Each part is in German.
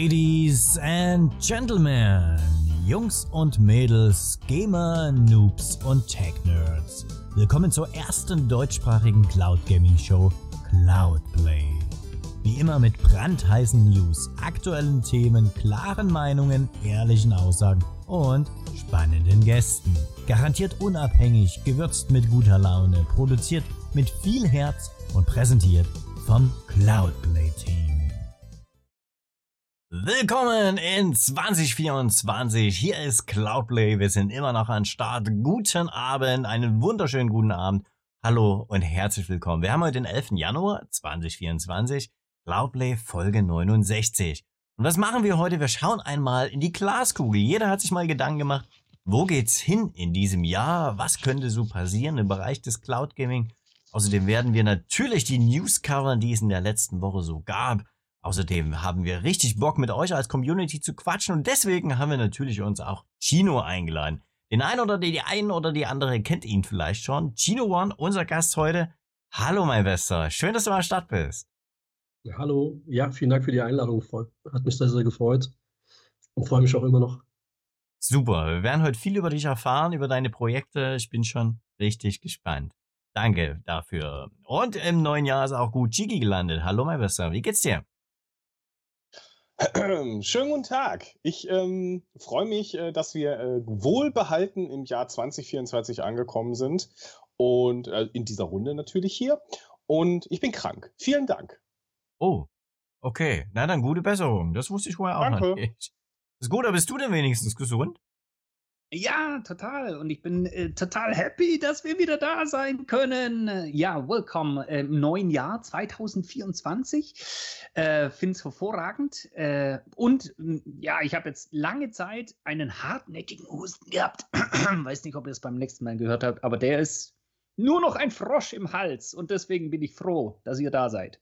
Ladies and Gentlemen, Jungs und Mädels, Gamer, Noobs und Tech-Nerds. Willkommen zur ersten deutschsprachigen Cloud Gaming Show Cloudplay. Wie immer mit brandheißen News, aktuellen Themen, klaren Meinungen, ehrlichen Aussagen und spannenden Gästen. Garantiert unabhängig, gewürzt mit guter Laune, produziert mit viel Herz und präsentiert vom Cloudplay Team. Willkommen in 2024. Hier ist Cloudplay. Wir sind immer noch an Start. Guten Abend, einen wunderschönen guten Abend. Hallo und herzlich willkommen. Wir haben heute den 11. Januar 2024. Cloudplay Folge 69. Und was machen wir heute? Wir schauen einmal in die Glaskugel. Jeder hat sich mal Gedanken gemacht, wo geht's hin in diesem Jahr? Was könnte so passieren im Bereich des Cloud Gaming? Außerdem werden wir natürlich die News covern, die es in der letzten Woche so gab. Außerdem haben wir richtig Bock mit euch als Community zu quatschen und deswegen haben wir natürlich uns auch Chino eingeladen. Den einen oder die, die einen oder die andere kennt ihn vielleicht schon. Chino One, unser Gast heute. Hallo mein Bester, schön, dass du am Start bist. Ja, hallo, ja, vielen Dank für die Einladung. Hat mich sehr, sehr gefreut und freue mich auch immer noch. Super, wir werden heute viel über dich erfahren, über deine Projekte. Ich bin schon richtig gespannt. Danke dafür. Und im neuen Jahr ist auch gut Chigi gelandet. Hallo, mein Bester. Wie geht's dir? Schönen guten Tag. Ich ähm, freue mich, äh, dass wir äh, wohlbehalten im Jahr 2024 angekommen sind und äh, in dieser Runde natürlich hier. Und ich bin krank. Vielen Dank. Oh, okay. Na dann gute Besserung. Das wusste ich vorher auch Danke. nicht. Ist gut, aber bist du denn wenigstens gesund? Ja, total. Und ich bin äh, total happy, dass wir wieder da sein können. Ja, willkommen äh, im neuen Jahr 2024. Äh, Finde es hervorragend. Äh, und ja, ich habe jetzt lange Zeit einen hartnäckigen Husten gehabt. Weiß nicht, ob ihr es beim nächsten Mal gehört habt, aber der ist nur noch ein Frosch im Hals. Und deswegen bin ich froh, dass ihr da seid.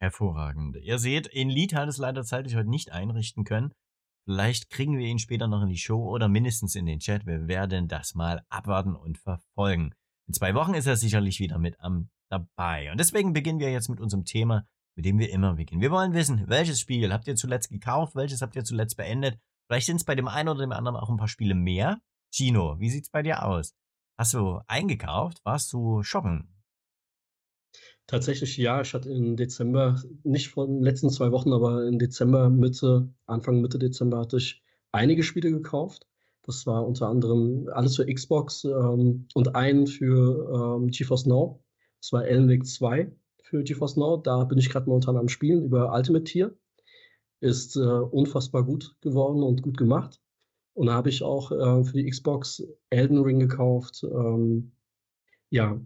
Hervorragend. Ihr seht, in Lied hat es leider zeitlich heute nicht einrichten können. Vielleicht kriegen wir ihn später noch in die Show oder mindestens in den Chat. Wir werden das mal abwarten und verfolgen. In zwei Wochen ist er sicherlich wieder mit am dabei. Und deswegen beginnen wir jetzt mit unserem Thema, mit dem wir immer beginnen. Wir wollen wissen, welches Spiel habt ihr zuletzt gekauft, welches habt ihr zuletzt beendet? Vielleicht sind es bei dem einen oder dem anderen auch ein paar Spiele mehr. Gino, wie sieht's bei dir aus? Hast du eingekauft? Warst du shoppen? Tatsächlich ja, ich hatte im Dezember, nicht von den letzten zwei Wochen, aber im Dezember, Mitte, Anfang Mitte Dezember hatte ich einige Spiele gekauft. Das war unter anderem alles für Xbox ähm, und einen für ähm, GeForce Now. Das war Alan Wake 2 für GeForce Now. Da bin ich gerade momentan am Spielen über Ultimate Tier. Ist äh, unfassbar gut geworden und gut gemacht. Und da habe ich auch äh, für die Xbox Elden Ring gekauft. Ähm, ja,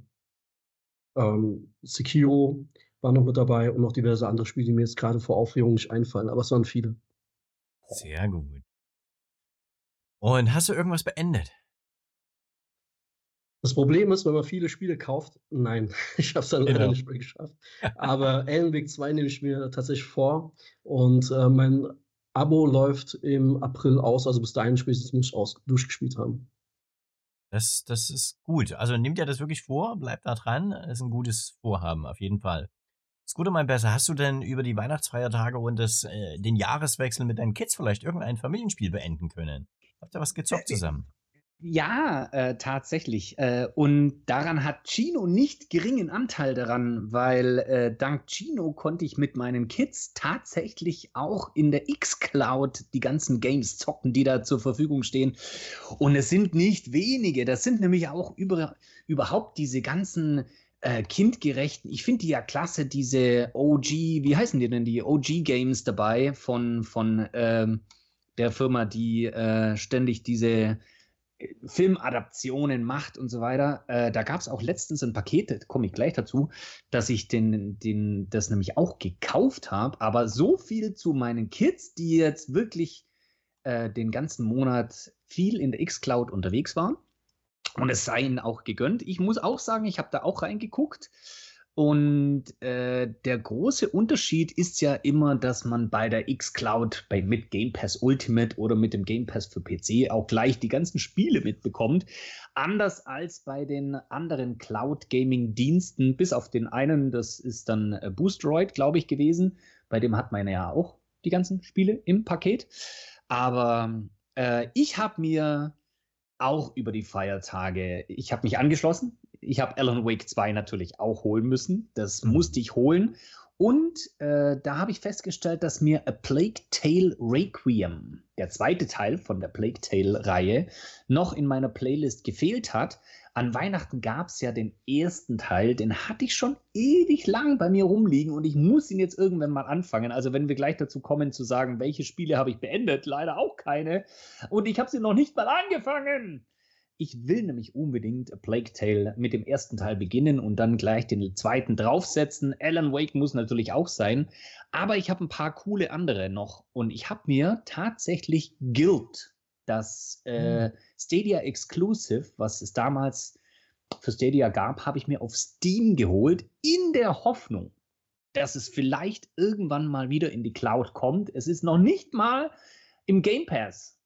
ähm, Sekiro war noch mit dabei und noch diverse andere Spiele, die mir jetzt gerade vor Aufregung nicht einfallen, aber es waren viele. Sehr gut. Und hast du irgendwas beendet? Das Problem ist, wenn man viele Spiele kauft, nein, ich habe es dann leider genau. nicht mehr geschafft. Aber Alan Wake 2 nehme ich mir tatsächlich vor und äh, mein Abo läuft im April aus, also bis dahin spätestens muss ich aus durchgespielt haben. Das, das ist gut. Also nimmt ihr das wirklich vor, bleibt da dran. Das ist ein gutes Vorhaben, auf jeden Fall. Das Gute, mein Besser, hast du denn über die Weihnachtsfeiertage und das, äh, den Jahreswechsel mit deinen Kids vielleicht irgendein Familienspiel beenden können? Habt ihr was gezockt äh, zusammen? Ja, äh, tatsächlich. Äh, und daran hat Chino nicht geringen Anteil daran, weil äh, dank Chino konnte ich mit meinen Kids tatsächlich auch in der X-Cloud die ganzen Games zocken, die da zur Verfügung stehen. Und es sind nicht wenige. Das sind nämlich auch über, überhaupt diese ganzen äh, kindgerechten. Ich finde die ja klasse, diese OG, wie heißen die denn, die OG-Games dabei von, von ähm, der Firma, die äh, ständig diese Filmadaptionen macht und so weiter. Äh, da gab es auch letztens ein Paket, komme ich gleich dazu, dass ich den, den, das nämlich auch gekauft habe. Aber so viel zu meinen Kids, die jetzt wirklich äh, den ganzen Monat viel in der X-Cloud unterwegs waren. Und es sei ihnen auch gegönnt. Ich muss auch sagen, ich habe da auch reingeguckt. Und äh, der große Unterschied ist ja immer, dass man bei der X-Cloud bei, mit Game Pass Ultimate oder mit dem Game Pass für PC auch gleich die ganzen Spiele mitbekommt. Anders als bei den anderen Cloud Gaming Diensten, bis auf den einen, das ist dann äh, Boostroid, glaube ich, gewesen. Bei dem hat man ja auch die ganzen Spiele im Paket. Aber äh, ich habe mir auch über die Feiertage, ich habe mich angeschlossen. Ich habe Alan Wake 2 natürlich auch holen müssen. Das mhm. musste ich holen. Und äh, da habe ich festgestellt, dass mir A Plague Tale Requiem, der zweite Teil von der Plague Tale-Reihe, noch in meiner Playlist gefehlt hat. An Weihnachten gab es ja den ersten Teil, den hatte ich schon ewig lang bei mir rumliegen und ich muss ihn jetzt irgendwann mal anfangen. Also wenn wir gleich dazu kommen zu sagen, welche Spiele habe ich beendet, leider auch keine. Und ich habe sie noch nicht mal angefangen. Ich will nämlich unbedingt A Plague Tale mit dem ersten Teil beginnen und dann gleich den zweiten draufsetzen. Alan Wake muss natürlich auch sein, aber ich habe ein paar coole andere noch und ich habe mir tatsächlich Guild, das äh, hm. Stadia Exclusive, was es damals für Stadia gab, habe ich mir auf Steam geholt in der Hoffnung, dass es vielleicht irgendwann mal wieder in die Cloud kommt. Es ist noch nicht mal im Game Pass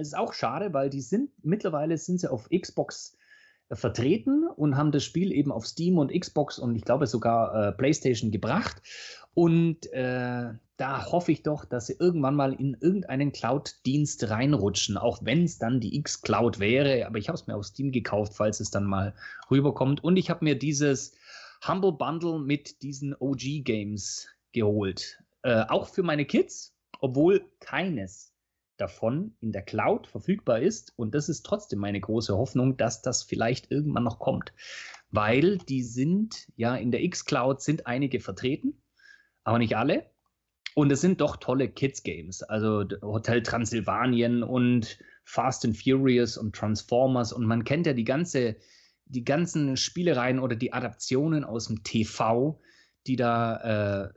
es ist auch schade, weil die sind mittlerweile sind sie auf Xbox äh, vertreten und haben das Spiel eben auf Steam und Xbox und ich glaube sogar äh, PlayStation gebracht. Und äh, da hoffe ich doch, dass sie irgendwann mal in irgendeinen Cloud-Dienst reinrutschen, auch wenn es dann die X-Cloud wäre. Aber ich habe es mir auf Steam gekauft, falls es dann mal rüberkommt. Und ich habe mir dieses Humble Bundle mit diesen OG-Games geholt. Äh, auch für meine Kids, obwohl keines davon in der Cloud verfügbar ist. Und das ist trotzdem meine große Hoffnung, dass das vielleicht irgendwann noch kommt. Weil die sind, ja, in der X-Cloud sind einige vertreten, aber nicht alle. Und es sind doch tolle Kids-Games. Also Hotel Transylvanien und Fast and Furious und Transformers. Und man kennt ja die ganze, die ganzen Spielereien oder die Adaptionen aus dem TV, die da äh,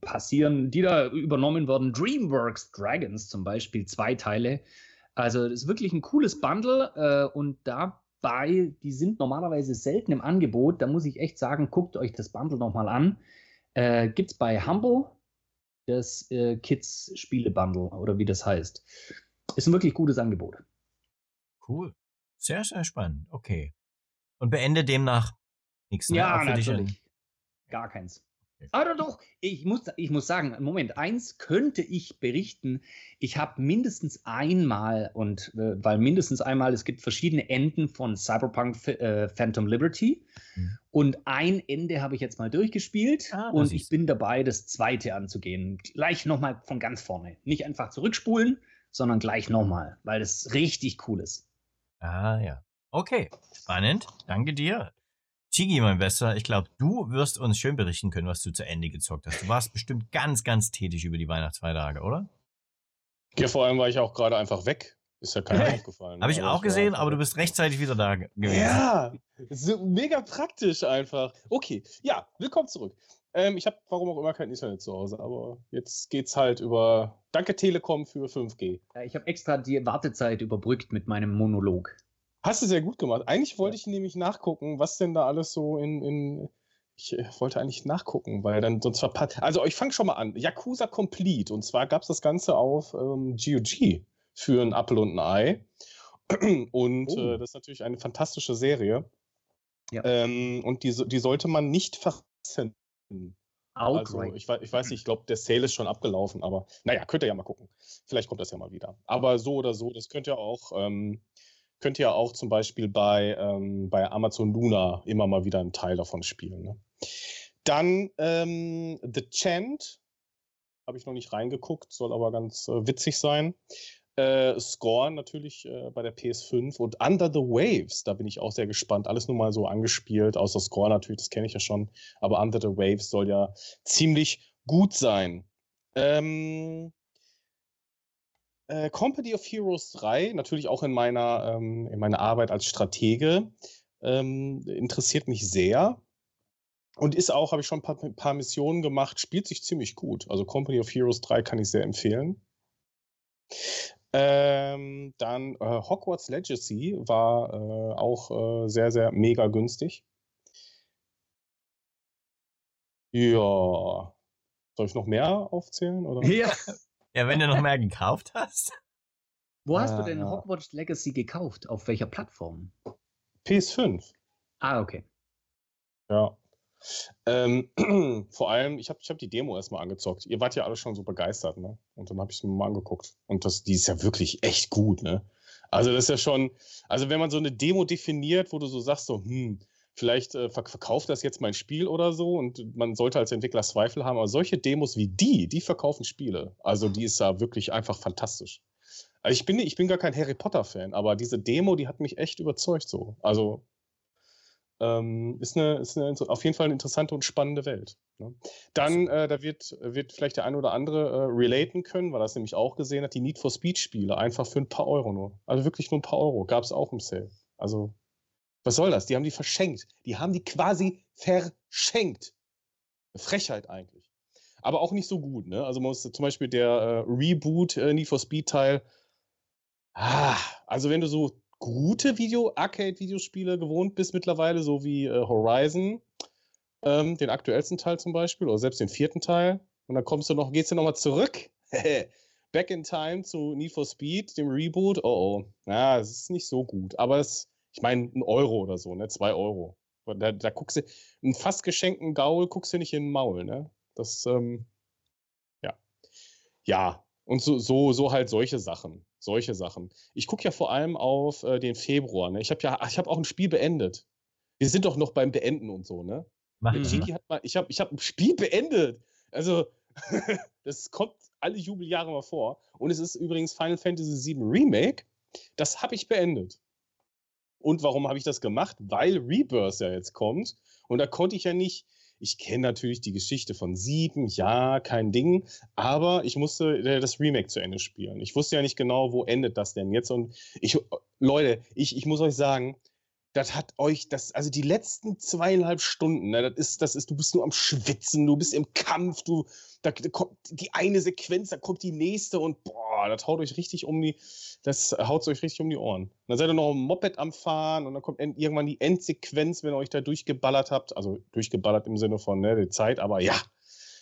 passieren, die da übernommen wurden. DreamWorks Dragons zum Beispiel, zwei Teile. Also das ist wirklich ein cooles Bundle äh, und dabei, die sind normalerweise selten im Angebot. Da muss ich echt sagen, guckt euch das Bundle nochmal an. Äh, Gibt es bei Humble das äh, Kids Spiele Bundle oder wie das heißt. Ist ein wirklich gutes Angebot. Cool. Sehr, sehr spannend. Okay. Und beende demnach nichts. Ne? Ja, natürlich. Gar keins. Aber doch, ich muss, ich muss sagen, Moment, eins könnte ich berichten. Ich habe mindestens einmal, und äh, weil mindestens einmal, es gibt verschiedene Enden von Cyberpunk äh, Phantom Liberty. Mhm. Und ein Ende habe ich jetzt mal durchgespielt ah, und ich bin dabei, das zweite anzugehen. Gleich nochmal von ganz vorne. Nicht einfach zurückspulen, sondern gleich nochmal, weil es richtig cool ist. Ah ja. Okay, spannend. Danke dir. Chigi, mein Bester, ich glaube, du wirst uns schön berichten können, was du zu Ende gezockt hast. Du warst bestimmt ganz, ganz tätig über die Weihnachtsfeiertage, oder? Ja, vor allem war ich auch gerade einfach weg. Ist ja keiner aufgefallen. Habe ich also auch gesehen, aber du bist rechtzeitig wieder da gewesen. Ja, so mega praktisch einfach. Okay, ja, willkommen zurück. Ähm, ich habe, warum auch immer, kein Internet zu Hause, aber jetzt geht's halt über. Danke Telekom für 5G. Ja, ich habe extra die Wartezeit überbrückt mit meinem Monolog. Hast du sehr gut gemacht. Eigentlich wollte ich nämlich nachgucken, was denn da alles so in, in ich äh, wollte eigentlich nachgucken, weil dann sonst verpasst. Also ich fange schon mal an. Yakuza Complete. Und zwar gab es das Ganze auf ähm, GOG für ein Apple und ein Ei. Und oh. äh, das ist natürlich eine fantastische Serie. Ja. Ähm, und die, die sollte man nicht verpassen. Also, ich, ich weiß nicht, ich glaube, der Sale ist schon abgelaufen, aber naja, könnt ihr ja mal gucken. Vielleicht kommt das ja mal wieder. Aber so oder so, das könnt ihr auch ähm, könnt ihr auch zum Beispiel bei, ähm, bei Amazon Luna immer mal wieder einen Teil davon spielen. Ne? Dann ähm, The Chant, habe ich noch nicht reingeguckt, soll aber ganz äh, witzig sein. Äh, Score natürlich äh, bei der PS5 und Under the Waves, da bin ich auch sehr gespannt. Alles nur mal so angespielt, außer Score natürlich, das kenne ich ja schon. Aber Under the Waves soll ja ziemlich gut sein. Ähm, äh, Company of Heroes 3, natürlich auch in meiner, ähm, in meiner Arbeit als Stratege, ähm, interessiert mich sehr. Und ist auch, habe ich schon ein paar, paar, Missionen gemacht, spielt sich ziemlich gut. Also Company of Heroes 3 kann ich sehr empfehlen. Ähm, dann äh, Hogwarts Legacy war äh, auch äh, sehr, sehr mega günstig. Ja. Soll ich noch mehr aufzählen? Oder? Ja, ja, wenn du noch mehr gekauft hast. Wo hast du denn Hogwarts Legacy gekauft? Auf welcher Plattform? PS5. Ah, okay. Ja. Ähm, vor allem, ich habe ich hab die Demo erstmal angezockt. Ihr wart ja alle schon so begeistert, ne? Und dann habe ich es mir mal angeguckt. Und das, die ist ja wirklich echt gut, ne? Also das ist ja schon, also wenn man so eine Demo definiert, wo du so sagst, so, hm, vielleicht äh, verkauft das jetzt mein Spiel oder so und man sollte als Entwickler Zweifel haben, aber solche Demos wie die, die verkaufen Spiele. Also die ist ja wirklich einfach fantastisch. Also ich bin, ich bin gar kein Harry Potter-Fan, aber diese Demo, die hat mich echt überzeugt so. Also ähm, ist, eine, ist eine, auf jeden Fall eine interessante und spannende Welt. Ne? Dann, äh, da wird, wird vielleicht der eine oder andere äh, relaten können, weil er das nämlich auch gesehen hat, die Need for Speed-Spiele einfach für ein paar Euro nur. Also wirklich nur ein paar Euro. Gab es auch im Sale. Also, was soll das? Die haben die verschenkt. Die haben die quasi verschenkt. Frechheit eigentlich. Aber auch nicht so gut. Ne? Also, man muss zum Beispiel der äh, Reboot äh, Need for Speed-Teil. Ah, also, wenn du so gute Video, Arcade-Videospiele gewohnt bist mittlerweile, so wie äh, Horizon, ähm, den aktuellsten Teil zum Beispiel, oder selbst den vierten Teil. Und dann kommst du noch, gehst du nochmal zurück. Back in Time zu Need for Speed, dem Reboot. Oh oh. Ja, es ist nicht so gut. Aber es, ich meine, ein Euro oder so, ne? Zwei Euro. Da, da guckst du, einen fast geschenkten Gaul guckst du nicht in den Maul, ne? Das, ähm, ja. Ja. Und so, so, so halt solche Sachen solche Sachen. Ich gucke ja vor allem auf äh, den Februar. Ne? Ich habe ja, ich habe auch ein Spiel beendet. Wir sind doch noch beim Beenden und so, ne? Mhm. Hat mal, ich habe ich hab ein Spiel beendet. Also, das kommt alle Jubeljahre mal vor. Und es ist übrigens Final Fantasy VII Remake. Das habe ich beendet. Und warum habe ich das gemacht? Weil Rebirth ja jetzt kommt. Und da konnte ich ja nicht ich kenne natürlich die Geschichte von sieben, ja, kein Ding, aber ich musste äh, das Remake zu Ende spielen. Ich wusste ja nicht genau, wo endet das denn jetzt. Und ich, Leute, ich, ich muss euch sagen, das hat euch, das, also die letzten zweieinhalb Stunden, ne, das ist, das ist, du bist nur am Schwitzen, du bist im Kampf, du, da, da kommt die eine Sequenz, da kommt die nächste und boah, das haut euch richtig um die, das haut euch richtig um die Ohren. dann seid ihr noch im Moped am Fahren und dann kommt irgendwann die Endsequenz, wenn ihr euch da durchgeballert habt, also durchgeballert im Sinne von ne, der Zeit, aber ja,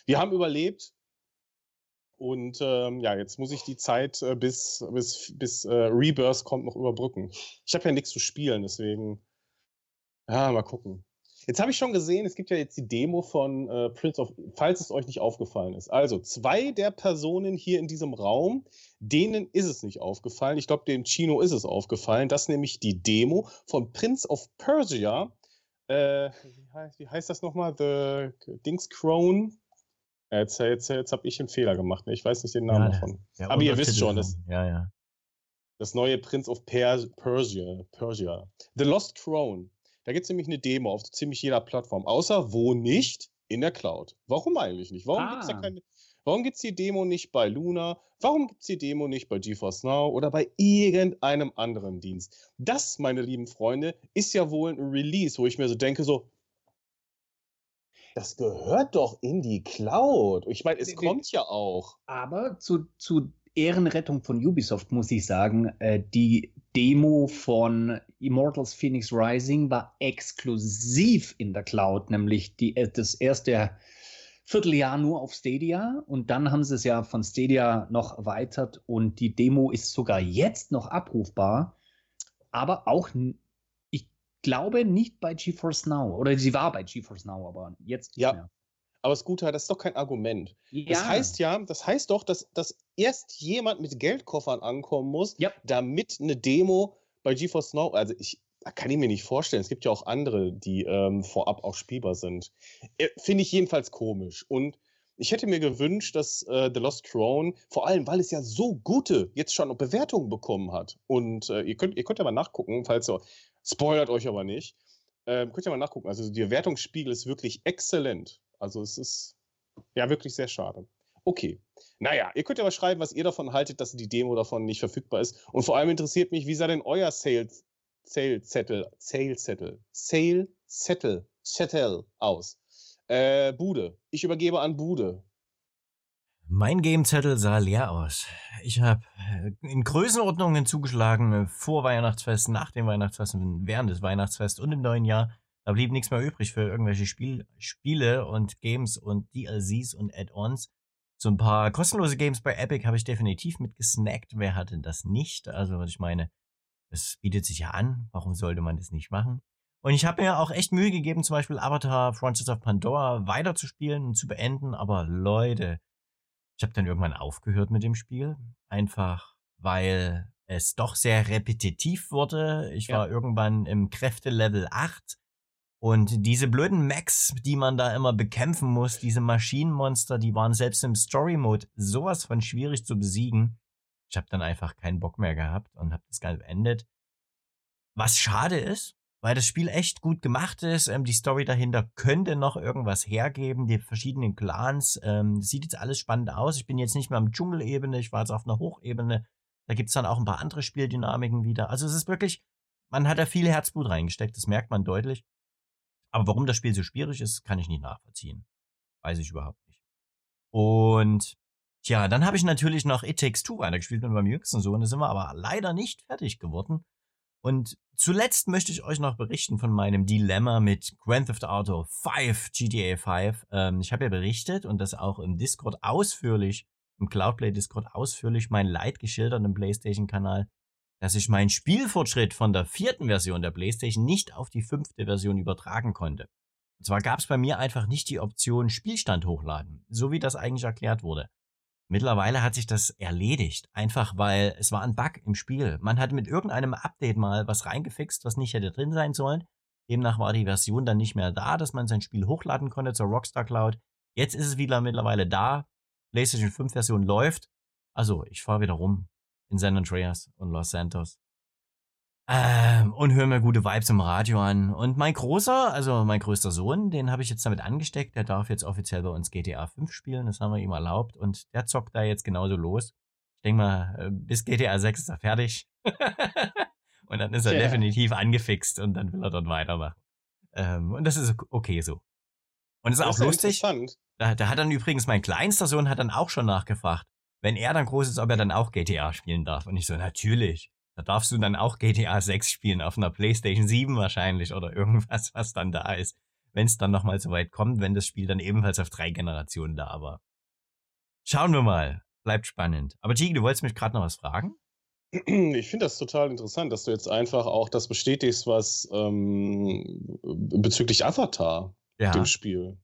wir haben überlebt. Und ähm, ja, jetzt muss ich die Zeit äh, bis, bis, bis äh, Rebirth kommt noch überbrücken. Ich habe ja nichts zu spielen, deswegen. Ja, mal gucken. Jetzt habe ich schon gesehen, es gibt ja jetzt die Demo von äh, Prince of, falls es euch nicht aufgefallen ist. Also zwei der Personen hier in diesem Raum, denen ist es nicht aufgefallen. Ich glaube, dem Chino ist es aufgefallen. Das ist nämlich die Demo von Prince of Persia. Äh, wie, heißt, wie heißt das nochmal? The Dings Crone. Jetzt, jetzt, jetzt habe ich einen Fehler gemacht. Ne? Ich weiß nicht den Namen ja, davon. Ja, Aber ihr wisst schon, das, ja, ja. das neue Prince of Persia, Persia. The Lost Crown. Da gibt es nämlich eine Demo auf ziemlich jeder Plattform, außer wo nicht in der Cloud. Warum eigentlich nicht? Warum ah. gibt es da keine. Warum gibt es die Demo nicht bei Luna? Warum gibt es die Demo nicht bei GeForce Now oder bei irgendeinem anderen Dienst? Das, meine lieben Freunde, ist ja wohl ein Release, wo ich mir so denke, so, das gehört doch in die Cloud. Ich meine, es kommt ja auch. Aber zu, zu Ehrenrettung von Ubisoft muss ich sagen, äh, die Demo von Immortals Phoenix Rising war exklusiv in der Cloud, nämlich die, äh, das erste Vierteljahr nur auf Stadia. Und dann haben sie es ja von Stadia noch erweitert. Und die Demo ist sogar jetzt noch abrufbar, aber auch, ich glaube, nicht bei GeForce Now. Oder sie war bei GeForce Now, aber jetzt nicht ja. mehr. Aber das Gute, das ist doch kein Argument. Ja. Das heißt ja, das heißt doch, dass, dass erst jemand mit Geldkoffern ankommen muss, ja. damit eine Demo bei GeForce Now, also ich, kann ich mir nicht vorstellen. Es gibt ja auch andere, die ähm, vorab auch spielbar sind. Äh, Finde ich jedenfalls komisch. Und ich hätte mir gewünscht, dass äh, The Lost Crown, vor allem, weil es ja so gute jetzt schon Bewertungen bekommen hat. Und äh, ihr, könnt, ihr könnt ja mal nachgucken, falls ihr, spoilert euch aber nicht, äh, könnt ihr mal nachgucken. Also der Wertungsspiegel ist wirklich exzellent. Also es ist ja wirklich sehr schade. Okay. Naja, ihr könnt ja mal schreiben, was ihr davon haltet, dass die Demo davon nicht verfügbar ist. Und vor allem interessiert mich, wie sah denn euer Sale-Zettel, Sale-Zettel, Sale-Zettel, Zettel aus? Äh, Bude. Ich übergebe an Bude. Mein Gamezettel sah leer aus. Ich habe äh, in Größenordnungen zugeschlagen äh, vor Weihnachtsfest, nach dem Weihnachtsfest, während des Weihnachtsfests und im neuen Jahr. Da blieb nichts mehr übrig für irgendwelche Spiel Spiele und Games und DLCs und Add-ons. So ein paar kostenlose Games bei Epic habe ich definitiv mitgesnackt. Wer hatte das nicht? Also, ich meine, es bietet sich ja an. Warum sollte man das nicht machen? Und ich habe mir auch echt Mühe gegeben, zum Beispiel Avatar Frontiers of Pandora weiterzuspielen und zu beenden. Aber Leute, ich habe dann irgendwann aufgehört mit dem Spiel. Einfach, weil es doch sehr repetitiv wurde. Ich ja. war irgendwann im Kräftelevel 8. Und diese blöden Mechs, die man da immer bekämpfen muss, diese Maschinenmonster, die waren selbst im Story-Mode sowas von schwierig zu besiegen. Ich habe dann einfach keinen Bock mehr gehabt und habe das Ganze beendet. Was schade ist, weil das Spiel echt gut gemacht ist. Ähm, die Story dahinter könnte noch irgendwas hergeben. Die verschiedenen Clans. Ähm, sieht jetzt alles spannend aus. Ich bin jetzt nicht mehr am Dschungelebene, ich war jetzt auf einer Hochebene. Da gibt es dann auch ein paar andere Spieldynamiken wieder. Also es ist wirklich, man hat da viel Herzblut reingesteckt, das merkt man deutlich. Aber warum das Spiel so schwierig ist, kann ich nicht nachvollziehen. Weiß ich überhaupt nicht. Und tja, dann habe ich natürlich noch It Takes Two weitergespielt mit meinem jüngsten Sohn. Da sind wir aber leider nicht fertig geworden. Und zuletzt möchte ich euch noch berichten von meinem Dilemma mit Grand Theft Auto 5, GTA 5. Ähm, ich habe ja berichtet und das auch im Discord ausführlich, im Cloudplay Discord ausführlich mein Leid geschildert im PlayStation-Kanal, dass ich meinen Spielfortschritt von der vierten Version der PlayStation nicht auf die fünfte Version übertragen konnte. Und zwar gab es bei mir einfach nicht die Option Spielstand hochladen, so wie das eigentlich erklärt wurde. Mittlerweile hat sich das erledigt, einfach weil es war ein Bug im Spiel. Man hat mit irgendeinem Update mal was reingefixt, was nicht hätte drin sein sollen. Demnach war die Version dann nicht mehr da, dass man sein Spiel hochladen konnte zur Rockstar Cloud. Jetzt ist es wieder mittlerweile da. PlayStation 5 Version läuft. Also, ich fahre wieder rum in San Andreas und Los Santos. Ähm, und höre mir gute Vibes im Radio an. Und mein großer, also mein größter Sohn, den habe ich jetzt damit angesteckt. Der darf jetzt offiziell bei uns GTA 5 spielen. Das haben wir ihm erlaubt. Und der zockt da jetzt genauso los. Ich denke mal, äh, bis GTA 6 ist er fertig. und dann ist er ja. definitiv angefixt und dann will er dort weitermachen. Ähm, und das ist okay so. Und es ist das auch ist lustig. Da, da hat dann übrigens mein kleinster Sohn hat dann auch schon nachgefragt, wenn er dann groß ist, ob er dann auch GTA spielen darf. Und ich so, natürlich. Da darfst du dann auch GTA 6 spielen auf einer PlayStation 7 wahrscheinlich oder irgendwas, was dann da ist. Wenn es dann nochmal so weit kommt, wenn das Spiel dann ebenfalls auf drei Generationen da war. Schauen wir mal. Bleibt spannend. Aber Gigi, du wolltest mich gerade noch was fragen? Ich finde das total interessant, dass du jetzt einfach auch das bestätigst, was ähm, bezüglich Avatar, ja. dem Spiel.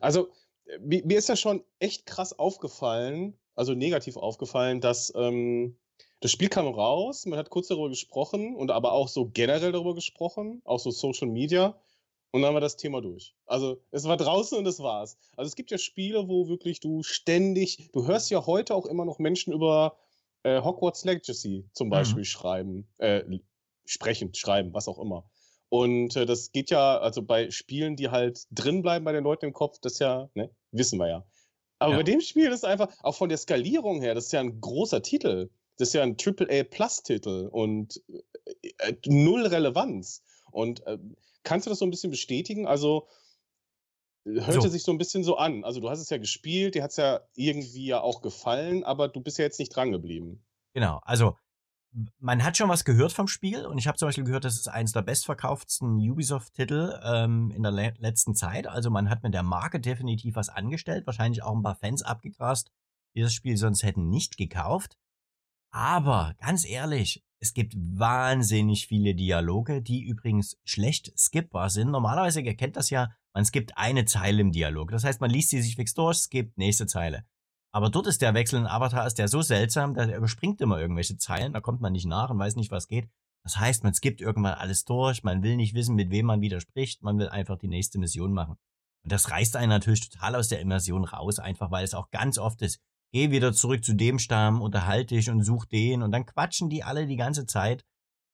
Also, mir ist ja schon echt krass aufgefallen, also negativ aufgefallen, dass ähm, das Spiel kam raus, man hat kurz darüber gesprochen und aber auch so generell darüber gesprochen, auch so Social Media. Und dann war das Thema durch. Also es war draußen und das war's. Also es gibt ja Spiele, wo wirklich du ständig, du hörst ja heute auch immer noch Menschen über äh, Hogwarts Legacy zum mhm. Beispiel mhm. schreiben, äh, sprechen, schreiben, was auch immer. Und äh, das geht ja, also bei Spielen, die halt drin bleiben bei den Leuten im Kopf, das ja, ne, wissen wir ja. Aber ja. bei dem Spiel ist einfach, auch von der Skalierung her, das ist ja ein großer Titel. Das ist ja ein AAA-Plus-Titel und äh, äh, null Relevanz. Und äh, kannst du das so ein bisschen bestätigen? Also hörte so. sich so ein bisschen so an. Also du hast es ja gespielt, dir hat es ja irgendwie ja auch gefallen, aber du bist ja jetzt nicht dran geblieben. Genau, also man hat schon was gehört vom Spiel und ich habe zum Beispiel gehört, das ist eines der bestverkauftesten Ubisoft-Titel ähm, in der le letzten Zeit. Also man hat mit der Marke definitiv was angestellt, wahrscheinlich auch ein paar Fans abgegrast, die das Spiel sonst hätten nicht gekauft. Aber ganz ehrlich, es gibt wahnsinnig viele Dialoge, die übrigens schlecht skippbar sind. Normalerweise, ihr kennt das ja, man skippt eine Zeile im Dialog. Das heißt, man liest sie sich fix durch, skippt nächste Zeile. Aber dort ist der Wechsel in Avatar ist der so seltsam, dass er überspringt immer irgendwelche Zeilen, da kommt man nicht nach und weiß nicht, was geht. Das heißt, man skippt irgendwann alles durch, man will nicht wissen, mit wem man widerspricht, man will einfach die nächste Mission machen. Und das reißt einen natürlich total aus der Immersion raus, einfach weil es auch ganz oft ist, geh wieder zurück zu dem Stamm, unterhalte dich und such den und dann quatschen die alle die ganze Zeit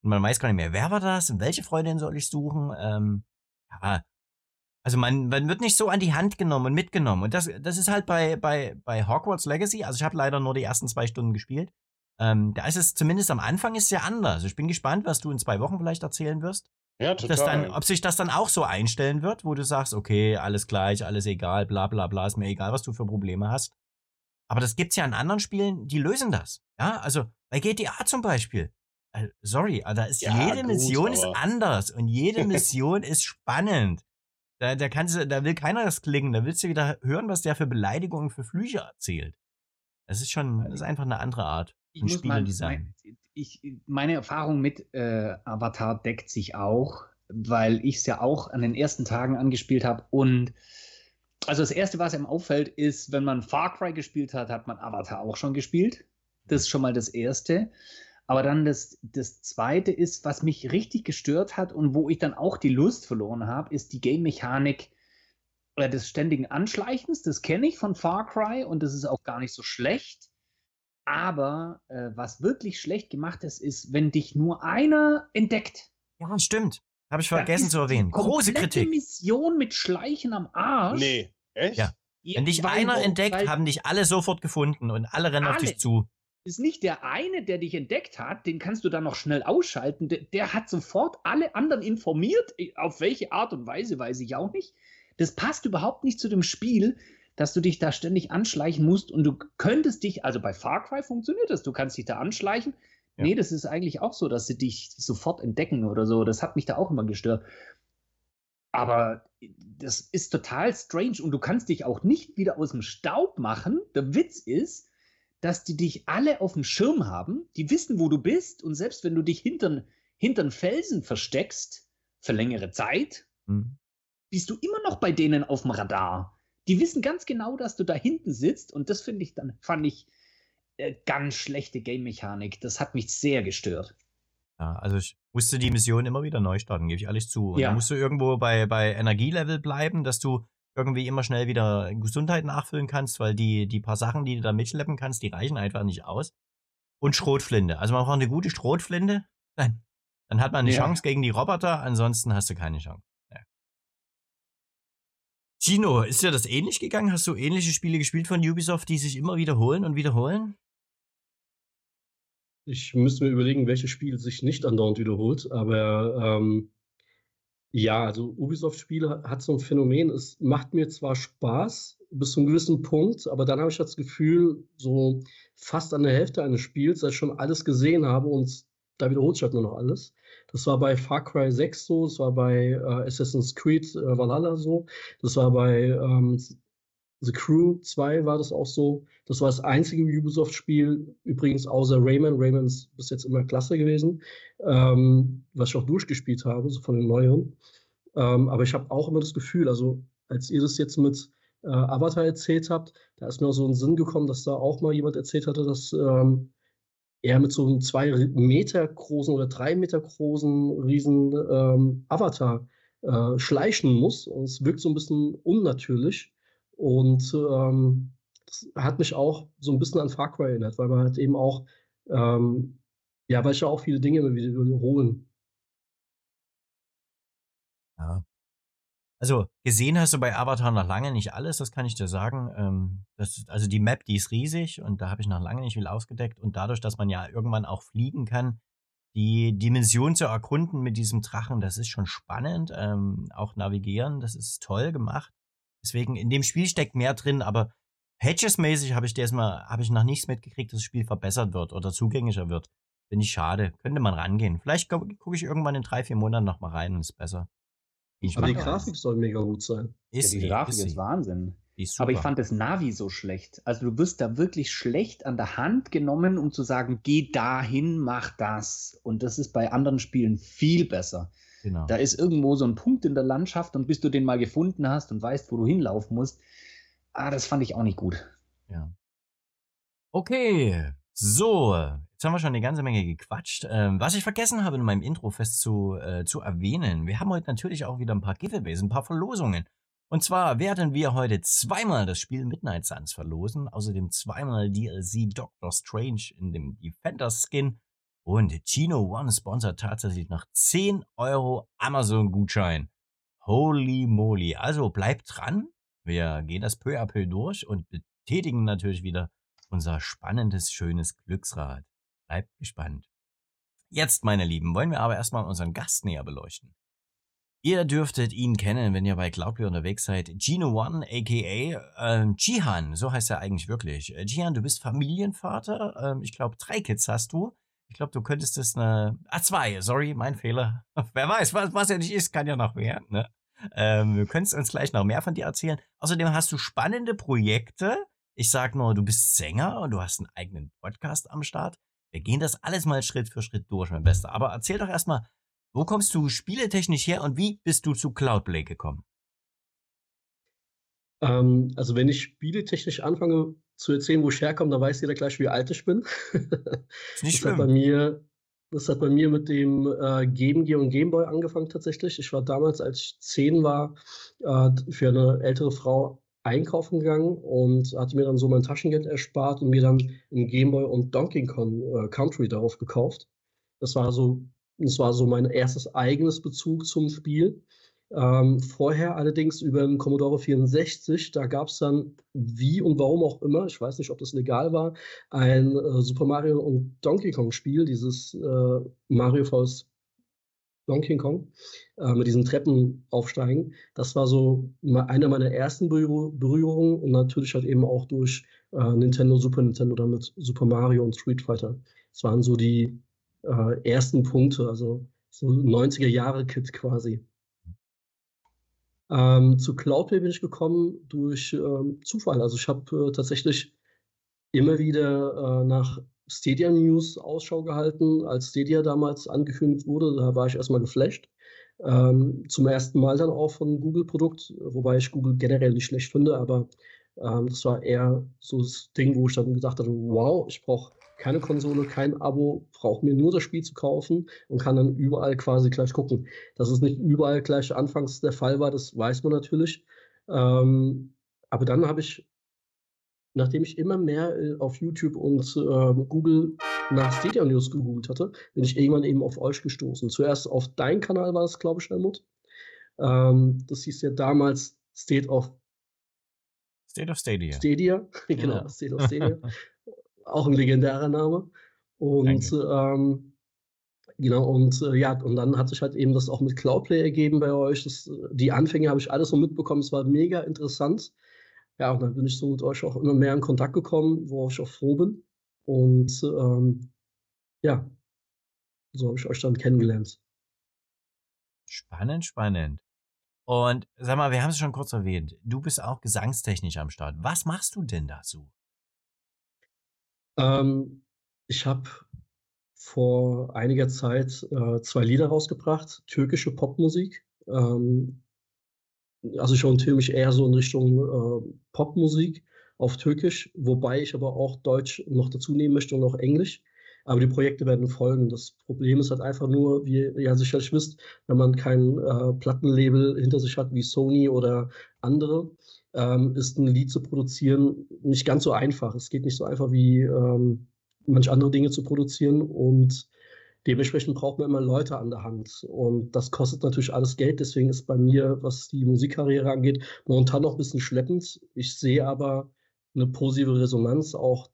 und man weiß gar nicht mehr, wer war das welche Freundin soll ich suchen. Ähm, ja, also man, man wird nicht so an die Hand genommen und mitgenommen und das, das ist halt bei, bei, bei Hogwarts Legacy, also ich habe leider nur die ersten zwei Stunden gespielt, ähm, da ist es zumindest am Anfang ist ja anders. Ich bin gespannt, was du in zwei Wochen vielleicht erzählen wirst. Ja, total. Ob, dann, ob sich das dann auch so einstellen wird, wo du sagst, okay, alles gleich, alles egal, bla bla bla, ist mir egal, was du für Probleme hast. Aber das gibt's ja in anderen Spielen, die lösen das. Ja, also bei GTA zum Beispiel. Äh, sorry, da ist ja, jede gut, Mission ist anders und jede Mission ist spannend. Da, da, kannst da will keiner das klingen. Da willst du wieder hören, was der für Beleidigungen, für Flüche erzählt. Das ist schon, das ist einfach eine andere Art von Spieldesign. Mein, ich, meine Erfahrung mit äh, Avatar deckt sich auch. weil ich es ja auch an den ersten Tagen angespielt habe. Und also das Erste, was einem auffällt, ist, wenn man Far Cry gespielt hat, hat man Avatar auch schon gespielt. Das ist schon mal das Erste. Aber dann das, das Zweite ist, was mich richtig gestört hat und wo ich dann auch die Lust verloren habe, ist die Game-Mechanik äh, des ständigen Anschleichens. Das kenne ich von Far Cry und das ist auch gar nicht so schlecht. Aber äh, was wirklich schlecht gemacht ist, ist, wenn dich nur einer entdeckt. Ja, stimmt. Habe ich vergessen zu erwähnen. Große Kritik. Mission mit Schleichen am Arsch. Nee, echt? Ja. Wenn dich einer entdeckt, haben dich alle sofort gefunden und alle rennen alle. auf dich zu. Ist nicht der eine, der dich entdeckt hat, den kannst du dann noch schnell ausschalten. Der, der hat sofort alle anderen informiert. Auf welche Art und Weise weiß ich auch nicht. Das passt überhaupt nicht zu dem Spiel, dass du dich da ständig anschleichen musst und du könntest dich, also bei Far Cry funktioniert das, du kannst dich da anschleichen. Ja. Nee, das ist eigentlich auch so, dass sie dich sofort entdecken oder so. Das hat mich da auch immer gestört. Aber das ist total strange und du kannst dich auch nicht wieder aus dem Staub machen. Der Witz ist, dass die dich alle auf dem Schirm haben, die wissen, wo du bist und selbst wenn du dich hintern, hintern Felsen versteckst für längere Zeit, mhm. bist du immer noch bei denen auf dem Radar. Die wissen ganz genau, dass du da hinten sitzt und das finde ich dann, fand ich äh, ganz schlechte Game-Mechanik. Das hat mich sehr gestört. Ja, also ich musste die Mission immer wieder neu starten, gebe ich ehrlich zu. Und ja. musst du irgendwo bei, bei Energielevel bleiben, dass du irgendwie immer schnell wieder Gesundheit nachfüllen kannst, weil die, die paar Sachen, die du da mitschleppen kannst, die reichen einfach nicht aus. Und Schrotflinte. Also man braucht eine gute Schrotflinte. Nein. Dann hat man eine ja. Chance gegen die Roboter, ansonsten hast du keine Chance. Ja. Gino, ist dir das ähnlich gegangen? Hast du ähnliche Spiele gespielt von Ubisoft, die sich immer wiederholen und wiederholen? Ich müsste mir überlegen, welches Spiel sich nicht andauernd wiederholt, aber ähm, ja, also Ubisoft-Spiele hat so ein Phänomen, es macht mir zwar Spaß bis zu einem gewissen Punkt, aber dann habe ich das Gefühl, so fast an der Hälfte eines Spiels, dass ich schon alles gesehen habe und da wiederholt sich halt nur noch alles. Das war bei Far Cry 6 so, das war bei äh, Assassin's Creed äh, Valhalla so, das war bei ähm, The Crew 2 war das auch so. Das war das einzige Ubisoft-Spiel, übrigens außer Rayman. Rayman ist bis jetzt immer klasse gewesen, ähm, was ich auch durchgespielt habe, so von den neueren. Ähm, aber ich habe auch immer das Gefühl, also als ihr das jetzt mit äh, Avatar erzählt habt, da ist mir auch so ein Sinn gekommen, dass da auch mal jemand erzählt hatte, dass ähm, er mit so einem zwei Meter großen oder drei Meter großen riesen ähm, Avatar äh, schleichen muss. Und es wirkt so ein bisschen unnatürlich. Und ähm, das hat mich auch so ein bisschen an Far Cry erinnert, weil man halt eben auch, ähm, ja, weil ich ja auch viele Dinge immer wieder wiederholen. Ja. Also gesehen hast du bei Avatar noch lange nicht alles, das kann ich dir sagen. Ähm, das, also die Map, die ist riesig und da habe ich noch lange nicht viel ausgedeckt. Und dadurch, dass man ja irgendwann auch fliegen kann, die Dimension zu erkunden mit diesem Drachen, das ist schon spannend. Ähm, auch navigieren, das ist toll gemacht. Deswegen, in dem Spiel steckt mehr drin, aber Patches-mäßig habe ich erstmal, habe ich noch nichts mitgekriegt, dass das Spiel verbessert wird oder zugänglicher wird. Finde ich schade. Könnte man rangehen. Vielleicht gucke ich irgendwann in drei, vier Monaten nochmal rein und ist besser. Ich aber die Grafik das. soll mega gut sein. Ist ja, die Grafik ist, ist Wahnsinn. Ist aber ich fand das Navi so schlecht. Also du wirst da wirklich schlecht an der Hand genommen, um zu sagen, geh dahin, mach das. Und das ist bei anderen Spielen viel besser. Genau. Da ist irgendwo so ein Punkt in der Landschaft und bis du den mal gefunden hast und weißt, wo du hinlaufen musst, ah, das fand ich auch nicht gut. Ja. Okay, so, jetzt haben wir schon eine ganze Menge gequatscht. Ähm, was ich vergessen habe in meinem Intro fest zu, äh, zu erwähnen, wir haben heute natürlich auch wieder ein paar Giveaways, ein paar Verlosungen. Und zwar werden wir heute zweimal das Spiel Midnight Suns verlosen, außerdem zweimal DLC Doctor Strange in dem Defender Skin und Chino One sponsert tatsächlich noch 10 Euro Amazon-Gutschein. Holy moly. Also bleibt dran. Wir gehen das peu à peu durch und betätigen natürlich wieder unser spannendes, schönes Glücksrad. Bleibt gespannt. Jetzt, meine Lieben, wollen wir aber erstmal unseren Gast näher beleuchten. Ihr dürftet ihn kennen, wenn ihr bei Cloudplay unterwegs seid. Gino One, aka äh, Jihan, so heißt er eigentlich wirklich. Jihan, du bist Familienvater. Ähm, ich glaube, drei Kids hast du. Ich glaube, du könntest es eine. Ah, zwei, sorry, mein Fehler. Wer weiß, was, was er nicht ist, kann ja noch mehr. Ne? Ähm, wir können uns gleich noch mehr von dir erzählen. Außerdem hast du spannende Projekte. Ich sag nur, du bist Sänger und du hast einen eigenen Podcast am Start. Wir gehen das alles mal Schritt für Schritt durch, mein Bester. Aber erzähl doch erstmal, Wo kommst du spieletechnisch her und wie bist du zu Cloudplay gekommen? Ähm, also wenn ich spieletechnisch anfange zu erzählen, wo ich herkomme, dann weiß jeder gleich, wie alt ich bin. Ist nicht das, hat bei mir, das hat bei mir mit dem äh, Game Gear und Game Boy angefangen tatsächlich. Ich war damals, als ich zehn war, äh, für eine ältere Frau einkaufen gegangen und hatte mir dann so mein Taschengeld erspart und mir dann ein Game Boy und Donkey Kong äh, Country darauf gekauft. Das war so, das war so mein erstes eigenes Bezug zum Spiel. Ähm, vorher allerdings über den Commodore 64, da gab es dann, wie und warum auch immer, ich weiß nicht, ob das legal war, ein äh, Super Mario und Donkey Kong Spiel, dieses äh, Mario vs. Donkey Kong, äh, mit diesen Treppen aufsteigen. Das war so eine meiner ersten Berühr Berührungen und natürlich halt eben auch durch äh, Nintendo, Super Nintendo, damit Super Mario und Street Fighter. Das waren so die äh, ersten Punkte, also so 90er Jahre Kit quasi. Ähm, zu Cloudplay bin ich gekommen durch ähm, Zufall. Also ich habe äh, tatsächlich immer wieder äh, nach Stadia News Ausschau gehalten, als Stadia damals angekündigt wurde. Da war ich erstmal geflasht. Ähm, zum ersten Mal dann auch von Google-Produkt, wobei ich Google generell nicht schlecht finde, aber ähm, das war eher so das Ding, wo ich dann gesagt hatte, wow, ich brauche keine Konsole, kein Abo, brauche mir nur das Spiel zu kaufen und kann dann überall quasi gleich gucken. Dass es nicht überall gleich anfangs der Fall war, das weiß man natürlich. Ähm, aber dann habe ich, nachdem ich immer mehr äh, auf YouTube und äh, Google nach Stadia News gegoogelt hatte, bin ich irgendwann eben auf euch gestoßen. Zuerst auf dein Kanal war das, glaube ich, Helmut. Ähm, das hieß ja damals State of State of Stadia. Stadia, genau, Ja. State of Stadia. Auch ein legendärer Name. Und ähm, genau, und äh, ja, und dann hat sich halt eben das auch mit Cloudplay ergeben bei euch. Das, äh, die Anfänge habe ich alles so mitbekommen. Es war mega interessant. Ja, und dann bin ich so mit euch auch immer mehr in Kontakt gekommen, worauf ich auch froh bin. Und ähm, ja, so habe ich euch dann kennengelernt. Spannend, spannend. Und sag mal, wir haben es schon kurz erwähnt. Du bist auch gesangstechnisch am Start. Was machst du denn dazu? Ähm, ich habe vor einiger Zeit äh, zwei Lieder rausgebracht, türkische Popmusik. Ähm, also ich orientiere mich eher so in Richtung äh, Popmusik auf Türkisch, wobei ich aber auch Deutsch noch dazu nehmen möchte und auch Englisch. Aber die Projekte werden folgen. Das Problem ist halt einfach nur, wie ihr ja sicherlich wisst, wenn man kein äh, Plattenlabel hinter sich hat wie Sony oder andere, ähm, ist ein Lied zu produzieren nicht ganz so einfach. Es geht nicht so einfach wie ähm, manche andere Dinge zu produzieren und dementsprechend braucht man immer Leute an der Hand und das kostet natürlich alles Geld. Deswegen ist bei mir, was die Musikkarriere angeht, momentan noch ein bisschen schleppend. Ich sehe aber eine positive Resonanz. Auch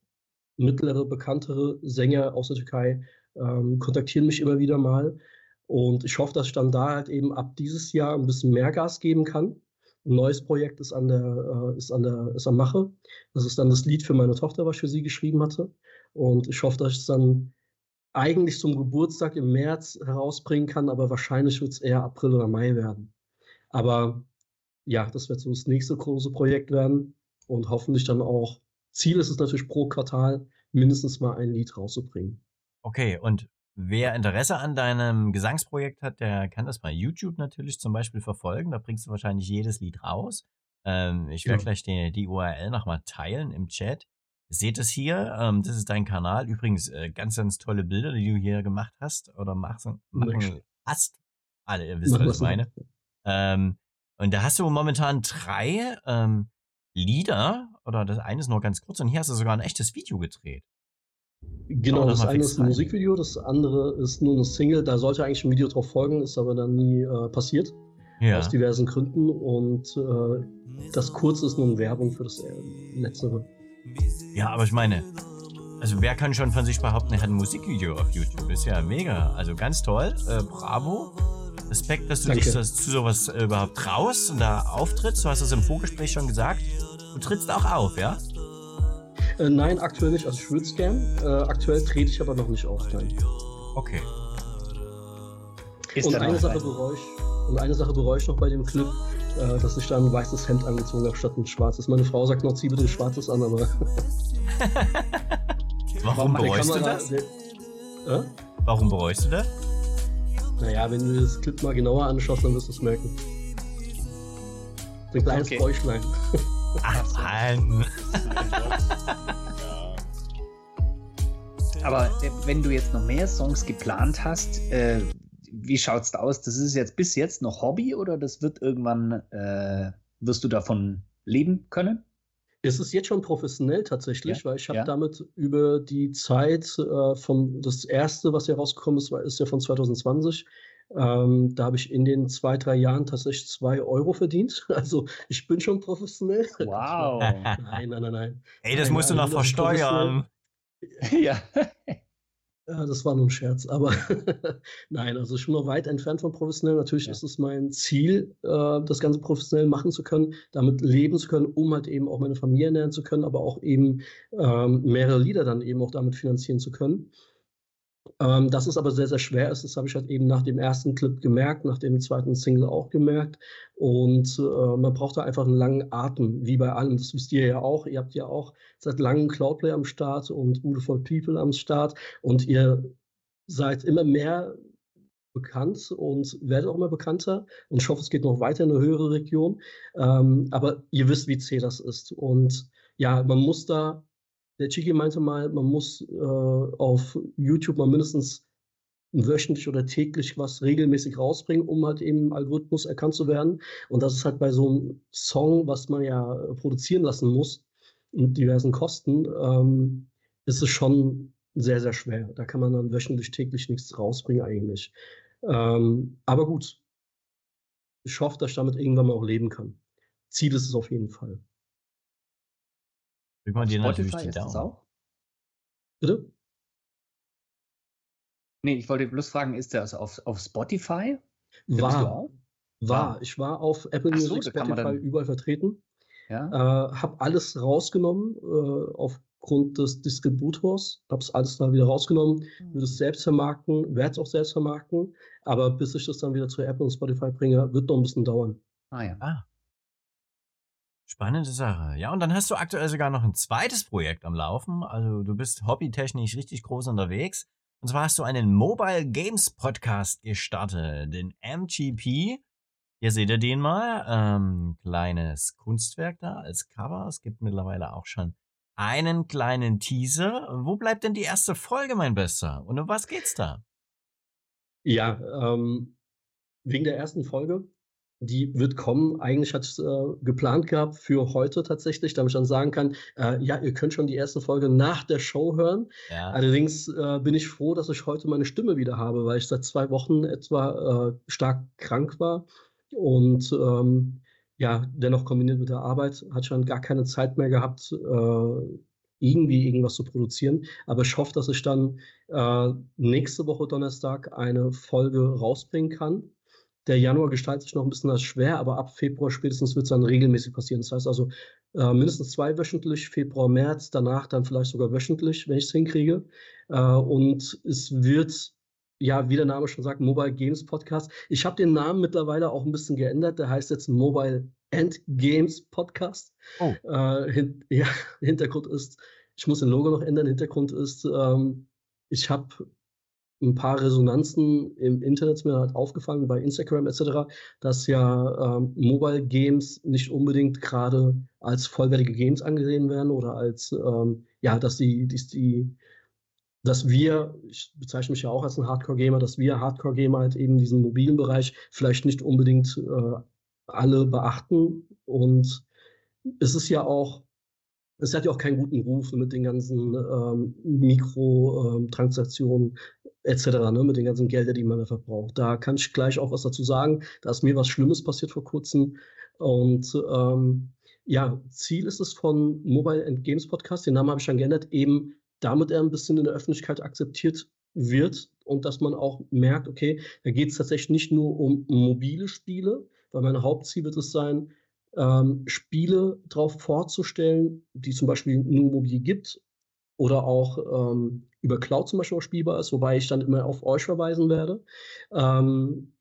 mittlere, bekanntere Sänger aus der Türkei ähm, kontaktieren mich immer wieder mal. Und ich hoffe, dass ich dann da halt eben ab dieses Jahr ein bisschen mehr Gas geben kann. Ein neues Projekt ist an der, äh, ist an der, ist am Mache. Das ist dann das Lied für meine Tochter, was ich für sie geschrieben hatte. Und ich hoffe, dass ich es dann eigentlich zum Geburtstag im März herausbringen kann, aber wahrscheinlich wird es eher April oder Mai werden. Aber ja, das wird so das nächste große Projekt werden und hoffentlich dann auch, Ziel ist es natürlich pro Quartal mindestens mal ein Lied rauszubringen. Okay, und wer Interesse an deinem Gesangsprojekt hat, der kann das bei YouTube natürlich zum Beispiel verfolgen. Da bringst du wahrscheinlich jedes Lied raus. Ähm, ich werde Ja. gleich die, die URL nochmal teilen im Chat. Seht es hier, ähm, das ist dein Kanal. Übrigens, äh, ganz, ganz tolle Bilder, die du hier gemacht hast oder machst, machen hast. Alle, ihr wisst, was ich meine. Ähm, und da hast du momentan drei ähm, Lieder, oder das eine ist nur ganz kurz, und hier hast du sogar ein echtes Video gedreht. Genau, das eine ist ein. Musikvideo, das andere ist nur eine Single. Da sollte eigentlich ein Video drauf folgen, ist aber dann nie äh, passiert, Ja. aus diversen Gründen. Und äh, das kurze ist nun Werbung für das äh, letztere. Ja, aber ich meine, also wer kann schon von sich behaupten, er hat ein Musikvideo auf YouTube? Ist ja mega. Also ganz toll. Äh, bravo. Respekt, dass du Danke. dich das, zu sowas äh, überhaupt traust und da auftrittst. Du hast es im Vorgespräch schon gesagt. Du trittst auch auf, ja? Äh, nein, aktuell nicht. Also ich würde es gern. Äh, aktuell trete ich aber noch nicht auf. Nein. Okay. Ist und, eine Sache bereue ich, und eine Sache bereue ich noch bei dem Clip, äh, dass ich da ein weißes Hemd angezogen habe statt ein schwarzes. Meine Frau sagt noch, zieh bitte ein schwarzes an, aber Warum bereust du Kamera- das? Der, äh? Warum bereust du das? Naja, wenn du das Clip mal genauer anschaust, dann wirst du es merken. Ein kleines okay. Bäuchlein. Ach, Mann. Aber äh, wenn du jetzt noch mehr Songs geplant hast, äh, wie schaut's da aus? Das ist jetzt bis jetzt noch Hobby oder das wird irgendwann, äh, wirst du davon leben können? Es ist jetzt schon professionell tatsächlich, ja, weil ich habe ja. damit über die Zeit äh, vom das erste, was hier rausgekommen ist, war, ist ja von 2020. Ähm, da habe ich in den zwei, drei Jahren tatsächlich zwei Euro verdient. Also ich bin schon professionell. Wow. nein, nein, nein, nein. Ey, das nein, musst du noch versteuern. Ja. Ja, das war nur ein Scherz, aber nein, also ich bin noch weit entfernt von professionell. Natürlich ja. ist es mein Ziel, äh, das Ganze professionell machen zu können, damit leben zu können, um halt eben auch meine Familie ernähren zu können, aber auch eben ähm, mehrere Lieder dann eben auch damit finanzieren zu können. Ähm, dass es aber sehr, sehr schwer ist, das habe ich halt eben nach dem ersten Clip gemerkt, nach dem zweiten Single auch gemerkt. Und äh, man braucht da einfach einen langen Atem, wie bei allem. Das wisst ihr ja auch. Ihr habt ja auch seit langem Cloudplay am Start und Beautiful People am Start. Und ihr seid immer mehr bekannt und werdet auch immer bekannter. Und ich hoffe, es geht noch weiter in eine höhere Region. Ähm, aber ihr wisst, wie zäh das ist. Und ja, man muss da der Chiki meinte mal, man muss äh, auf YouTube mal mindestens wöchentlich oder täglich was regelmäßig rausbringen, um halt eben im Algorithmus erkannt zu werden. Und das ist halt bei so einem Song, was man ja produzieren lassen muss, mit diversen Kosten, ähm, ist es schon sehr, sehr schwer. Da kann man dann wöchentlich, täglich nichts rausbringen eigentlich. Ähm, aber gut, ich hoffe, dass ich damit irgendwann mal auch leben kann. Ziel ist es auf jeden Fall. Drück mal dir natürlich die Daumen. Auch? Bitte? Nee, ich wollte bloß fragen, ist das auf, auf Spotify? War. War. Ich war auf Apple so, Music, Spotify überall vertreten. Ja. Äh, habe alles rausgenommen äh, aufgrund des Distributors. Habe es alles da wieder rausgenommen. Mhm. Würde es selbst vermarkten, werde es auch selbst vermarkten. Aber bis ich das dann wieder zu Apple und Spotify bringe, wird noch ein bisschen dauern. Ah ja. Ah. Spannende Sache. Ja, und dann hast du aktuell sogar noch ein zweites Projekt am Laufen. Also du bist hobbytechnisch richtig groß unterwegs. Und zwar hast du einen Mobile Games Podcast gestartet, den MGP. Hier seht ihr den mal. Ähm, kleines Kunstwerk da als Cover. Es gibt mittlerweile auch schon einen kleinen Teaser. Wo bleibt denn die erste Folge, mein Bester? Und um was geht's da? Ja, ähm, wegen der ersten Folge die wird kommen. Eigentlich hat es äh, geplant gehabt für heute tatsächlich, damit ich dann sagen kann, äh, ja, ihr könnt schon die erste Folge nach der Show hören. Ja. Allerdings äh, bin ich froh, dass ich heute meine Stimme wieder habe, weil ich seit zwei Wochen etwa äh, stark krank war und ähm, ja, dennoch kombiniert mit der Arbeit hatte ich dann gar keine Zeit mehr gehabt, äh, irgendwie irgendwas zu produzieren. Aber ich hoffe, dass ich dann äh, nächste Woche Donnerstag eine Folge rausbringen kann der Januar gestaltet sich noch ein bisschen als schwer, aber ab Februar spätestens wird es dann regelmäßig passieren. Das heißt also äh, mindestens zwei wöchentlich, Februar, März, danach dann vielleicht sogar wöchentlich, wenn ich es hinkriege. Äh, und es wird, ja, wie der Name schon sagt, Mobile Games Podcast. Ich habe den Namen mittlerweile auch ein bisschen geändert. Der heißt jetzt Mobile and Games Podcast. Oh. Äh, hin, ja, Hintergrund ist, ich muss den Logo noch ändern. Hintergrund ist, ähm, ich habe ein paar Resonanzen im Internet mir halt aufgefallen, bei Instagram etc., dass ja ähm, Mobile Games nicht unbedingt gerade als vollwertige Games angesehen werden oder als, ähm, ja, dass die, die, die, dass wir, ich bezeichne mich ja auch als ein Hardcore-Gamer, dass wir Hardcore-Gamer halt eben diesen mobilen Bereich vielleicht nicht unbedingt äh, alle beachten. Und es ist ja auch es hat ja auch keinen guten Ruf mit den ganzen ähm, Mikrotransaktionen etc., ne, mit den ganzen Geldern, die man da verbraucht. Da kann ich gleich auch was dazu sagen. Da ist mir was Schlimmes passiert vor kurzem. Und ähm, ja, Ziel ist es von Mobile and Games Podcast, den Namen habe ich schon geändert, eben damit er ein bisschen in der Öffentlichkeit akzeptiert wird und dass man auch merkt, okay, da geht es tatsächlich nicht nur um mobile Spiele, weil mein Hauptziel wird es sein, ähm, Spiele darauf vorzustellen, die zum Beispiel nur mobil gibt oder auch ähm, über Cloud zum Beispiel auch spielbar ist, wobei ich dann immer auf euch verweisen werde. Ähm,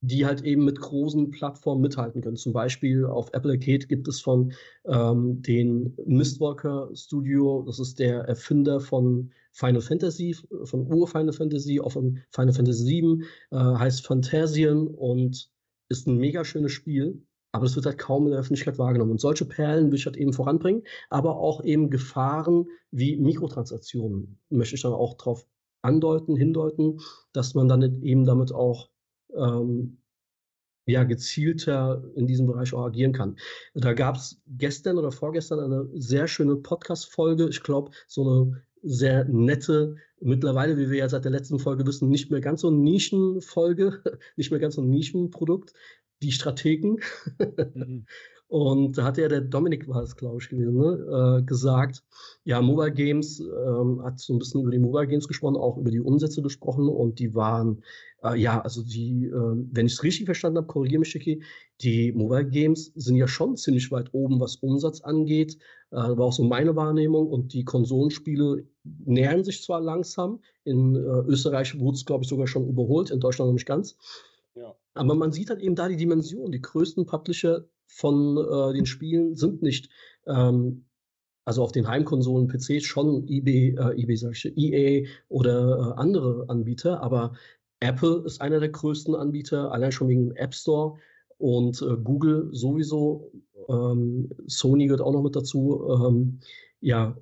die halt eben mit großen Plattformen mithalten können. Zum Beispiel auf Apple Arcade gibt es von ähm, den Mistwalker Studio, das ist der Erfinder von Final Fantasy, von Ur-Final Fantasy, auch von Final Fantasy VII, äh, heißt Phantasian und ist ein mega schönes Spiel. Aber es wird halt kaum in der Öffentlichkeit wahrgenommen. Und solche Perlen will ich halt eben voranbringen, aber auch eben Gefahren wie Mikrotransaktionen möchte ich dann auch darauf andeuten, hindeuten, dass man dann eben damit auch ähm, ja, gezielter in diesem Bereich auch agieren kann. Da gab es gestern oder vorgestern eine sehr schöne Podcast-Folge. Ich glaube, so eine sehr nette, mittlerweile, wie wir ja seit der letzten Folge wissen, nicht mehr ganz so Nischenfolge, nicht mehr ganz so ein Nischenprodukt, die Strategen. Mhm. Und da hat ja der Dominik, war es glaube ich gewesen, ne, äh, gesagt, ja, Mobile Games, ähm, hat so ein bisschen über die Mobile Games gesprochen, auch über die Umsätze gesprochen und die waren, äh, ja, also die, äh, wenn ich es richtig verstanden habe, korrigiere mich, Schicki, die Mobile Games sind ja schon ziemlich weit oben, was Umsatz angeht, äh, war auch so meine Wahrnehmung und die Konsolenspiele nähern sich zwar langsam, in äh, Österreich wurde es, glaube ich, sogar schon überholt, in Deutschland noch nicht ganz. Aber man sieht halt eben da die Dimension. Die größten Publisher von äh, den Spielen sind nicht, ähm, also auf den Heimkonsolen, PCs schon eBay, äh, eBay sag ich, EA oder äh, andere Anbieter, aber Apple ist einer der größten Anbieter, allein schon wegen dem App Store und äh, Google sowieso. Ähm, Sony gehört auch noch mit dazu. Ähm, ja,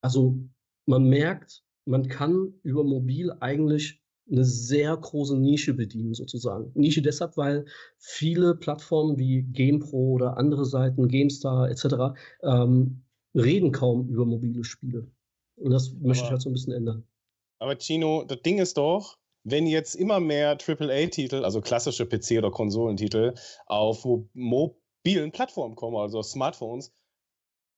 also man merkt, man kann über mobil eigentlich eine sehr große Nische bedienen, sozusagen. Nische deshalb, weil viele Plattformen wie GamePro oder andere Seiten, GameStar etc. Ähm, reden kaum über mobile Spiele. Und das aber, möchte ich halt so ein bisschen ändern. Aber Chino, das Ding ist doch, wenn jetzt immer mehr AAA-Titel, also klassische PC- oder Konsolentitel, auf mobilen Plattformen kommen, also Smartphones,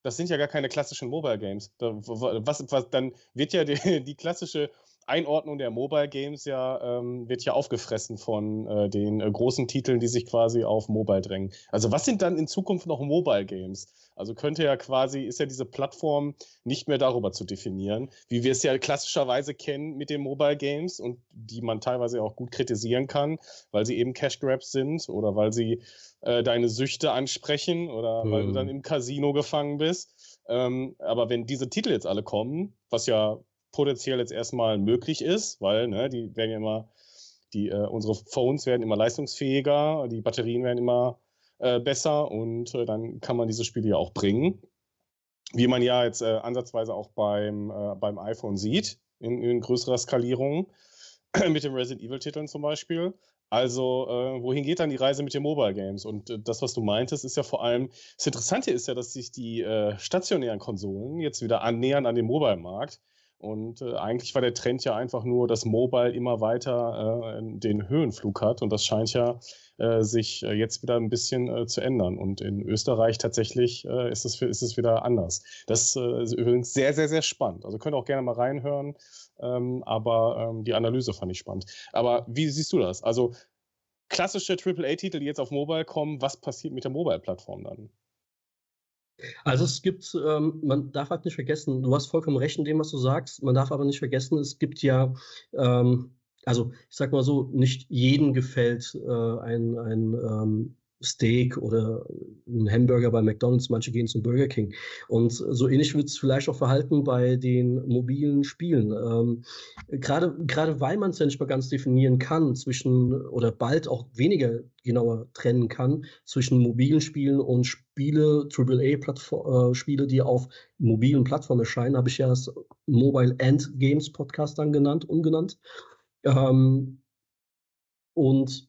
das sind ja gar keine klassischen Mobile Games. was, was, dann wird ja die, die klassische Einordnung der Mobile Games ja ähm, wird ja aufgefressen von äh, den äh, großen Titeln, die sich quasi auf Mobile drängen. Also was sind dann in Zukunft noch Mobile Games? Also könnte ja quasi, ist ja diese Plattform nicht mehr darüber zu definieren, wie wir es ja klassischerweise kennen mit den Mobile Games und die man teilweise auch gut kritisieren kann, weil sie eben Cash Grabs sind oder weil sie äh, deine Süchte ansprechen oder mhm. weil du dann mhm. im Casino gefangen bist. Ähm, aber wenn diese Titel jetzt alle kommen, was ja potenziell jetzt erstmal möglich ist, weil ne, die werden ja immer, die, äh, unsere Phones werden immer leistungsfähiger, die Batterien werden immer äh, besser und äh, dann kann man diese Spiele ja auch bringen. Wie man ja jetzt äh, ansatzweise auch beim, äh, beim iPhone sieht, in, in größerer Skalierung, mit den Resident Evil-Titeln zum Beispiel. Also, äh, wohin geht dann die Reise mit den Mobile Games? Und äh, das, was du meintest, ist ja vor allem, das Interessante ist ja, dass sich die äh, stationären Konsolen jetzt wieder annähern an den Mobile-Markt. Und äh, eigentlich war der Trend ja einfach nur, dass Mobile immer weiter äh, den Höhenflug hat. Und das scheint ja äh, sich äh, jetzt wieder ein bisschen äh, zu ändern. Und in Österreich tatsächlich äh, ist, es, ist es wieder anders. Das ist übrigens sehr, sehr, sehr spannend. Also könnt ihr auch gerne mal reinhören. Ähm, aber ähm, die Analyse fand ich spannend. Aber wie siehst du das? Also klassische AAA-Titel, die jetzt auf Mobile kommen, was passiert mit der Mobile-Plattform dann? Also es gibt, ähm, man darf halt nicht vergessen, du hast vollkommen recht in dem, was du sagst, man darf aber nicht vergessen, es gibt ja, ähm, also ich sag mal so, nicht jedem gefällt äh, ein, ein ähm, Steak oder ein Hamburger bei McDonald's, manche gehen zum Burger King. Und so ähnlich wird es vielleicht auch verhalten bei den mobilen Spielen. Ähm, gerade, gerade weil man es ja nicht mehr ganz definieren kann zwischen oder bald auch weniger genauer trennen kann zwischen mobilen Spielen und Spiele, AAA-Spiele, äh, die auf mobilen Plattformen erscheinen, habe ich ja das Mobile End Games Podcast dann genannt, umgenannt. Ähm, und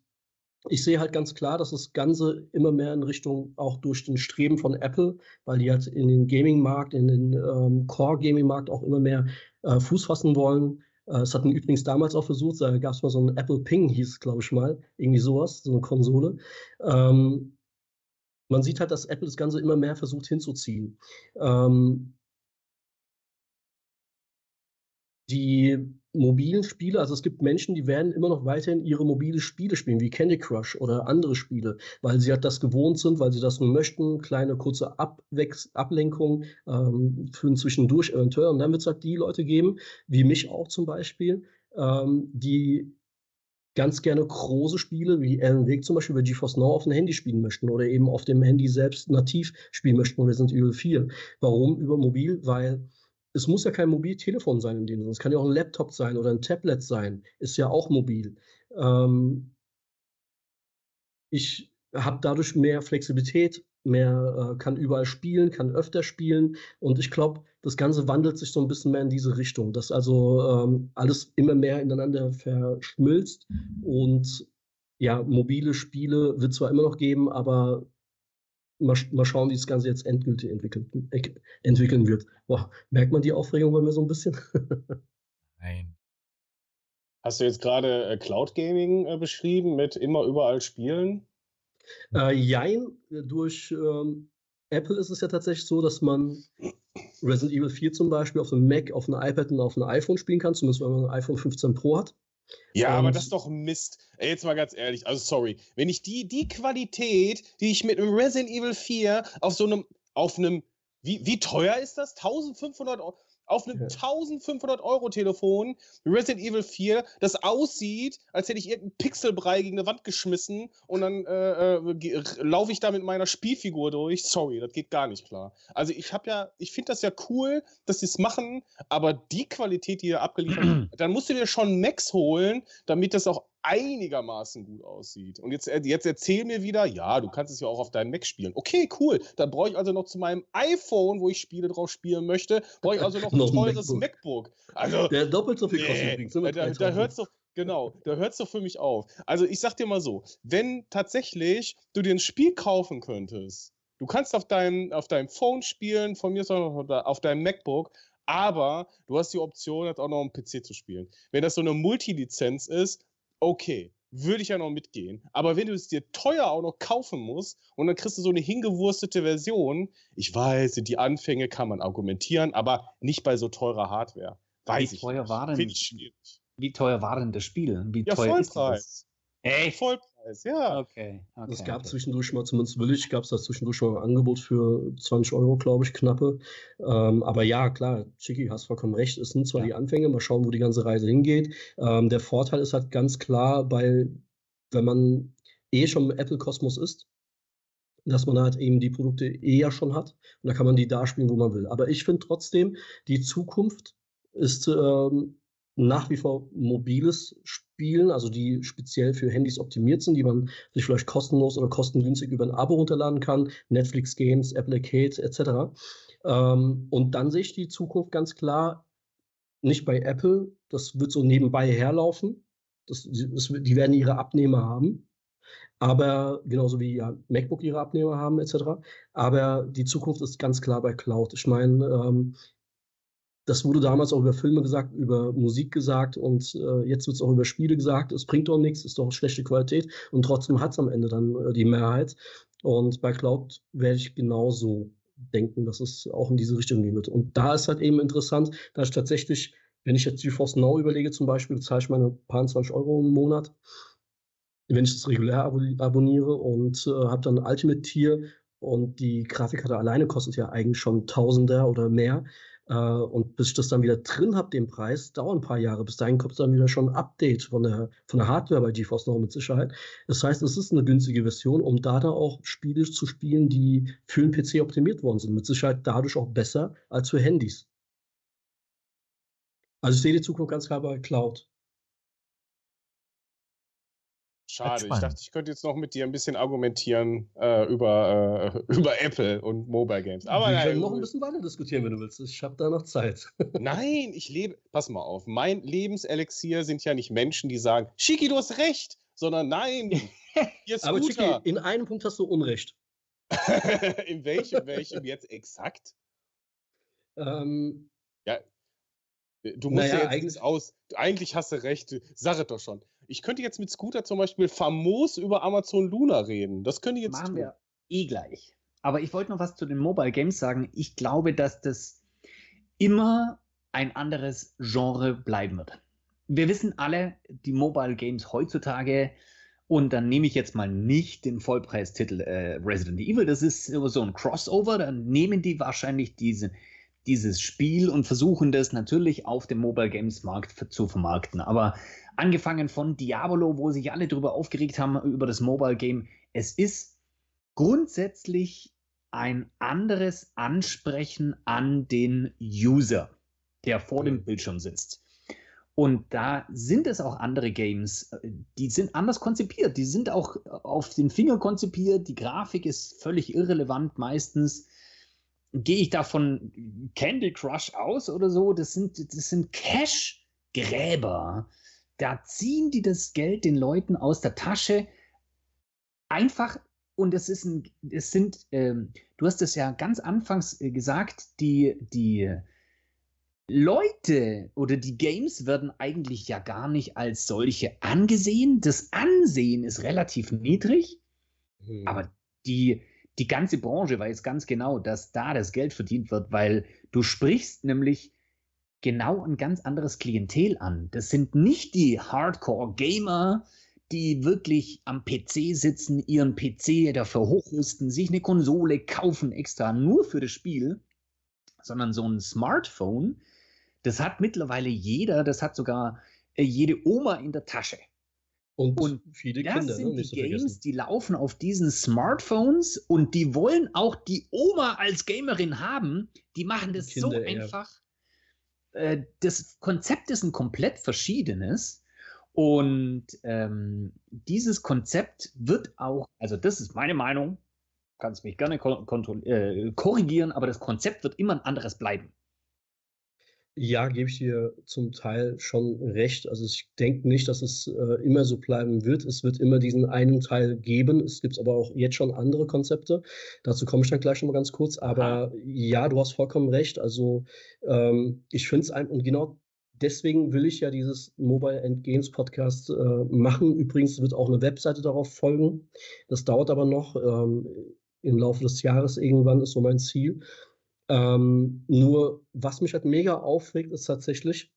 ich sehe halt ganz klar, dass das Ganze immer mehr in Richtung auch durch den Streben von Apple, weil die halt in den Gaming-Markt, in den ähm, Core-Gaming-Markt auch immer mehr äh, Fuß fassen wollen. Äh, es hatten übrigens damals auch versucht, da gab es mal so ein Apple Ping, hieß es, glaube ich mal, irgendwie sowas, so eine Konsole. Ähm, man sieht halt, dass Apple das Ganze immer mehr versucht hinzuziehen. Ähm, die mobilen Spiele, also es gibt Menschen, die werden immer noch weiterhin ihre mobile Spiele spielen, wie Candy Crush oder andere Spiele, weil sie halt das gewohnt sind, weil sie das möchten, kleine kurze Abwex Ablenkung ähm, für Zwischendurch eventuell. Und dann wird es halt die Leute geben, wie mich auch zum Beispiel, ähm, die ganz gerne große Spiele wie Alan Wake zum Beispiel bei GeForce Now auf dem Handy spielen möchten oder eben auf dem Handy selbst nativ spielen möchten oder sind Evil 4. Warum über mobil? Weil es muss ja kein Mobiltelefon sein in dem Sinne. Es kann ja auch ein Laptop sein oder ein Tablet sein. Ist ja auch mobil. Ähm, ich habe dadurch mehr Flexibilität, mehr, äh, kann überall spielen, kann öfter spielen. Und ich glaube, das Ganze wandelt sich so ein bisschen mehr in diese Richtung, dass also ähm, alles immer mehr ineinander verschmilzt. Und ja, mobile Spiele wird zwar immer noch geben, aber mal, mal schauen, wie das Ganze jetzt endgültig entwickeln, entwickeln wird. Boah, merkt man die Aufregung bei mir so ein bisschen? Nein. Hast du jetzt gerade äh, Cloud Gaming äh, beschrieben mit immer überall spielen? Äh, jein, durch ähm, Apple ist es ja tatsächlich so, dass man Resident Evil 4 zum Beispiel auf einem Mac, auf einem iPad und auf einem iPhone spielen kann, zumindest wenn man ein iPhone 15 Pro hat. Ja, und aber das ist doch Mist. Ey, jetzt mal ganz ehrlich, also sorry, wenn ich die, die Qualität, die ich mit einem Resident Evil 4 auf so einem, auf einem, wie, wie teuer ist das? 1500 Euro? Auf einem ja. 1500 Euro Telefon Resident Evil 4, das aussieht, als hätte ich irgendeinen Pixelbrei gegen eine Wand geschmissen und dann äh, äh, laufe ich da mit meiner Spielfigur durch. Sorry, das geht gar nicht klar. Also ich habe ja, ich finde das ja cool, dass sie es machen, aber die Qualität, die ihr abgeliefert habt, dann musst du dir schon Max holen, damit das auch einigermaßen gut aussieht. Und jetzt, äh, jetzt erzähl mir wieder, ja, du kannst es ja auch auf deinem Mac spielen. Okay, cool. Dann brauche ich also noch zu meinem iPhone, wo ich Spiele drauf spielen möchte, brauche ich also noch ein teures MacBook. MacBook. Also, Der doppelt so viel kostet nee, übrigens. Da, da hört es doch, genau, da hört es doch für mich auf. Also ich sag dir mal so, wenn tatsächlich du dir ein Spiel kaufen könntest, du kannst auf deinem, auf deinem Phone spielen, von mir ist auch auf deinem MacBook, aber du hast die Option, auch noch am PC zu spielen. Wenn das so eine Multilizenz ist, okay, würde ich ja noch mitgehen. Aber wenn du es dir teuer auch noch kaufen musst und dann kriegst du so eine hingewurstete Version, ich weiß, die Anfänge kann man argumentieren, aber nicht bei so teurer Hardware. Weiß wie teuer ich war denn, ich. Wie teuer war denn das Spiel? Wie ja, teuer Vollpreis. Ist Echt? Vollpreis. Preis, ja. Okay. okay es gab okay. zwischendurch mal, zumindest willig, gab es da zwischendurch mal ein Angebot für 20 Euro, glaube ich, knappe. Ähm, aber ja, klar, Chicky, hast vollkommen recht. Es sind zwar ja. die Anfänge, mal schauen, wo die ganze Reise hingeht. Ähm, der Vorteil ist halt ganz klar, weil, wenn man eh schon im Apple-Kosmos ist, dass man halt eben die Produkte eh ja schon hat und da kann man die da spielen, wo man will. Aber ich finde trotzdem, die Zukunft ist ähm, nach wie vor mobiles Spielen, also die speziell für Handys optimiert sind, die man sich vielleicht kostenlos oder kostengünstig über ein Abo runterladen kann, Netflix Games, Apple Arcade etc. Ähm, und dann sehe ich die Zukunft ganz klar nicht bei Apple, das wird so nebenbei herlaufen, das, das, die werden ihre Abnehmer haben, aber genauso wie ja, MacBook ihre Abnehmer haben etc. Aber die Zukunft ist ganz klar bei Cloud. Ich meine, ähm, das wurde damals auch über Filme gesagt, über Musik gesagt und äh, jetzt wird es auch über Spiele gesagt. Es bringt doch nichts, ist doch schlechte Qualität und trotzdem hat es am Ende dann äh, die Mehrheit. Und bei Cloud werde ich genauso denken, dass es auch in diese Richtung gehen wird. Und da ist halt eben interessant, dass ich tatsächlich, wenn ich jetzt GeForce Now überlege zum Beispiel, zahle ich meine paar 20 Euro im Monat, wenn ich das regulär abonniere und äh, habe dann Ultimate Tier und die Grafikkarte alleine kostet ja eigentlich schon Tausender oder mehr. Äh, und bis ich das dann wieder drin habe, den Preis, dauert ein paar Jahre. Bis dahin kommt dann wieder schon ein Update von der, von der Hardware bei GeForce noch mit Sicherheit. Das heißt, es ist eine günstige Version, um da dann auch Spiele zu spielen, die für den PC optimiert worden sind. Mit Sicherheit dadurch auch besser als für Handys. Also ich sehe die Zukunft ganz klar bei Cloud. Schade, ich dachte, ich könnte jetzt noch mit dir ein bisschen argumentieren äh, über, äh, über Apple und Mobile Games. Aber wir können noch ein bisschen weiter diskutieren, wenn du willst. Ich habe da noch Zeit. nein, ich lebe. Pass mal auf. Mein Lebenselixier sind ja nicht Menschen, die sagen, Shiki, du hast recht, sondern nein, hier ist Aber Chiki, in einem Punkt hast du Unrecht. in welchem, welchem jetzt exakt? Ähm, ja, Du musst naja, ja eigentlich aus. Eigentlich hast du recht. Sag es doch schon. Ich könnte jetzt mit Scooter zum Beispiel famos über Amazon Luna reden. Das könnte jetzt Machen tun. wir eh gleich. Aber ich wollte noch was zu den Mobile Games sagen. Ich glaube, dass das immer ein anderes Genre bleiben wird. Wir wissen alle, die Mobile Games heutzutage, und dann nehme ich jetzt mal nicht den Vollpreistitel äh, Resident Evil, das ist so ein Crossover, dann nehmen die wahrscheinlich diesen dieses Spiel und versuchen das natürlich auf dem Mobile Games Markt zu vermarkten. Aber angefangen von Diablo, wo sich alle darüber aufgeregt haben über das Mobile Game, es ist grundsätzlich ein anderes Ansprechen an den User, der vor dem Bildschirm sitzt. Und da sind es auch andere Games, die sind anders konzipiert, die sind auch auf den Finger konzipiert, die Grafik ist völlig irrelevant meistens gehe ich da von Candy Crush aus oder so? Das sind, das sind Cash-Gräber. Da ziehen die das Geld den Leuten aus der Tasche. Einfach, und es ist ein, es sind, ähm, du hast es ja ganz anfangs äh, gesagt, die, die Leute oder die Games werden eigentlich ja gar nicht als solche angesehen. Das Ansehen ist relativ niedrig, hm. aber die, die ganze Branche weiß ganz genau, dass da das Geld verdient wird, weil du sprichst nämlich genau ein ganz anderes Klientel an. Das sind nicht die Hardcore-Gamer, die wirklich am PC sitzen, ihren PC dafür hochrüsten, sich eine Konsole kaufen extra nur für das Spiel, sondern so ein Smartphone, das hat mittlerweile jeder, das hat sogar äh, jede Oma in der Tasche. Und, und viele das Kinder, sind ne? die Games, vergessen. die laufen auf diesen Smartphones und die wollen auch die Oma als Gamerin haben. Die machen das Kinder, so einfach. Äh, das Konzept ist ein komplett verschiedenes. Und ähm, dieses Konzept wird auch, also das ist meine Meinung, kannst mich gerne äh, korrigieren, aber das Konzept wird immer ein anderes bleiben. Ja, gebe ich dir zum Teil schon recht. Also ich denke nicht, dass es äh, immer so bleiben wird. Es wird immer diesen einen Teil geben. Es gibt aber auch jetzt schon andere Konzepte. Dazu komme ich dann gleich noch mal ganz kurz. Aber ja, du hast vollkommen recht. Also ähm, ich finde es ein und genau deswegen will ich ja dieses Mobile End Games Podcast äh, machen. Übrigens wird auch eine Webseite darauf folgen. Das dauert aber noch. Ähm, Im Laufe des Jahres irgendwann ist so mein Ziel. Ähm, nur, was mich halt mega aufregt, ist tatsächlich,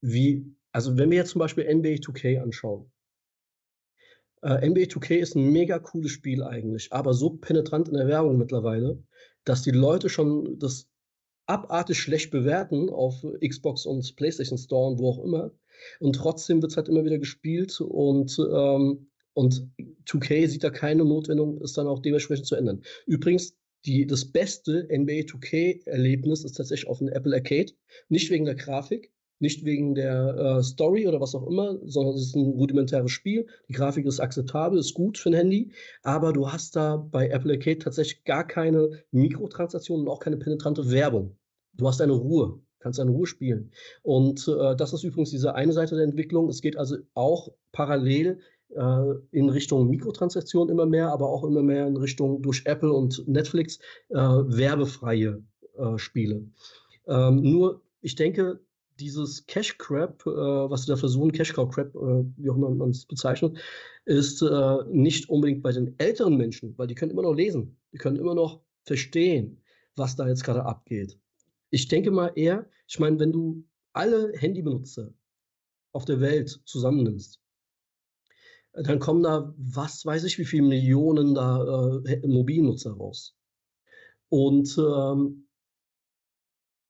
wie, also wenn wir jetzt zum Beispiel NBA 2K anschauen. Äh, NBA 2K ist ein mega cooles Spiel eigentlich, aber so penetrant in der Werbung mittlerweile, dass die Leute schon das abartig schlecht bewerten auf Xbox und PlayStation Store und wo auch immer. Und trotzdem wird es halt immer wieder gespielt und, ähm, und 2K sieht da keine Notwendigung, es dann auch dementsprechend zu ändern. Übrigens, die, das beste NBA 2K-Erlebnis ist tatsächlich auf dem Apple Arcade. Nicht wegen der Grafik, nicht wegen der äh, Story oder was auch immer, sondern es ist ein rudimentäres Spiel. Die Grafik ist akzeptabel, ist gut für ein Handy, aber du hast da bei Apple Arcade tatsächlich gar keine Mikrotransaktionen und auch keine penetrante Werbung. Du hast eine Ruhe, kannst eine Ruhe spielen. Und äh, das ist übrigens diese eine Seite der Entwicklung. Es geht also auch parallel in Richtung Mikrotransaktionen immer mehr, aber auch immer mehr in Richtung durch Apple und Netflix äh, werbefreie äh, Spiele. Ähm, nur, ich denke, dieses Cash Crap, äh, was sie da versuchen, Cash Cow Crap, äh, wie auch immer man es bezeichnet, ist äh, nicht unbedingt bei den älteren Menschen, weil die können immer noch lesen, die können immer noch verstehen, was da jetzt gerade abgeht. Ich denke mal eher, ich meine, wenn du alle Handybenutzer auf der Welt zusammennimmst, dann kommen da, was weiß ich, wie viele Millionen da äh, Mobilnutzer raus. Und ähm,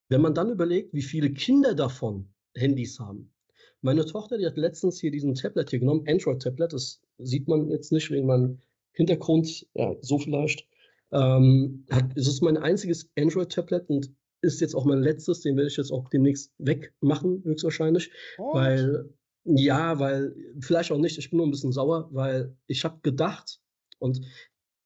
wenn man dann überlegt, wie viele Kinder davon Handys haben. Meine Tochter, die hat letztens hier diesen Tablet hier genommen, Android-Tablet, das sieht man jetzt nicht wegen meinem Hintergrund, ja, so vielleicht. Ähm, hat, es ist mein einziges Android-Tablet und ist jetzt auch mein letztes, den werde ich jetzt auch demnächst wegmachen, höchstwahrscheinlich, oh. weil ja, weil vielleicht auch nicht. Ich bin nur ein bisschen sauer, weil ich habe gedacht und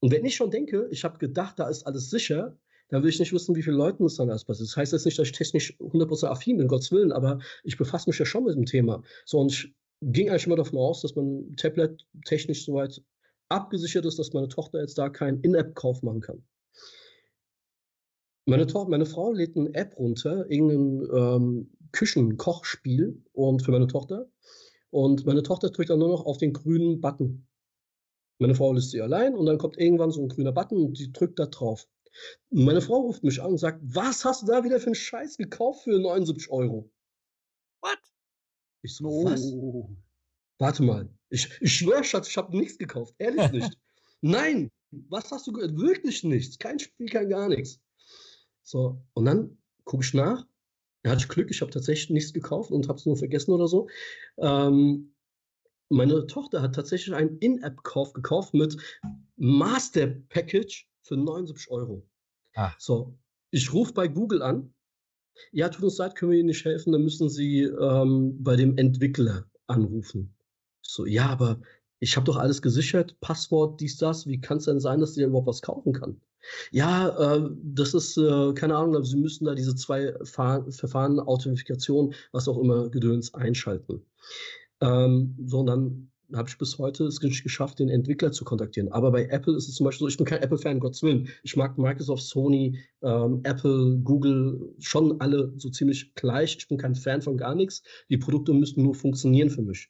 und wenn ich schon denke, ich habe gedacht, da ist alles sicher, dann will ich nicht wissen, wie viele Leuten es dann alles passiert. Das heißt jetzt nicht, dass ich technisch 100% affin bin, Gottes Willen, aber ich befasse mich ja schon mit dem Thema. So, und ich ging eigentlich immer davon aus, dass mein Tablet technisch soweit abgesichert ist, dass meine Tochter jetzt da keinen In-App-Kauf machen kann. Meine, Tochter, meine Frau lädt eine App runter, irgendein ähm, Küchenkochspiel und für meine Tochter. Und meine Tochter drückt dann nur noch auf den grünen Button. Meine Frau lässt sie allein und dann kommt irgendwann so ein grüner Button und sie drückt da drauf. Und meine Frau ruft mich an und sagt, was hast du da wieder für einen Scheiß gekauft für 79 Euro? What? Ich so, oh. was? Warte mal. Ich, ich schwöre, Schatz, ich habe nichts gekauft. Ehrlich nicht. Nein, was hast du gehört? Wirklich nichts. Kein Spiel, kein gar nichts. So, und dann gucke ich nach. Da hatte ich Glück, ich habe tatsächlich nichts gekauft und habe es nur vergessen oder so. Ähm, meine Tochter hat tatsächlich einen In-App-Kauf gekauft mit Master Package für 79 Euro. Ah. So, ich rufe bei Google an. Ja, tut uns leid, können wir Ihnen nicht helfen, dann müssen Sie ähm, bei dem Entwickler anrufen. So, ja, aber ich habe doch alles gesichert, Passwort, dies, das. Wie kann es denn sein, dass die überhaupt was kaufen kann? Ja, äh, das ist, äh, keine Ahnung, aber Sie müssen da diese zwei Fahr Verfahren, Authentifikation, was auch immer, Gedöns einschalten. Ähm, so, und dann habe ich bis heute es nicht geschafft, den Entwickler zu kontaktieren. Aber bei Apple ist es zum Beispiel so, ich bin kein Apple-Fan, Gottes Willen. Ich mag Microsoft, Sony, ähm, Apple, Google schon alle so ziemlich gleich. Ich bin kein Fan von gar nichts. Die Produkte müssten nur funktionieren für mich.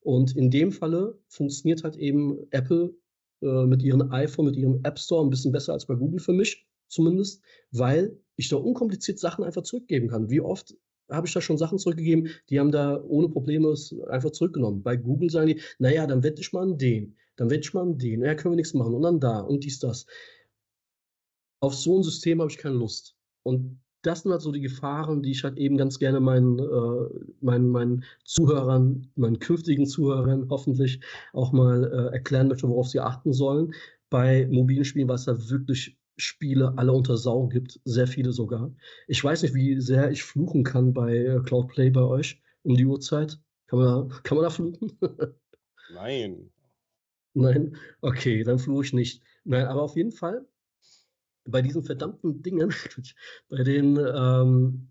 Und in dem Falle funktioniert halt eben Apple äh, mit ihrem iPhone, mit ihrem App Store ein bisschen besser als bei Google für mich zumindest, weil ich da unkompliziert Sachen einfach zurückgeben kann. Wie oft habe ich da schon Sachen zurückgegeben, die haben da ohne Probleme es einfach zurückgenommen. Bei Google sagen die, naja, dann wette ich mal an den, dann wette ich mal an den, naja, können wir nichts machen und dann da und dies, das. Auf so ein System habe ich keine Lust. Und das sind halt so die Gefahren, die ich halt eben ganz gerne meinen, äh, meinen, meinen Zuhörern, meinen künftigen Zuhörern hoffentlich auch mal äh, erklären möchte, worauf sie achten sollen bei mobilen Spielen, was da wirklich Spiele alle unter Sau gibt, sehr viele sogar. Ich weiß nicht, wie sehr ich fluchen kann bei äh, Cloudplay bei euch um die Uhrzeit. Kann man, kann man da fluchen? Nein. Nein? Okay, dann fluche ich nicht. Nein, aber auf jeden Fall bei diesen verdammten Dingen, bei den, ähm,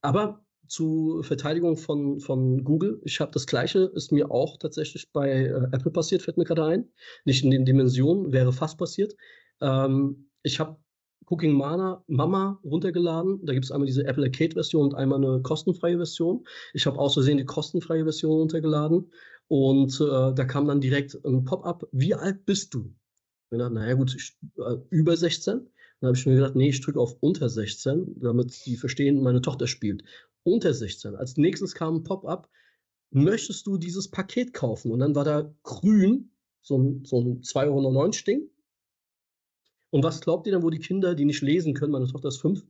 aber zur Verteidigung von, von Google, ich habe das gleiche, ist mir auch tatsächlich bei äh, Apple passiert, fällt mir gerade ein. Nicht in den Dimensionen, wäre fast passiert. Ähm, ich habe Cooking Mana Mama runtergeladen. Da gibt es einmal diese Apple Arcade-Version und einmal eine kostenfreie Version. Ich habe aus Versehen die kostenfreie Version runtergeladen und äh, da kam dann direkt ein Pop-up. Wie alt bist du? Ich gedacht, naja gut, ich, äh, über 16. Dann habe ich mir gedacht, nee, ich drücke auf unter 16, damit die verstehen, meine Tochter spielt. Unter 16. Als nächstes kam ein Pop-up, möchtest du dieses Paket kaufen? Und dann war da grün, so ein, so ein 2,99 Euro Ding. Und was glaubt ihr dann, wo die Kinder, die nicht lesen können, meine Tochter ist fünf,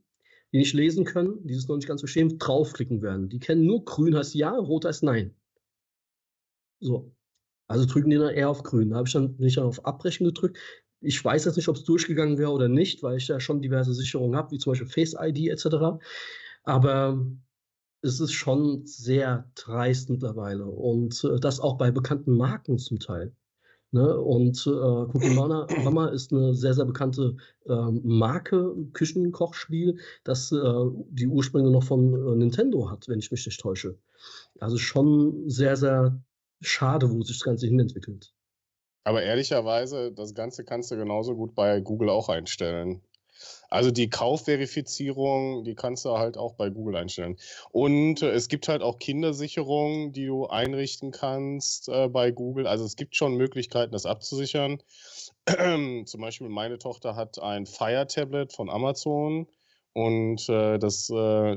die nicht lesen können, die es noch nicht ganz verstehen, draufklicken werden? Die kennen nur grün heißt ja, rot heißt nein. So. Also drücken die dann eher auf grün. Da habe ich dann nicht auf Abbrechen gedrückt. Ich weiß jetzt nicht, ob es durchgegangen wäre oder nicht, weil ich ja schon diverse Sicherungen habe, wie zum Beispiel Face ID etc. Aber es ist schon sehr dreist mittlerweile und äh, das auch bei bekannten Marken zum Teil. Ne? Und äh, Cookie Mama, Mama ist eine sehr, sehr bekannte äh, Marke, Küchenkochspiel, das äh, die Ursprünge noch von äh, Nintendo hat, wenn ich mich nicht täusche. Also schon sehr, sehr schade, wo sich das Ganze hinentwickelt. Aber ehrlicherweise, das Ganze kannst du genauso gut bei Google auch einstellen. Also die Kaufverifizierung, die kannst du halt auch bei Google einstellen. Und äh, es gibt halt auch Kindersicherungen, die du einrichten kannst äh, bei Google. Also es gibt schon Möglichkeiten, das abzusichern. Zum Beispiel meine Tochter hat ein Fire Tablet von Amazon und äh, das, äh,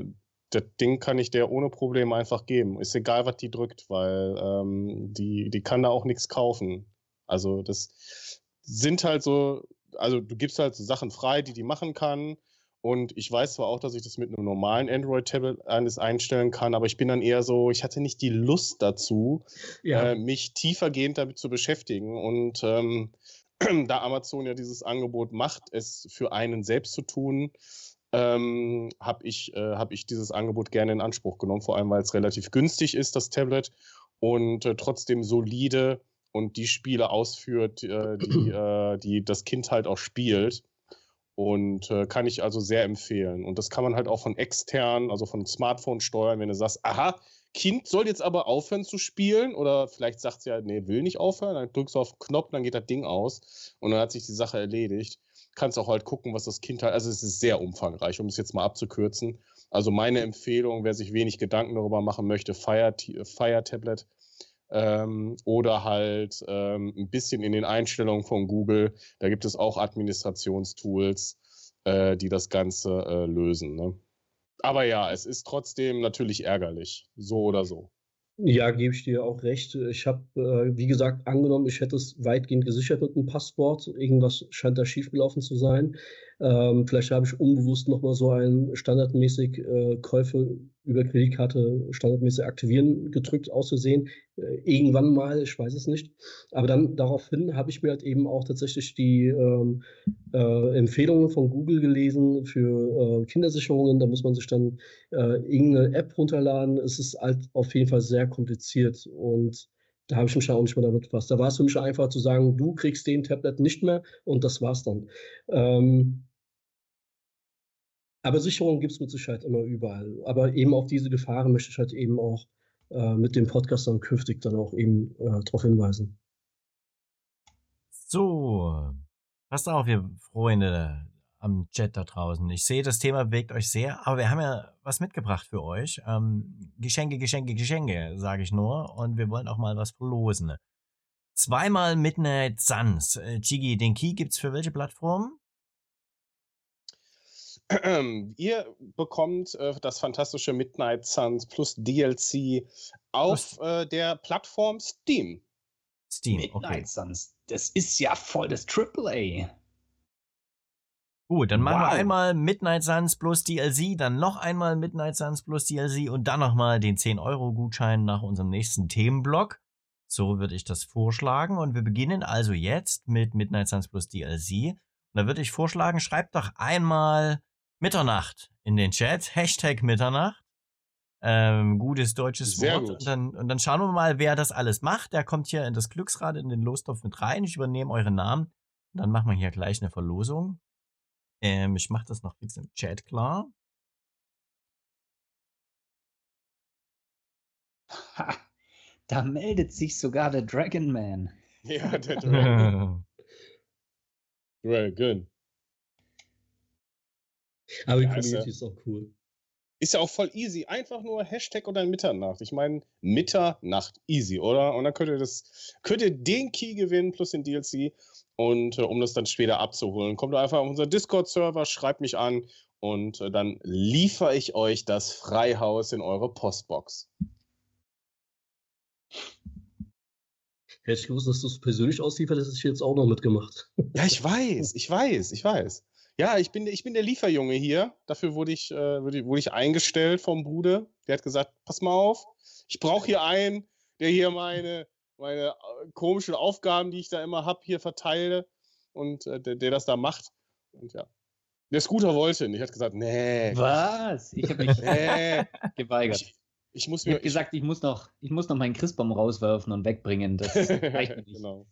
das Ding kann ich der ohne Probleme einfach geben. Ist egal, was die drückt, weil ähm, die, die kann da auch nichts kaufen. Also das sind halt so, also du gibst halt so Sachen frei, die die machen kann. Und ich weiß zwar auch, dass ich das mit einem normalen Android-Tablet alles einstellen kann, aber ich bin dann eher so, ich hatte nicht die Lust dazu, ja. äh, mich tiefergehend damit zu beschäftigen. Und ähm, da Amazon ja dieses Angebot macht, es für einen selbst zu tun, ähm, habe ich, äh, hab ich dieses Angebot gerne in Anspruch genommen, vor allem weil es relativ günstig ist, das Tablet, und äh, trotzdem solide und die Spiele ausführt, äh, die, äh, die das Kind halt auch spielt. Und äh, kann ich also sehr empfehlen. Und das kann man halt auch von extern, also von Smartphone steuern, wenn du sagst, aha, Kind soll jetzt aber aufhören zu spielen oder vielleicht sagt es ja, nee, will nicht aufhören, dann drückst du auf den Knopf, dann geht das Ding aus und dann hat sich die Sache erledigt. Kannst auch halt gucken, was das Kind halt, also es ist sehr umfangreich, um es jetzt mal abzukürzen. Also meine Empfehlung, wer sich wenig Gedanken darüber machen möchte, Fire, Fire Tablet ähm, oder halt ähm, ein bisschen in den Einstellungen von Google. Da gibt es auch Administrationstools, äh, die das Ganze äh, lösen. Ne? Aber ja, es ist trotzdem natürlich ärgerlich, so oder so. Ja, gebe ich dir auch recht. Ich habe, äh, wie gesagt, angenommen, ich hätte es weitgehend gesichert mit einem Passwort. Irgendwas scheint da schiefgelaufen zu sein. Ähm, vielleicht habe ich unbewusst nochmal so ein standardmäßig äh, Käufe über Kreditkarte standardmäßig aktivieren gedrückt auszusehen. Äh, irgendwann mal, ich weiß es nicht. Aber dann daraufhin habe ich mir halt eben auch tatsächlich die ähm, äh, Empfehlungen von Google gelesen für äh, Kindersicherungen. Da muss man sich dann äh, irgendeine App runterladen. Es ist halt auf jeden Fall sehr kompliziert und da habe ich mich auch nicht mehr damit befasst. Da war es für mich einfach zu sagen, du kriegst den Tablet nicht mehr und das war's dann. Ähm, aber Sicherungen gibt es mit Sicherheit immer überall. Aber eben auf diese Gefahren möchte ich halt eben auch äh, mit dem Podcast dann künftig dann auch eben äh, darauf hinweisen. So, passt auf, ihr Freunde am Chat da draußen. Ich sehe, das Thema bewegt euch sehr, aber wir haben ja was mitgebracht für euch. Ähm, Geschenke, Geschenke, Geschenke, sage ich nur. Und wir wollen auch mal was verlosen. Zweimal Midnight Suns. Äh, Chigi, den Key gibt es für welche Plattform? Ihr bekommt äh, das fantastische Midnight Suns plus DLC auf äh, der Plattform Steam. Steam, Midnight okay. Suns, das ist ja voll das AAA. Gut, dann machen wow. wir einmal Midnight Suns plus DLC, dann noch einmal Midnight Suns plus DLC und dann nochmal den 10-Euro-Gutschein nach unserem nächsten Themenblock. So würde ich das vorschlagen. Und wir beginnen also jetzt mit Midnight Suns plus DLC. Und da würde ich vorschlagen, schreibt doch einmal Mitternacht in den Chat. Hashtag Mitternacht. Ähm, gutes deutsches Sehr Wort. Gut. Und, dann, und dann schauen wir mal, wer das alles macht. Der kommt hier in das Glücksrad, in den Lostopf mit rein. Ich übernehme eure Namen. Und dann machen wir hier gleich eine Verlosung. Ähm, ich mache das noch fix im Chat klar. Ha, da meldet sich sogar der Dragon Man. Ja, der Dragon. Dragon. Aber die ja, Community ist, auch cool. Ist ja auch voll easy. Einfach nur Hashtag oder Mitternacht. Ich meine, Mitternacht, easy, oder? Und dann könnt ihr das, könnt ihr den Key gewinnen plus den DLC. Und äh, um das dann später abzuholen, kommt einfach auf unseren Discord-Server, schreibt mich an und äh, dann liefere ich euch das Freihaus in eure Postbox. Hätte ich gewusst, dass du es persönlich auslieferst, hätte ich jetzt auch noch mitgemacht. Ja, ich weiß, ich weiß, ich weiß. Ja, ich bin, ich bin der Lieferjunge hier. Dafür wurde ich, äh, wurde ich eingestellt vom Bruder. Der hat gesagt, pass mal auf, ich brauche hier einen, der hier meine, meine äh, komischen Aufgaben, die ich da immer habe, hier verteile und äh, der, der, das da macht. Und ja. Der Scooter wollte nicht, hat gesagt, nee. Was? Ich habe mich nee. geweigert. Ich, ich muss mir. Ich gesagt, ich muss noch, ich muss noch meinen Christbaum rauswerfen und wegbringen. Das reicht mir nicht. genau.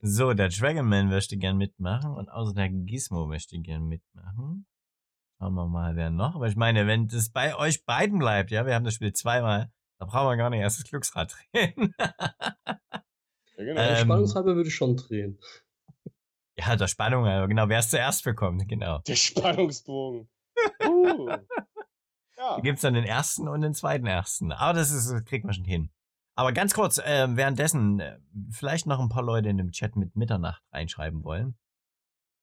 So, der Dragonman möchte gern mitmachen und außer der Gizmo möchte gern mitmachen. Schauen wir mal, wer noch. Aber ich meine, wenn das bei euch beiden bleibt, ja, wir haben das Spiel zweimal, da brauchen wir gar nicht erst das Glücksrad drehen. ja, genau. Ähm, Spannungshalber würde ich schon drehen. Ja, der Spannung, genau, wer es zuerst bekommt, genau. Der Spannungsbogen. Uh. ja. Da gibt es dann den ersten und den zweiten ersten. Aber das ist, kriegt man schon hin. Aber ganz kurz, äh, währenddessen äh, vielleicht noch ein paar Leute in dem Chat mit Mitternacht reinschreiben wollen.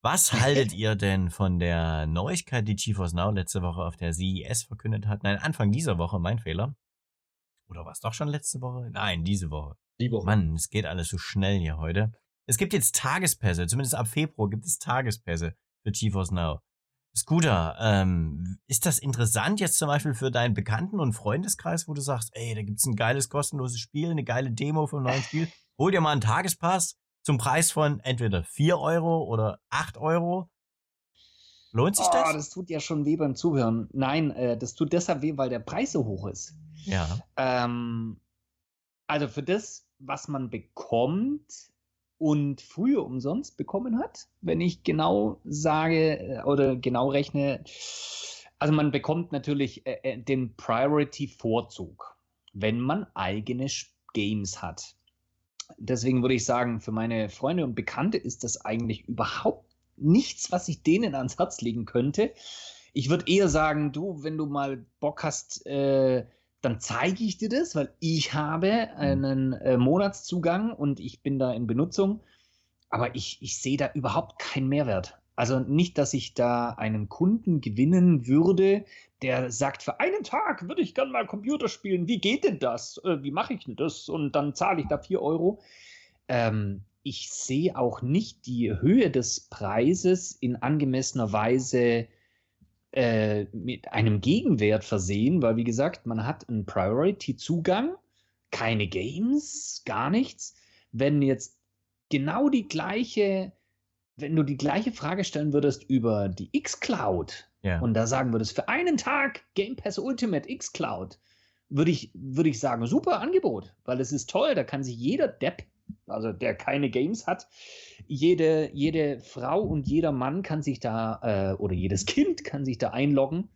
Was haltet ihr denn von der Neuigkeit, die GeForce Now letzte Woche auf der CES verkündet hat? Nein, Anfang dieser Woche, mein Fehler. Oder war es doch schon letzte Woche? Nein, diese Woche. Die Woche. Mann, es geht alles so schnell hier heute. Es gibt jetzt Tagespässe, zumindest ab Februar gibt es Tagespässe für GeForce Now. Scooter, ähm, ist das interessant jetzt zum Beispiel für deinen Bekannten- und Freundeskreis, wo du sagst, ey, da gibt's ein geiles kostenloses Spiel, eine geile Demo vom neuen Spiel. Hol dir mal einen Tagespass zum Preis von entweder 4 Euro oder 8 Euro. Lohnt sich oh, das? Das tut ja schon weh beim Zuhören. Nein, äh, das tut deshalb weh, weil der Preis so hoch ist. Ja. Ähm, also für das, was man bekommt, und früher umsonst bekommen hat, wenn ich genau sage äh, oder genau rechne. Also man bekommt natürlich äh, äh, den Priority-Vorzug, wenn man eigene Games hat. Deswegen würde ich sagen, für meine Freunde und Bekannte ist das eigentlich überhaupt nichts, was ich denen ans Herz legen könnte. Ich würde eher sagen, du, wenn du mal Bock hast, äh, dann zeige ich dir das, weil ich habe mhm. einen äh, Monatszugang und ich bin da in Benutzung. Aber ich, ich sehe da überhaupt keinen Mehrwert. Also nicht, dass ich da einen Kunden gewinnen würde, der sagt, für einen Tag würde ich gerne mal Computer spielen. Wie geht denn das? Äh, wie mache ich denn das? Und dann zahle ich da 4 Euro. Ähm, ich sehe auch nicht die Höhe des Preises in angemessener Weise äh, mit einem Gegenwert versehen, weil wie gesagt, man hat einen Priority-Zugang, keine Games, gar nichts. Wenn jetzt genau die gleiche, wenn du die gleiche Frage stellen würdest über die X-Cloud ja. und da sagen würdest, für einen Tag Game Pass Ultimate X-Cloud, würde ich, würde ich sagen, super Angebot, weil es ist toll, da kann sich jeder Depp, also der keine Games hat, jede, jede Frau und jeder Mann kann sich da, äh, oder jedes Kind kann sich da einloggen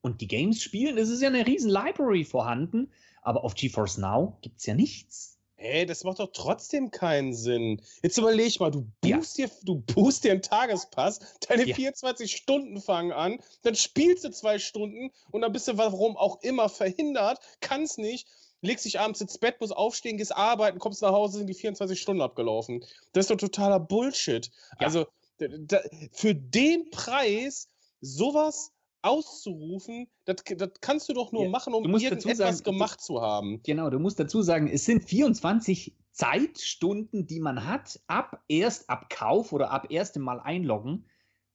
und die Games spielen. Es ist ja eine riesen Library vorhanden, aber auf GeForce Now gibt es ja nichts. Hey, das macht doch trotzdem keinen Sinn. Jetzt überleg mal, du buchst, ja. dir, du buchst dir einen Tagespass, deine ja. 24 Stunden fangen an, dann spielst du zwei Stunden und dann bist du warum auch immer verhindert, kannst nicht, legst dich abends ins Bett, musst aufstehen, gehst arbeiten, kommst nach Hause, sind die 24 Stunden abgelaufen. Das ist doch totaler Bullshit. Ja. Also da, für den Preis sowas auszurufen, das, das kannst du doch nur ja, machen, um irgendetwas sagen, gemacht zu haben. Genau, du musst dazu sagen, es sind 24 Zeitstunden, die man hat, ab erst ab Kauf oder ab erstem Mal einloggen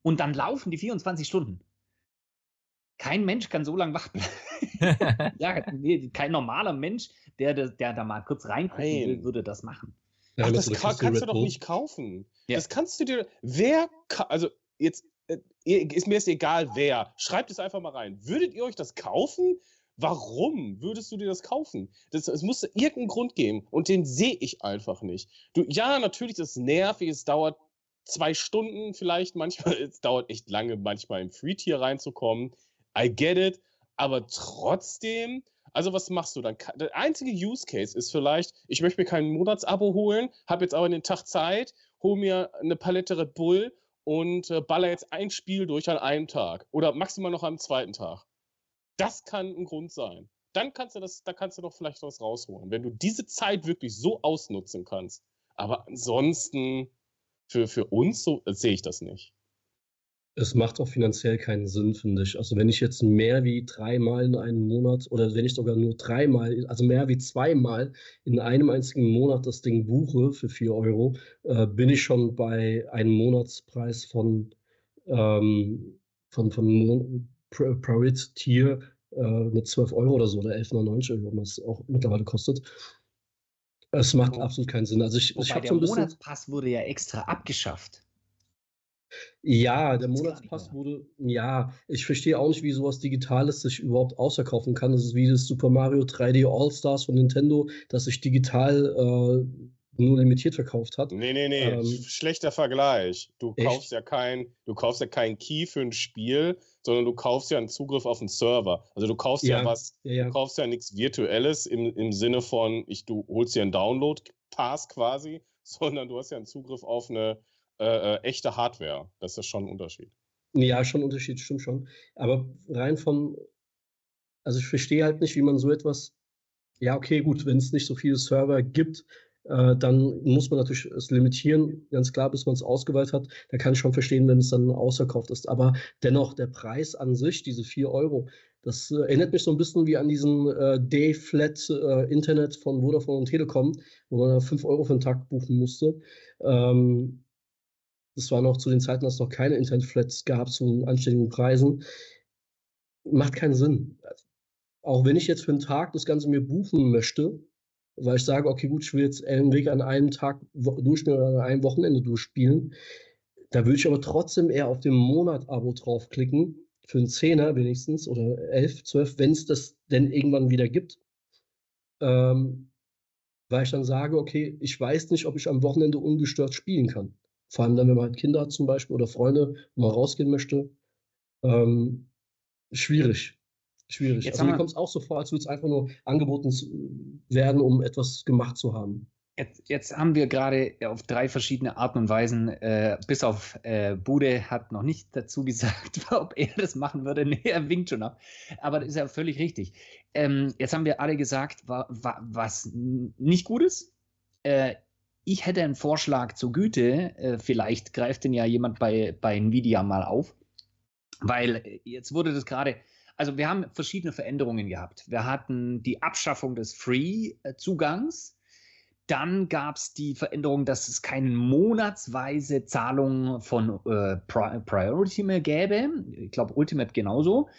und dann laufen die 24 Stunden. Kein Mensch kann so lange warten. ja, nee, kein normaler Mensch, der, der, der da mal kurz reingucken will, würde das machen. Ach, das, das kann, kannst du doch nicht kaufen. Ja. Das kannst du dir. Wer, also jetzt äh, ist mir jetzt egal wer, schreibt es einfach mal rein. Würdet ihr euch das kaufen? Warum würdest du dir das kaufen? Das, es muss irgendeinen Grund geben und den sehe ich einfach nicht. Du, ja, natürlich, das ist nervig, es dauert zwei Stunden vielleicht manchmal, es dauert echt lange manchmal im Free-Tier reinzukommen. I get it, aber trotzdem, also was machst du dann? Der einzige Use Case ist vielleicht, ich möchte mir kein Monatsabo holen, habe jetzt aber den Tag Zeit, hole mir eine Palette Red Bull und äh, baller jetzt ein Spiel durch an einem Tag oder maximal noch am zweiten Tag. Das kann ein Grund sein. Dann kannst du das, da kannst du doch vielleicht was rausholen, wenn du diese Zeit wirklich so ausnutzen kannst. Aber ansonsten für, für uns so äh, sehe ich das nicht es macht auch finanziell keinen Sinn, finde ich. Also wenn ich jetzt mehr wie dreimal in einem Monat oder wenn ich sogar nur dreimal, also mehr wie zweimal in einem einzigen Monat das Ding buche für 4 Euro, äh, bin ich schon bei einem Monatspreis von, ähm, von, von Priority Tier äh, mit 12 Euro oder so oder 11,99 Euro, was auch mittlerweile kostet. Es macht absolut keinen Sinn. Also ich, Wobei ich der so ein bisschen, Monatspass wurde ja extra abgeschafft. Ja, der Monatspass wurde, ja, ich verstehe auch nicht, wie sowas Digitales sich überhaupt ausverkaufen kann. Das ist wie das Super Mario 3D All-Stars von Nintendo, das sich digital äh, nur limitiert verkauft hat. Nee, nee, nee, ähm, schlechter Vergleich. Du echt? kaufst ja kein, du kaufst ja keinen Key für ein Spiel, sondern du kaufst ja einen Zugriff auf einen Server. Also du kaufst ja, ja was, ja, ja. du kaufst ja nichts Virtuelles im, im Sinne von, ich, du holst dir einen Download-Pass quasi, sondern du hast ja einen Zugriff auf eine äh, äh, echte Hardware. Das ist schon ein Unterschied. Ja, schon ein Unterschied, stimmt schon. Aber rein von, also ich verstehe halt nicht, wie man so etwas, ja, okay, gut, wenn es nicht so viele Server gibt, äh, dann muss man natürlich es limitieren, ganz klar, bis man es ausgeweitet hat. Da kann ich schon verstehen, wenn es dann ausverkauft ist. Aber dennoch, der Preis an sich, diese 4 Euro, das äh, erinnert mich so ein bisschen wie an diesen äh, Day-Flat äh, von Vodafone und Telekom, wo man 5 Euro für einen Tag buchen musste. Ähm, das war noch zu den Zeiten, als es noch keine Internetflats gab zu anständigen Preisen. Macht keinen Sinn. Auch wenn ich jetzt für einen Tag das Ganze mir buchen möchte, weil ich sage, okay, gut, ich will jetzt Ellen Weg an einem Tag durchspielen oder an einem Wochenende durchspielen, da würde ich aber trotzdem eher auf den Monat-Abo draufklicken, für einen Zehner wenigstens oder elf, zwölf, wenn es das denn irgendwann wieder gibt. Ähm, weil ich dann sage, okay, ich weiß nicht, ob ich am Wochenende ungestört spielen kann. Vor allem dann, wenn man halt Kinder hat zum Beispiel oder Freunde, wo man rausgehen möchte. Ähm, schwierig. Schwierig. Jetzt also mir kommt es auch so vor, als würde es einfach nur angeboten werden, um etwas gemacht zu haben. Jetzt, jetzt, haben wir gerade auf drei verschiedene Arten und Weisen, äh, bis auf äh, Bude hat noch nicht dazu gesagt, ob er das machen würde. Nee, er winkt schon ab. Aber das ist ja völlig richtig. Ähm, jetzt haben wir alle gesagt, wa, wa, was nicht gut ist. Äh, ich hätte einen Vorschlag zur Güte. Äh, vielleicht greift den ja jemand bei, bei Nvidia mal auf. Weil äh, jetzt wurde das gerade, also wir haben verschiedene Veränderungen gehabt. Wir hatten die Abschaffung des Free-Zugangs. dann gab es die Veränderung, dass es keine monatsweise Zahlung von äh, Pri Priority mehr gäbe. Ich glaube, Ultimate genauso.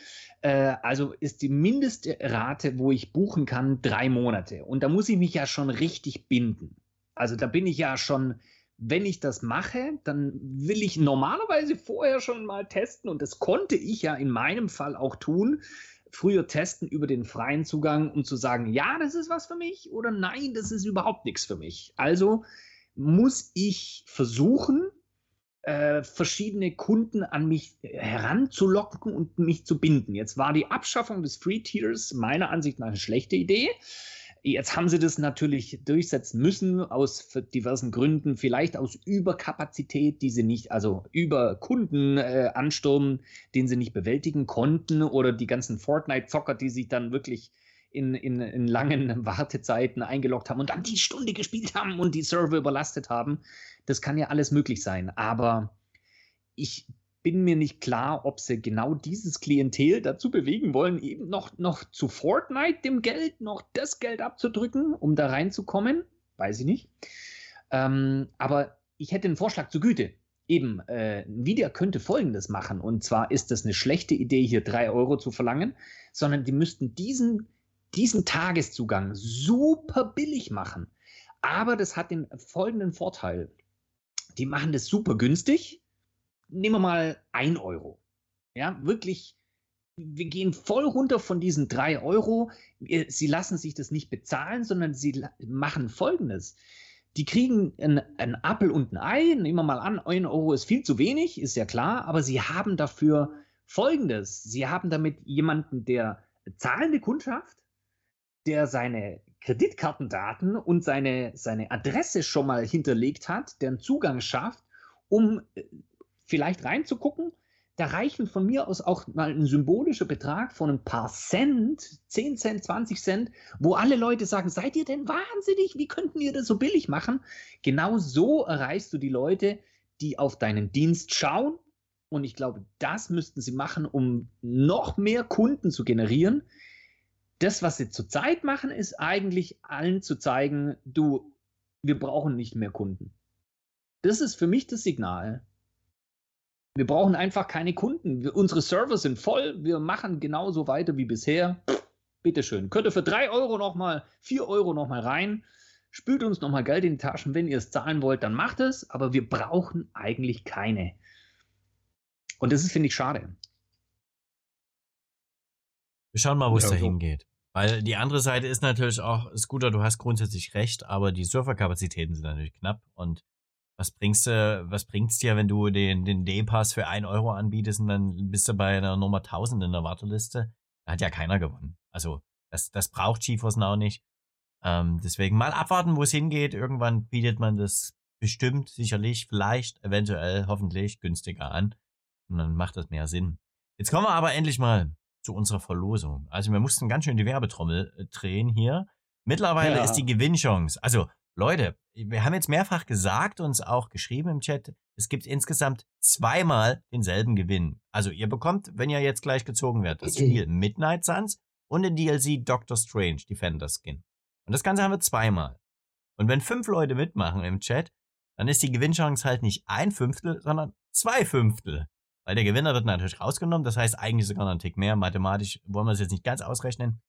Äh, also ist die Mindestrate, wo ich buchen kann, drei Monate. Und da muss ich mich ja schon richtig binden. Also da bin ich ja schon, wenn ich das mache, dann will ich normalerweise vorher schon mal testen. Und das konnte ich ja in meinem Fall auch tun früher testen über den freien Zugang, um zu sagen, ja, das ist was für mich oder nein, das ist überhaupt nichts für mich. Also muss ich versuchen, äh, verschiedene Kunden an mich heranzulocken und mich zu binden. Jetzt war die Abschaffung des Free Tiers meiner Ansicht nach eine schlechte Idee. Jetzt haben sie das natürlich durchsetzen müssen aus diversen Gründen, vielleicht aus Überkapazität, die sie nicht, also über Kundenansturm, äh, den sie nicht bewältigen konnten, oder die ganzen Fortnite-Zocker, die sich dann wirklich in, in, in langen Wartezeiten eingeloggt haben und dann die Stunde gespielt haben und die Server überlastet haben. Das kann ja alles möglich sein. Aber ich bin mir nicht klar, ob sie genau dieses Klientel dazu bewegen wollen, eben noch, noch zu Fortnite dem Geld, noch das Geld abzudrücken, um da reinzukommen. Weiß ich nicht. Ähm, aber ich hätte einen Vorschlag zur Güte. Eben, äh, Nvidia könnte Folgendes machen. Und zwar ist das eine schlechte Idee, hier drei Euro zu verlangen, sondern die müssten diesen, diesen Tageszugang super billig machen. Aber das hat den folgenden Vorteil. Die machen das super günstig nehmen wir mal ein Euro. Ja, wirklich, wir gehen voll runter von diesen drei Euro. Sie lassen sich das nicht bezahlen, sondern sie machen Folgendes. Die kriegen ein, ein Apfel und ein Ei. Nehmen wir mal an, ein Euro ist viel zu wenig, ist ja klar, aber sie haben dafür Folgendes. Sie haben damit jemanden, der zahlende Kundschaft, der seine Kreditkartendaten und seine, seine Adresse schon mal hinterlegt hat, der einen Zugang schafft, um äh, vielleicht reinzugucken. Da reichen von mir aus auch mal ein symbolischer Betrag von ein paar Cent, 10 Cent, 20 Cent, wo alle Leute sagen, seid ihr denn wahnsinnig? Wie könnten ihr das so billig machen? Genau so erreichst du die Leute, die auf deinen Dienst schauen. Und ich glaube, das müssten sie machen, um noch mehr Kunden zu generieren. Das, was sie zurzeit machen, ist eigentlich allen zu zeigen, du, wir brauchen nicht mehr Kunden. Das ist für mich das Signal. Wir brauchen einfach keine Kunden. Wir, unsere Server sind voll. Wir machen genauso weiter wie bisher. Bitteschön. Könnt ihr für 3 Euro nochmal, 4 Euro nochmal rein. Spült uns nochmal Geld in die Taschen. Wenn ihr es zahlen wollt, dann macht es. Aber wir brauchen eigentlich keine. Und das ist, finde ich, schade. Wir schauen mal, wo es da hingeht. Weil die andere Seite ist natürlich auch, Scooter, du hast grundsätzlich recht, aber die Serverkapazitäten sind natürlich knapp und was bringst du, was bringt's dir, wenn du den, den D-Pass für 1 Euro anbietest und dann bist du bei einer Nummer 1000 in der Warteliste? Da hat ja keiner gewonnen. Also, das, das braucht GeForce Now nicht. Ähm, deswegen mal abwarten, wo es hingeht. Irgendwann bietet man das bestimmt, sicherlich, vielleicht, eventuell, hoffentlich günstiger an. Und dann macht das mehr Sinn. Jetzt kommen wir aber endlich mal zu unserer Verlosung. Also wir mussten ganz schön die Werbetrommel äh, drehen hier. Mittlerweile ja. ist die Gewinnchance. Also Leute, wir haben jetzt mehrfach gesagt, uns auch geschrieben im Chat, es gibt insgesamt zweimal denselben Gewinn. Also ihr bekommt, wenn ihr jetzt gleich gezogen werdet, das Spiel Midnight Suns und den DLC Doctor Strange Defender Skin. Und das Ganze haben wir zweimal. Und wenn fünf Leute mitmachen im Chat, dann ist die Gewinnchance halt nicht ein Fünftel, sondern zwei Fünftel. Weil der Gewinner wird natürlich rausgenommen, das heißt eigentlich sogar noch einen Tick mehr. Mathematisch wollen wir es jetzt nicht ganz ausrechnen.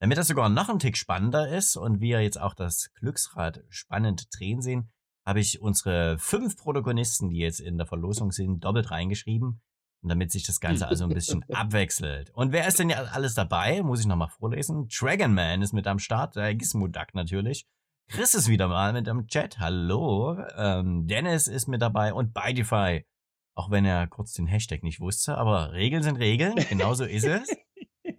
Damit das sogar noch ein Tick spannender ist und wir jetzt auch das Glücksrad spannend drehen sehen, habe ich unsere fünf Protagonisten, die jetzt in der Verlosung sind, doppelt reingeschrieben. Und damit sich das Ganze also ein bisschen abwechselt. Und wer ist denn ja alles dabei? Muss ich nochmal vorlesen. Dragonman ist mit am Start, der Gizmo Duck natürlich. Chris ist wieder mal mit am Chat. Hallo. Ähm, Dennis ist mit dabei und Bytify. Auch wenn er kurz den Hashtag nicht wusste, aber Regeln sind Regeln. Genauso ist es.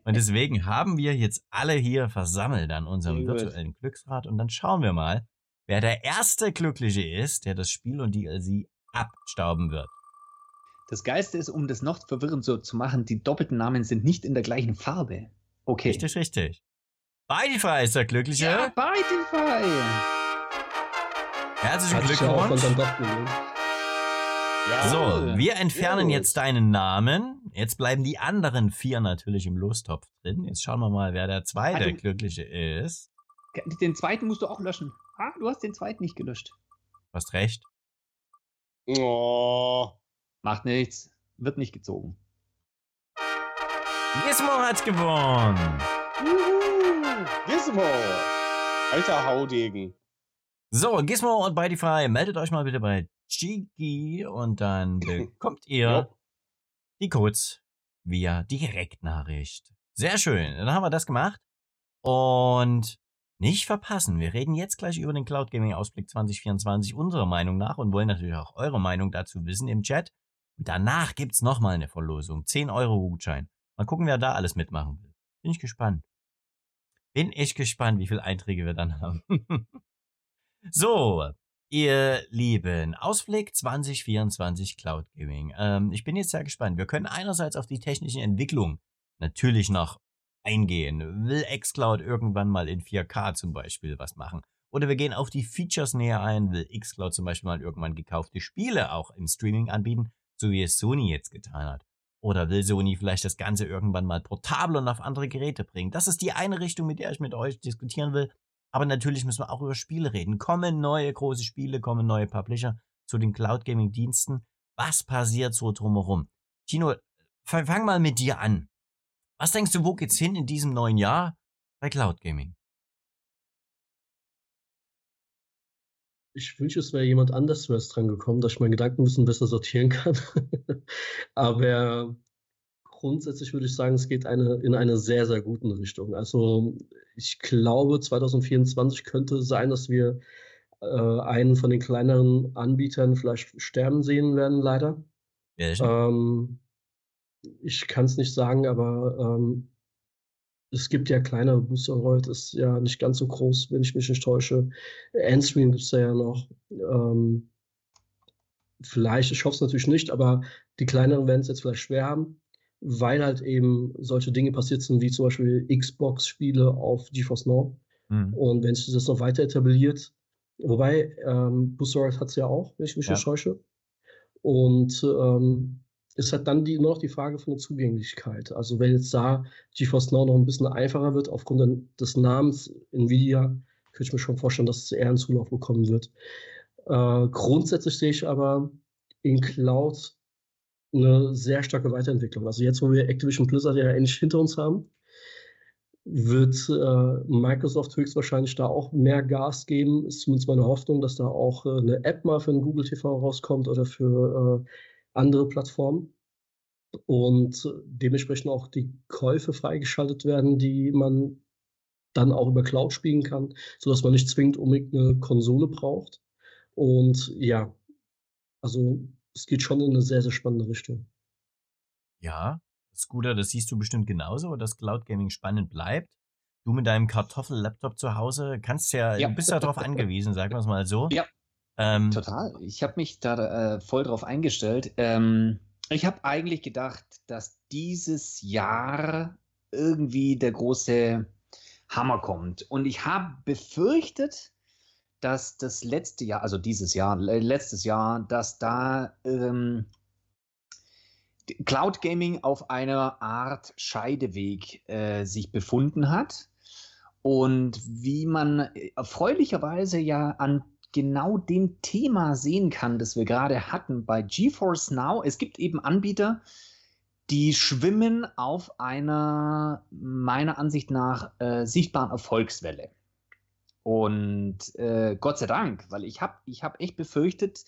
Und deswegen haben wir jetzt alle hier versammelt an unserem virtuellen Glücksrad und dann schauen wir mal, wer der erste Glückliche ist, der das Spiel und die DLC abstauben wird. Das Geiste ist, um das noch verwirrend so zu machen, die doppelten Namen sind nicht in der gleichen Farbe. Okay. Richtig, richtig. Bidify ist der Glückliche. Ja, Bidify. Herzlichen Glückwunsch. Ja. So, wir entfernen ja. jetzt deinen Namen. Jetzt bleiben die anderen vier natürlich im Lostopf drin. Jetzt schauen wir mal, wer der zweite also, Glückliche ist. Den zweiten musst du auch löschen. Ah, du hast den zweiten nicht gelöscht. Du hast recht. Oh. Macht nichts. Wird nicht gezogen. Gizmo hat gewonnen. Juhu. Gizmo. Alter Haudegen. So, Gizmo und Bytefy, meldet euch mal bitte bei Chigi und dann bekommt ihr die Codes via Direktnachricht. Sehr schön, dann haben wir das gemacht. Und nicht verpassen, wir reden jetzt gleich über den Cloud Gaming Ausblick 2024 unserer Meinung nach und wollen natürlich auch eure Meinung dazu wissen im Chat. Und danach gibt's nochmal eine Verlosung, 10 Euro Gutschein. Mal gucken, wer da alles mitmachen will. Bin ich gespannt. Bin ich gespannt, wie viele Einträge wir dann haben. so, ihr Lieben, Ausblick 2024 Cloud Gaming. Ähm, ich bin jetzt sehr gespannt. Wir können einerseits auf die technische Entwicklung natürlich noch eingehen. Will xCloud irgendwann mal in 4K zum Beispiel was machen? Oder wir gehen auf die Features näher ein. Will xCloud zum Beispiel mal irgendwann gekaufte Spiele auch im Streaming anbieten, so wie es Sony jetzt getan hat? Oder will Sony vielleicht das Ganze irgendwann mal portabel und auf andere Geräte bringen? Das ist die eine Richtung, mit der ich mit euch diskutieren will. Aber natürlich müssen wir auch über Spiele reden. Kommen neue große Spiele, kommen neue Publisher zu den Cloud Gaming Diensten. Was passiert so drumherum? Tino, fang mal mit dir an. Was denkst du, wo geht's hin in diesem neuen Jahr bei Cloud Gaming? Ich wünsche, es wäre jemand anders zuerst dran gekommen, dass ich meine Gedanken ein bisschen besser sortieren kann. Aber grundsätzlich würde ich sagen, es geht eine, in eine sehr, sehr guten Richtung. Also ich glaube, 2024 könnte sein, dass wir äh, einen von den kleineren Anbietern vielleicht sterben sehen werden, leider. Welchen? Ähm, ich kann es nicht sagen, aber ähm, es gibt ja kleinere Boosteroid, ist ja nicht ganz so groß, wenn ich mich nicht täusche. Endstream gibt es ja noch. Ähm, vielleicht, ich hoffe es natürlich nicht, aber die kleineren werden es jetzt vielleicht schwer haben, weil halt eben solche Dinge passiert sind, wie zum Beispiel Xbox-Spiele auf GeForce Now. Hm. Und wenn sich das noch weiter etabliert, wobei ähm, Boosteroid hat es ja auch, wenn ich mich Ja. nicht täusche. Und ähm, ist halt dann die, nur noch die Frage von der Zugänglichkeit. Also wenn jetzt da GeForce Now noch ein bisschen einfacher wird aufgrund des Namens Nvidia, könnte ich mir schon vorstellen, dass es eher einen Zulauf bekommen wird. Äh, grundsätzlich sehe ich aber in Cloud eine sehr starke Weiterentwicklung. Also jetzt, wo wir Activision Blizzard ja endlich hinter uns haben, wird äh, Microsoft höchstwahrscheinlich da auch mehr Gas geben. Ist zumindest meine Hoffnung, dass da auch äh, eine App mal für Google TV rauskommt oder für äh, andere Plattformen. Und dementsprechend auch die Käufe freigeschaltet werden, die man dann auch über Cloud spielen kann, sodass man nicht zwingend unbedingt eine Konsole braucht. Und ja, also es geht schon in eine sehr, sehr spannende Richtung. Ja, Scooter, das siehst du bestimmt genauso, dass Cloud Gaming spannend bleibt. Du mit deinem Kartoffel-Laptop zu Hause kannst ja, Ja. du bist ja darauf angewiesen, sagen wir es mal so. Ja. Ähm, Total. Ich habe mich da äh, voll drauf eingestellt. Ähm, ich habe eigentlich gedacht, dass dieses Jahr irgendwie der große Hammer kommt. Und ich habe befürchtet, dass das letzte Jahr, also dieses Jahr, letztes Jahr, dass da ähm, Cloud Gaming auf einer Art Scheideweg äh, sich befunden hat. Und wie man äh, erfreulicherweise ja an genau dem Thema sehen kann, das wir gerade hatten bei GeForce Now. Es gibt eben Anbieter, die schwimmen auf einer meiner Ansicht nach äh, sichtbaren Erfolgswelle. Und äh, Gott sei Dank, weil ich habe ich hab echt befürchtet,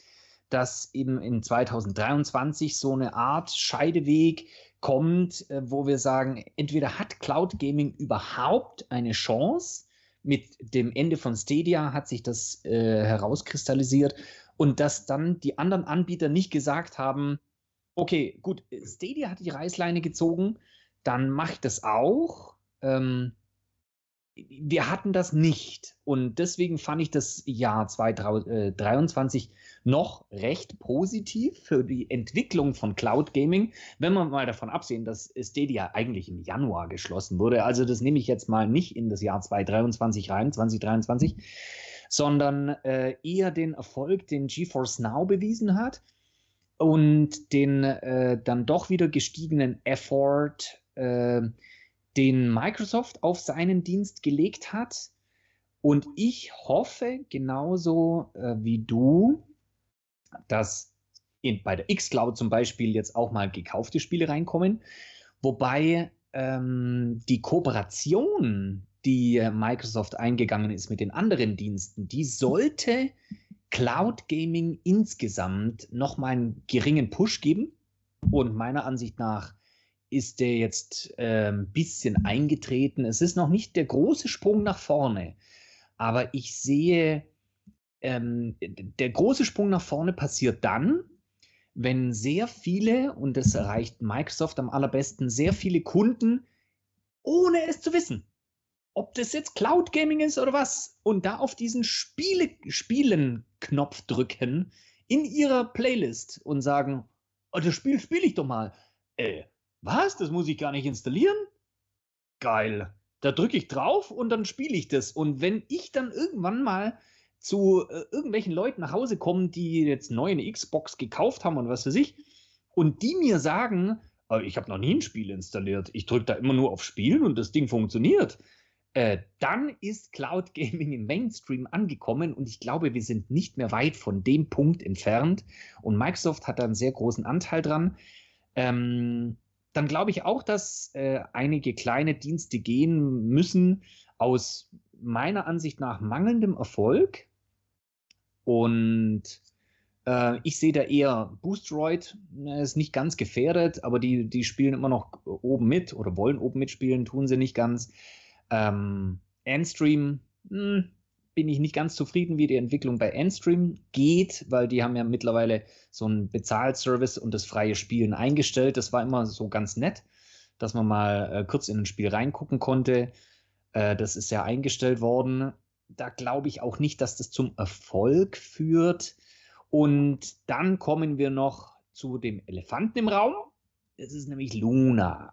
dass eben in 2023 so eine Art Scheideweg kommt, äh, wo wir sagen, entweder hat Cloud Gaming überhaupt eine Chance, mit dem Ende von Stadia hat sich das äh, herauskristallisiert und dass dann die anderen Anbieter nicht gesagt haben, okay, gut, Stadia hat die Reißleine gezogen, dann mache ich das auch. Ähm, wir hatten das nicht und deswegen fand ich das Jahr 2023 noch recht positiv für die Entwicklung von Cloud Gaming, wenn wir mal davon absehen, dass Stadia eigentlich im Januar geschlossen wurde. Also das nehme ich jetzt mal nicht in das Jahr 2023 rein, 2023, sondern äh, eher den Erfolg, den GeForce Now bewiesen hat und den äh, dann doch wieder gestiegenen Effort, äh, den Microsoft auf seinen Dienst gelegt hat Und ich hoffe genauso äh, wie du, dass in, bei der X-Cloud zum Beispiel jetzt auch mal gekaufte Spiele reinkommen. Wobei ähm, die Kooperation, die Microsoft eingegangen ist mit den anderen Diensten, die sollte Cloud Gaming insgesamt nochmal einen geringen Push geben. Und meiner Ansicht nach ist der jetzt ein ähm, bisschen eingetreten. Es ist noch nicht der große Sprung nach vorne, aber ich sehe, ähm, der große Sprung nach vorne passiert dann, wenn sehr viele, und das erreicht Microsoft am allerbesten, sehr viele Kunden, ohne es zu wissen, ob das jetzt Cloud Gaming ist oder was, und da auf diesen Spiele, Spielen-Knopf drücken in ihrer Playlist und sagen, oh, das Spiel spiele ich doch mal. Äh, was? Das muss ich gar nicht installieren? Geil. Da drücke ich drauf und dann spiele ich das. Und wenn ich dann irgendwann mal zu äh, irgendwelchen Leuten nach Hause kommen, die jetzt neu eine Xbox gekauft haben und was weiß ich, und die mir sagen, oh, ich habe noch nie ein Spiel installiert, ich drücke da immer nur auf Spielen und das Ding funktioniert, äh, dann ist Cloud Gaming im Mainstream angekommen und ich glaube, wir sind nicht mehr weit von dem Punkt entfernt und Microsoft hat da einen sehr großen Anteil dran. Ähm, dann glaube ich auch, dass äh, einige kleine Dienste gehen müssen aus meiner Ansicht nach mangelndem Erfolg und äh, ich sehe da eher Boostroid, ist nicht ganz gefährdet, aber die, die spielen immer noch oben mit oder wollen oben mitspielen, tun sie nicht ganz. Ähm, Endstream, mh, hm, bin ich nicht ganz zufrieden, wie die Entwicklung bei Endstream geht, weil die haben ja mittlerweile so einen Bezahlservice und das freie Spielen eingestellt. Das war immer so ganz nett, dass man mal äh, kurz in ein Spiel reingucken konnte. Äh, das ist ja eingestellt worden da glaube ich auch nicht, dass das zum Erfolg führt. Und dann kommen wir noch zu dem Elefanten im Raum. Das ist nämlich Luna.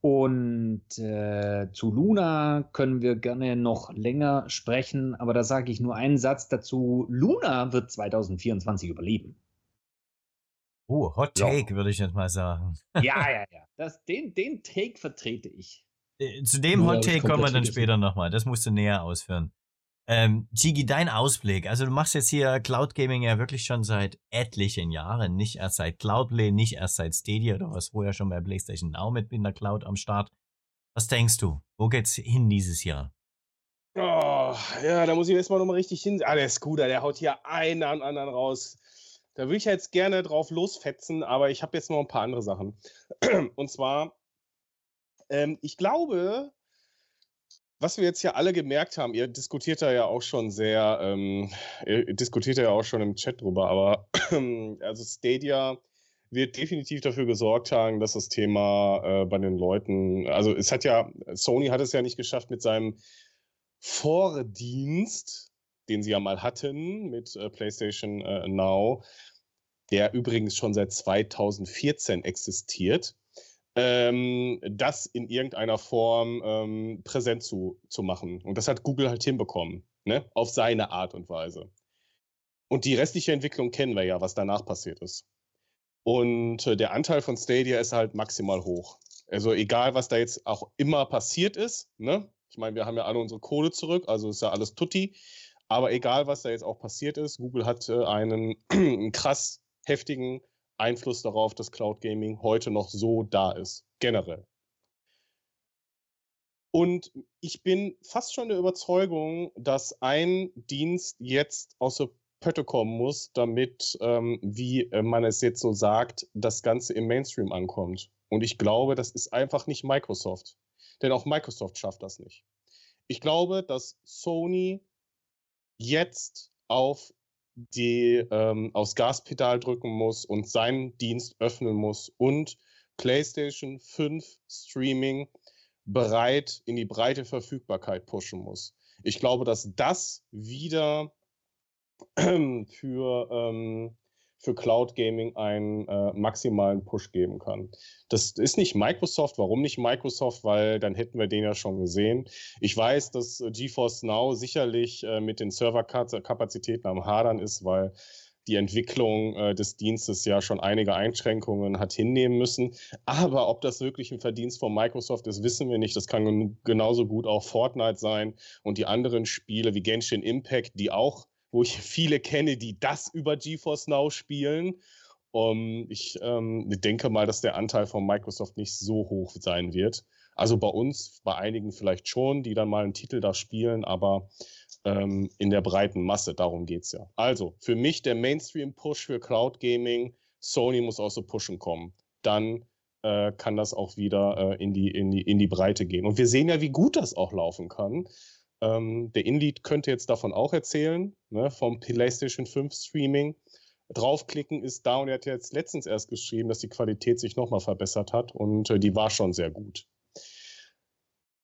Und äh, zu Luna können wir gerne noch länger sprechen, aber da sage ich nur einen Satz dazu. Luna wird 2024 überleben. Oh, Hot Take, ja. würde ich jetzt mal sagen. Ja, ja, ja. Das, den, den Take vertrete ich. Äh, zu dem Hot Take kommen wir dann später nochmal. Das musst du näher ausführen. Ähm, Gigi, dein Ausblick. Also du machst jetzt hier Cloud Gaming ja wirklich schon seit etlichen Jahren. Nicht erst seit Cloudplay, nicht erst seit Stadia. Du warst vorher schon bei PlayStation Now mit in der Cloud am Start. Was denkst du? Wo geht's hin dieses Jahr? Oh, ja, da muss ich erstmal nochmal richtig hin. Ah, der Scooter, der haut hier einen an anderen raus. Da würde ich jetzt gerne drauf losfetzen, aber ich habe jetzt noch ein paar andere Sachen. Und zwar ähm, ich glaube, was wir jetzt ja alle gemerkt haben, ihr diskutiert da ja auch schon sehr, ähm, ihr diskutiert ja auch schon im Chat drüber, aber also Stadia wird definitiv dafür gesorgt haben, dass das Thema äh, bei den Leuten, also es hat ja, Sony hat es ja nicht geschafft mit seinem Vordienst, den sie ja mal hatten mit äh, PlayStation äh, Now, der übrigens schon seit 2014 existiert ähm, das in irgendeiner Form ähm, präsent zu, zu machen. Und das hat Google halt hinbekommen, ne? auf seine Art und Weise. Und die restliche Entwicklung kennen wir ja, was danach passiert ist. Und äh, der Anteil von Stadia ist halt maximal hoch. Also egal, was da jetzt auch immer passiert ist, ne? ich meine, wir haben ja alle unsere Kohle zurück, also ist ja alles tutti. Aber egal, was da jetzt auch passiert ist, Google hat äh, einen krass heftigen Einfluss darauf, dass Cloud Gaming heute noch so da ist, generell. Und ich bin fast schon der Überzeugung, dass ein Dienst jetzt aus der Pötte kommen muss, damit, ähm, wie äh, man es jetzt so sagt, das Ganze im Mainstream ankommt. Und ich glaube, das ist einfach nicht Microsoft. Denn auch Microsoft schafft das nicht. Ich glaube, dass Sony jetzt auf die ähm, aufs Gaspedal drücken muss und seinen Dienst öffnen muss und PlayStation 5 Streaming bereit in die breite Verfügbarkeit pushen muss. Ich glaube, dass das wieder für ähm, für Cloud Gaming einen äh, maximalen Push geben kann. Das ist nicht Microsoft. Warum nicht Microsoft? Weil dann hätten wir den ja schon gesehen. Ich weiß, dass äh, GeForce Now sicherlich äh, mit den Serverkapazitäten am Hadern ist, weil die Entwicklung äh, des Dienstes ja schon einige Einschränkungen hat hinnehmen müssen. Aber ob das wirklich ein Verdienst von Microsoft ist, wissen wir nicht. Das kann genauso gut auch Fortnite sein und die anderen Spiele wie Genshin Impact, die auch, wo ich viele kenne, die das über GeForce Now spielen. Um, ich ähm, denke mal, dass der Anteil von Microsoft nicht so hoch sein wird. Also bei uns, bei einigen vielleicht schon, die dann mal einen Titel da spielen, aber ähm, in der breiten Masse, darum geht es ja. Also für mich der Mainstream-Push für Cloud Gaming, Sony muss aus so Pushen kommen. Dann äh, kann das auch wieder äh, in, die, in, die, in die Breite gehen. Und wir sehen ja, wie gut das auch laufen kann. Ähm, der Inlead könnte jetzt davon auch erzählen, ne, vom PlayStation 5 Streaming draufklicken ist da und er hat jetzt letztens erst geschrieben, dass die Qualität sich nochmal verbessert hat und äh, die war schon sehr gut.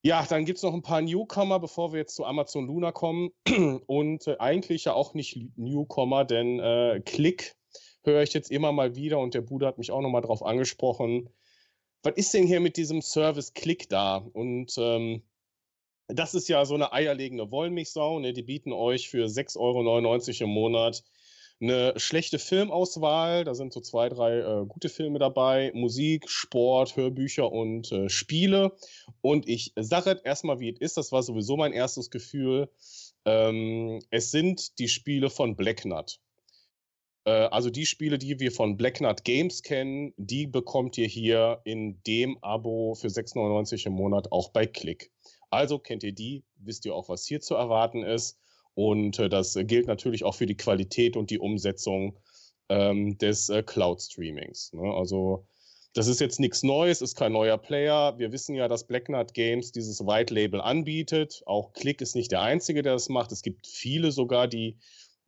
Ja, dann gibt es noch ein paar Newcomer, bevor wir jetzt zu Amazon Luna kommen. Und äh, eigentlich ja auch nicht Newcomer, denn äh, Click höre ich jetzt immer mal wieder und der Bruder hat mich auch nochmal drauf angesprochen. Was ist denn hier mit diesem Service Click da? Und ähm, das ist ja so eine eierlegende Wollmilchsau. Ne? Die bieten euch für 6,99 Euro im Monat eine schlechte Filmauswahl. Da sind so zwei, drei äh, gute Filme dabei. Musik, Sport, Hörbücher und äh, Spiele. Und ich sage erstmal, wie es ist. Das war sowieso mein erstes Gefühl. Ähm, es sind die Spiele von Blacknut. Äh, also die Spiele, die wir von Blacknut Games kennen, die bekommt ihr hier in dem Abo für 6,99 im Monat auch bei Click. Also kennt ihr die, wisst ihr auch, was hier zu erwarten ist. Und äh, das gilt natürlich auch für die Qualität und die Umsetzung ähm, des äh, Cloud-Streamings. Ne? Also das ist jetzt nichts Neues, ist kein neuer Player. Wir wissen ja, dass Blacknut Games dieses White Label anbietet. Auch Click ist nicht der einzige, der das macht. Es gibt viele sogar, die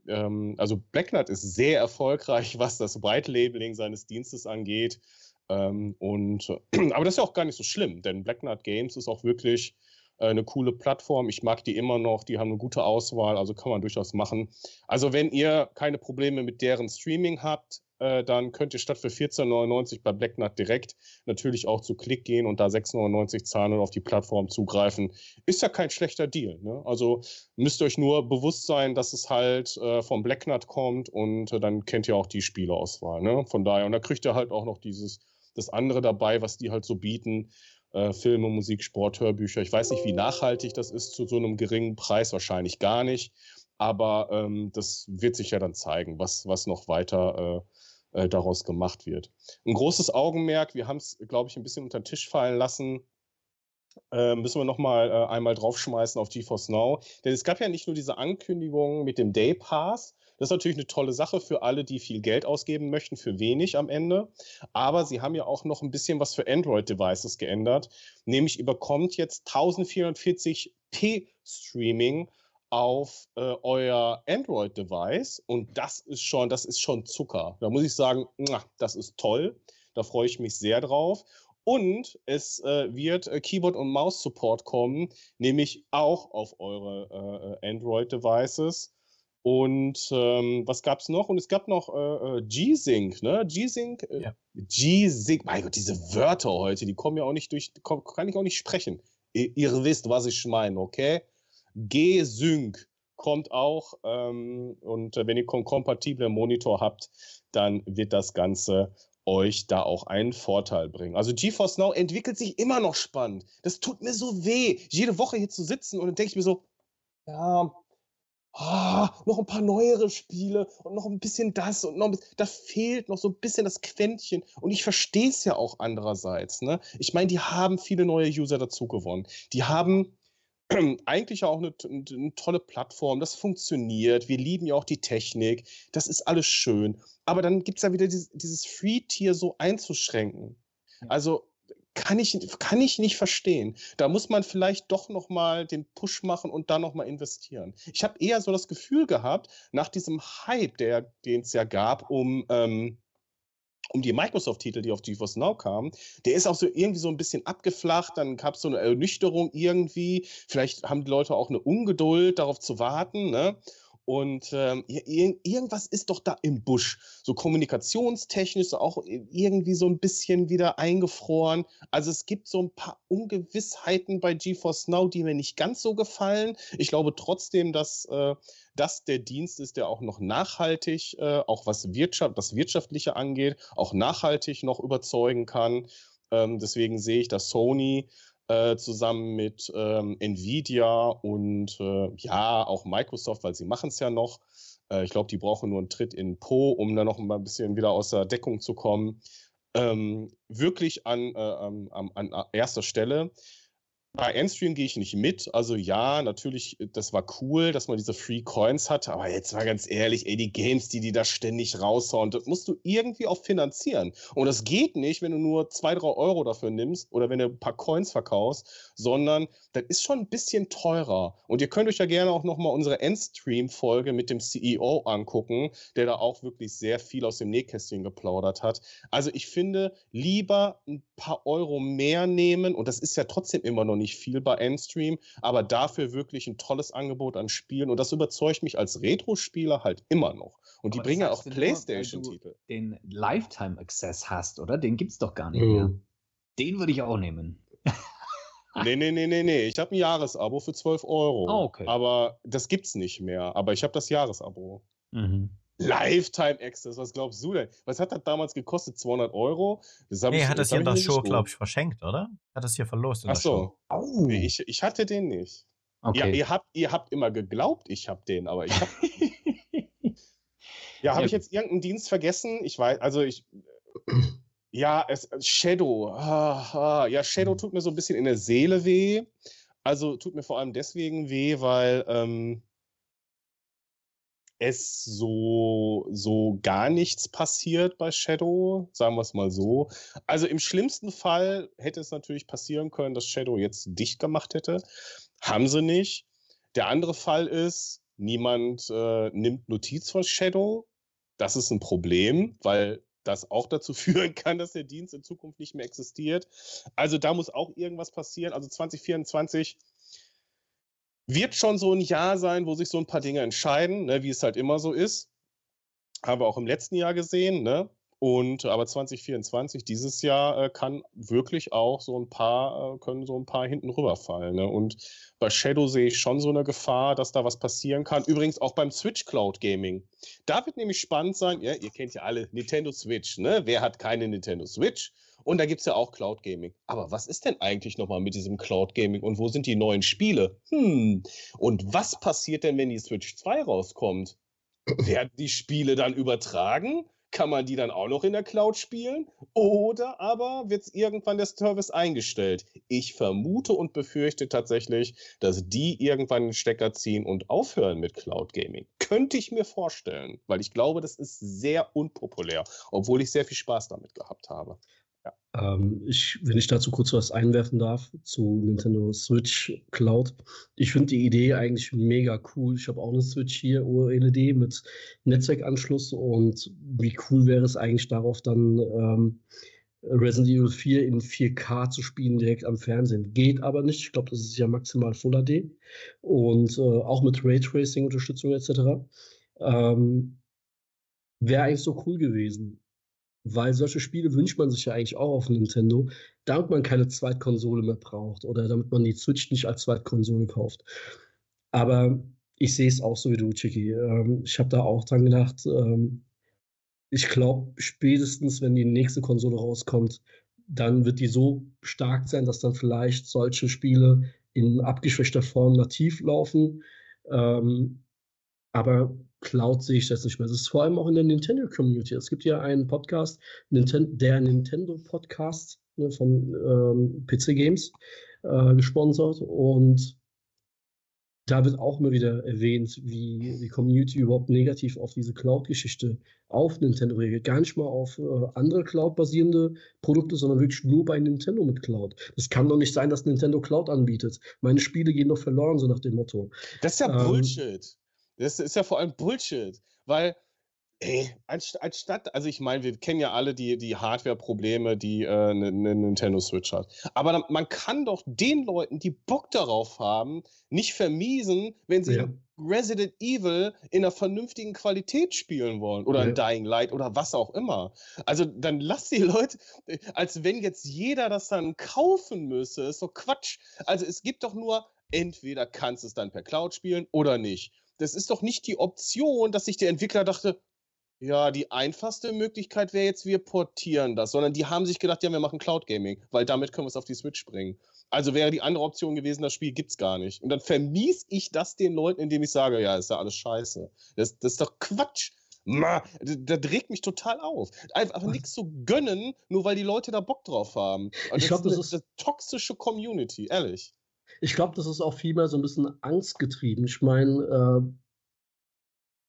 ähm, also Blacknut ist sehr erfolgreich, was das White Labeling seines Dienstes angeht. Ähm, und aber das ist ja auch gar nicht so schlimm, denn Blacknut Games ist auch wirklich eine coole Plattform. Ich mag die immer noch, die haben eine gute Auswahl, also kann man durchaus machen. Also wenn ihr keine Probleme mit deren Streaming habt, äh, dann könnt ihr statt für 14,99 bei Blacknut direkt natürlich auch zu Klick gehen und da 6,99 zahlen und auf die Plattform zugreifen. Ist ja kein schlechter Deal. Ne? Also müsst ihr euch nur bewusst sein, dass es halt äh, vom Blacknut kommt und äh, dann kennt ihr auch die Spieleauswahl. Ne? Von daher, und da kriegt ihr halt auch noch dieses, das andere dabei, was die halt so bieten. Äh, Filme, Musik, Sport, Hörbücher. Ich weiß nicht, wie nachhaltig das ist zu so einem geringen Preis, wahrscheinlich gar nicht. Aber ähm, das wird sich ja dann zeigen, was, was noch weiter äh, äh, daraus gemacht wird. Ein großes Augenmerk, wir haben es, glaube ich, ein bisschen unter den Tisch fallen lassen, äh, müssen wir noch mal äh, einmal draufschmeißen auf GeForce Now. Denn es gab ja nicht nur diese Ankündigung mit dem Day Pass, das ist natürlich eine tolle Sache für alle, die viel Geld ausgeben möchten, für wenig am Ende. Aber sie haben ja auch noch ein bisschen was für Android-Devices geändert. Nämlich überkommt jetzt 1440p Streaming auf äh, euer Android-Device und das ist schon, das ist schon Zucker. Da muss ich sagen, das ist toll. Da freue ich mich sehr drauf. Und es äh, wird äh, Keyboard- und Maus-Support kommen, nämlich auch auf eure äh, Android-Devices. Und ähm, was gab es noch? Und es gab noch äh, äh, G-Sync, ne? G-Sync, äh, ja. G-Sync, mein Gott, diese Wörter heute, die kommen ja auch nicht durch, kann ich auch nicht sprechen. Ihr, ihr wisst, was ich meine, okay? G-Sync kommt auch ähm, und äh, wenn ihr einen kompatiblen Monitor habt, dann wird das Ganze euch da auch einen Vorteil bringen. Also GeForce Now entwickelt sich immer noch spannend. Das tut mir so weh, jede Woche hier zu sitzen und dann denke ich mir so, ja, oh, noch ein paar neuere Spiele und noch ein bisschen das und noch ein bisschen, da fehlt noch so ein bisschen das Quäntchen. Und ich verstehe es ja auch andererseits. Ne? Ich meine, die haben viele neue User dazu gewonnen. Die haben eigentlich auch eine, eine, tolle Plattform, das funktioniert, wir lieben ja auch die Technik, das ist alles schön. Aber dann gibt es ja wieder dieses, dieses Free-Tier so einzuschränken. Also kann ich, kann ich nicht verstehen. Da muss man vielleicht doch noch mal den Push machen und dann noch mal investieren. Ich habe eher so das Gefühl gehabt, nach diesem Hype, den es ja gab, um, ähm, um die Microsoft-Titel, die auf GeForce Now kamen, der ist auch so irgendwie so ein bisschen abgeflacht. Dann gab es so eine Ernüchterung irgendwie. Vielleicht haben die Leute auch eine Ungeduld, darauf zu warten. Ne? Und ähm, irgendwas ist doch da im Busch. So kommunikationstechnisch auch irgendwie so ein bisschen wieder eingefroren. Also es gibt so ein paar Ungewissheiten bei GeForce Now, die mir nicht ganz so gefallen. Ich glaube trotzdem, dass äh, das der Dienst ist, der auch noch nachhaltig, äh, auch was Wirtschaft, das Wirtschaftliche angeht, auch nachhaltig noch überzeugen kann. Ähm, deswegen sehe ich, dass Sony äh, zusammen mit ähm, Nvidia und äh, ja, auch Microsoft, weil sie machen es ja noch. Äh, ich glaube, die brauchen nur einen Tritt in Po, um dann noch ein bisschen wieder aus der Deckung zu kommen. Ähm, wirklich an, äh, an, an erster Stelle. Bei Endstream gehe ich nicht mit. Also ja, natürlich, äh, das war cool, dass man diese Free Coins hatte, aber jetzt mal ganz ehrlich, ey, die Games, die die da ständig raushauen, das musst du irgendwie auch finanzieren. Und das geht nicht, wenn du nur zwei, drei Euro dafür nimmst oder wenn du ein paar Coins verkaufst, sondern das ist schon ein bisschen teurer. Und ihr könnt euch ja gerne auch nochmal unsere Endstream-Folge mit dem CEO angucken, der da auch wirklich sehr viel aus dem Nähkästchen geplaudert hat. Also ich finde, lieber ein paar Euro mehr nehmen, und das ist ja trotzdem immer noch nicht nicht viel bei Endstream, aber dafür wirklich ein tolles Angebot an Spielen und das überzeugt mich als Retro-Spieler halt immer noch. Und aber die bringen ja auch Playstation-Titel. Den Lifetime Access hast, oder? Den gibt es doch gar nicht mhm. mehr. Den würde ich auch nehmen. nee, nee, nee, nee, nee. Ich habe ein Jahresabo für 12 Euro. Oh, okay. Aber das gibt's nicht mehr. Aber ich habe das Jahresabo. Mhm. Lifetime Access, was glaubst du denn? Was hat das damals gekostet? 200 Euro? Das nee, ich, hat das, das ja in der Show, glaube ich, verschenkt, oder? Hat das hier verlost in Ach so. Oh. Nee, ich, ich hatte den nicht. Okay. Ja, ihr habt, ihr habt immer geglaubt, ich habe den, aber ich habe. ja, habe ja. ich jetzt irgendeinen Dienst vergessen? Ich weiß, also ich. Ja, es, Shadow. Ah, ah, ja, Shadow mhm. tut mir so ein bisschen in der Seele weh. Also tut mir vor allem deswegen weh, weil ähm, es so, so gar nichts passiert bei Shadow, sagen wir es mal so. Also im schlimmsten Fall hätte es natürlich passieren können, dass Shadow jetzt dicht gemacht hätte. Haben sie nicht. Der andere Fall ist, niemand äh, nimmt Notiz von Shadow. Das ist ein Problem, weil das auch dazu führen kann, dass der Dienst in Zukunft nicht mehr existiert. Also da muss auch irgendwas passieren. Also 2024 wird schon so ein Jahr sein, wo sich so ein paar Dinge entscheiden, ne, wie es halt immer so ist. Haben wir auch im letzten Jahr gesehen, ne? Und aber 2024, dieses Jahr, äh, kann wirklich auch so ein paar, äh, können so ein paar hinten rüberfallen. Ne? Und bei Shadow sehe ich schon so eine Gefahr, dass da was passieren kann. Übrigens auch beim Switch Cloud Gaming. Da wird nämlich spannend sein, ja, ihr kennt ja alle Nintendo Switch, ne? Wer hat keine Nintendo Switch? Und da gibt es ja auch Cloud Gaming. Aber was ist denn eigentlich nochmal mit diesem Cloud Gaming und wo sind die neuen Spiele? Hm. Und was passiert denn, wenn die Switch 2 rauskommt? Werden die Spiele dann übertragen? Kann man die dann auch noch in der Cloud spielen? Oder aber wird irgendwann der Service eingestellt? Ich vermute und befürchte tatsächlich, dass die irgendwann den Stecker ziehen und aufhören mit Cloud Gaming. Könnte ich mir vorstellen, weil ich glaube, das ist sehr unpopulär, obwohl ich sehr viel Spaß damit gehabt habe. Ähm, ich, wenn ich dazu kurz was einwerfen darf zu Nintendo Switch Cloud. Ich finde die Idee eigentlich mega cool. Ich habe auch eine Switch hier, OLED mit Netzwerkanschluss und wie cool wäre es eigentlich darauf dann ähm, Resident Evil 4 in 4K zu spielen direkt am Fernsehen. Geht aber nicht. Ich glaube, das ist ja maximal Full HD und äh, auch mit Raytracing Unterstützung etc. Ähm, wäre eigentlich so cool gewesen weil solche Spiele wünscht man sich ja eigentlich auch auf Nintendo, damit man keine Zweitkonsole mehr braucht oder damit man die Switch nicht als Zweitkonsole kauft. Aber ich sehe es auch so wie du, Chicky. Ähm, ich habe da auch dran gedacht, ähm, ich glaube, spätestens, wenn die nächste Konsole rauskommt, dann wird die so stark sein, dass dann vielleicht solche Spiele in abgeschwächter Form nativ laufen. Ähm, aber Cloud sehe ich das nicht mehr. Das ist vor allem auch in der Nintendo-Community. Es gibt ja einen Podcast, Ninten der Nintendo-Podcast ne, von ähm, PC Games äh, gesponsert und da wird auch immer wieder erwähnt, wie die Community überhaupt negativ auf diese Cloud-Geschichte auf Nintendo reagiert. Gar nicht mal auf äh, andere Cloud-basierende Produkte, sondern wirklich nur bei Nintendo mit Cloud. Das kann doch nicht sein, dass Nintendo Cloud anbietet. Meine Spiele gehen doch verloren, so nach dem Motto. Das ist ja ähm, Bullshit. Das ist ja vor allem Bullshit, weil Ey, anstatt, also ich meine, wir kennen ja alle die, die Hardware-Probleme, die äh, eine ne Nintendo Switch hat. Aber man kann doch den Leuten, die Bock darauf haben, nicht vermiesen, wenn sie ja. Resident Evil in einer vernünftigen Qualität spielen wollen oder ein Dying Light oder was auch immer. Also dann lass die Leute, als wenn jetzt jeder das dann kaufen müsse, ist doch Quatsch. Also es gibt doch nur, entweder kannst du es dann per Cloud spielen oder nicht. Das ist doch nicht die Option, dass sich der Entwickler dachte, ja, die einfachste Möglichkeit wäre jetzt, wir portieren das, sondern die haben sich gedacht, ja, wir machen Cloud Gaming, weil damit können wir es auf die Switch bringen. Also wäre die andere Option gewesen, das Spiel gibt's gar nicht. Und dann vermies ich das den Leuten, indem ich sage, ja, ist ja alles scheiße. Das, das ist doch Quatsch. Ma, das regt mich total auf. Einfach nichts zu gönnen, nur weil die Leute da Bock drauf haben. Und ich glaube, das, ist eine toxische Community, ehrlich. Ich glaube, das ist auch vielmehr so ein bisschen angstgetrieben. Ich meine, äh,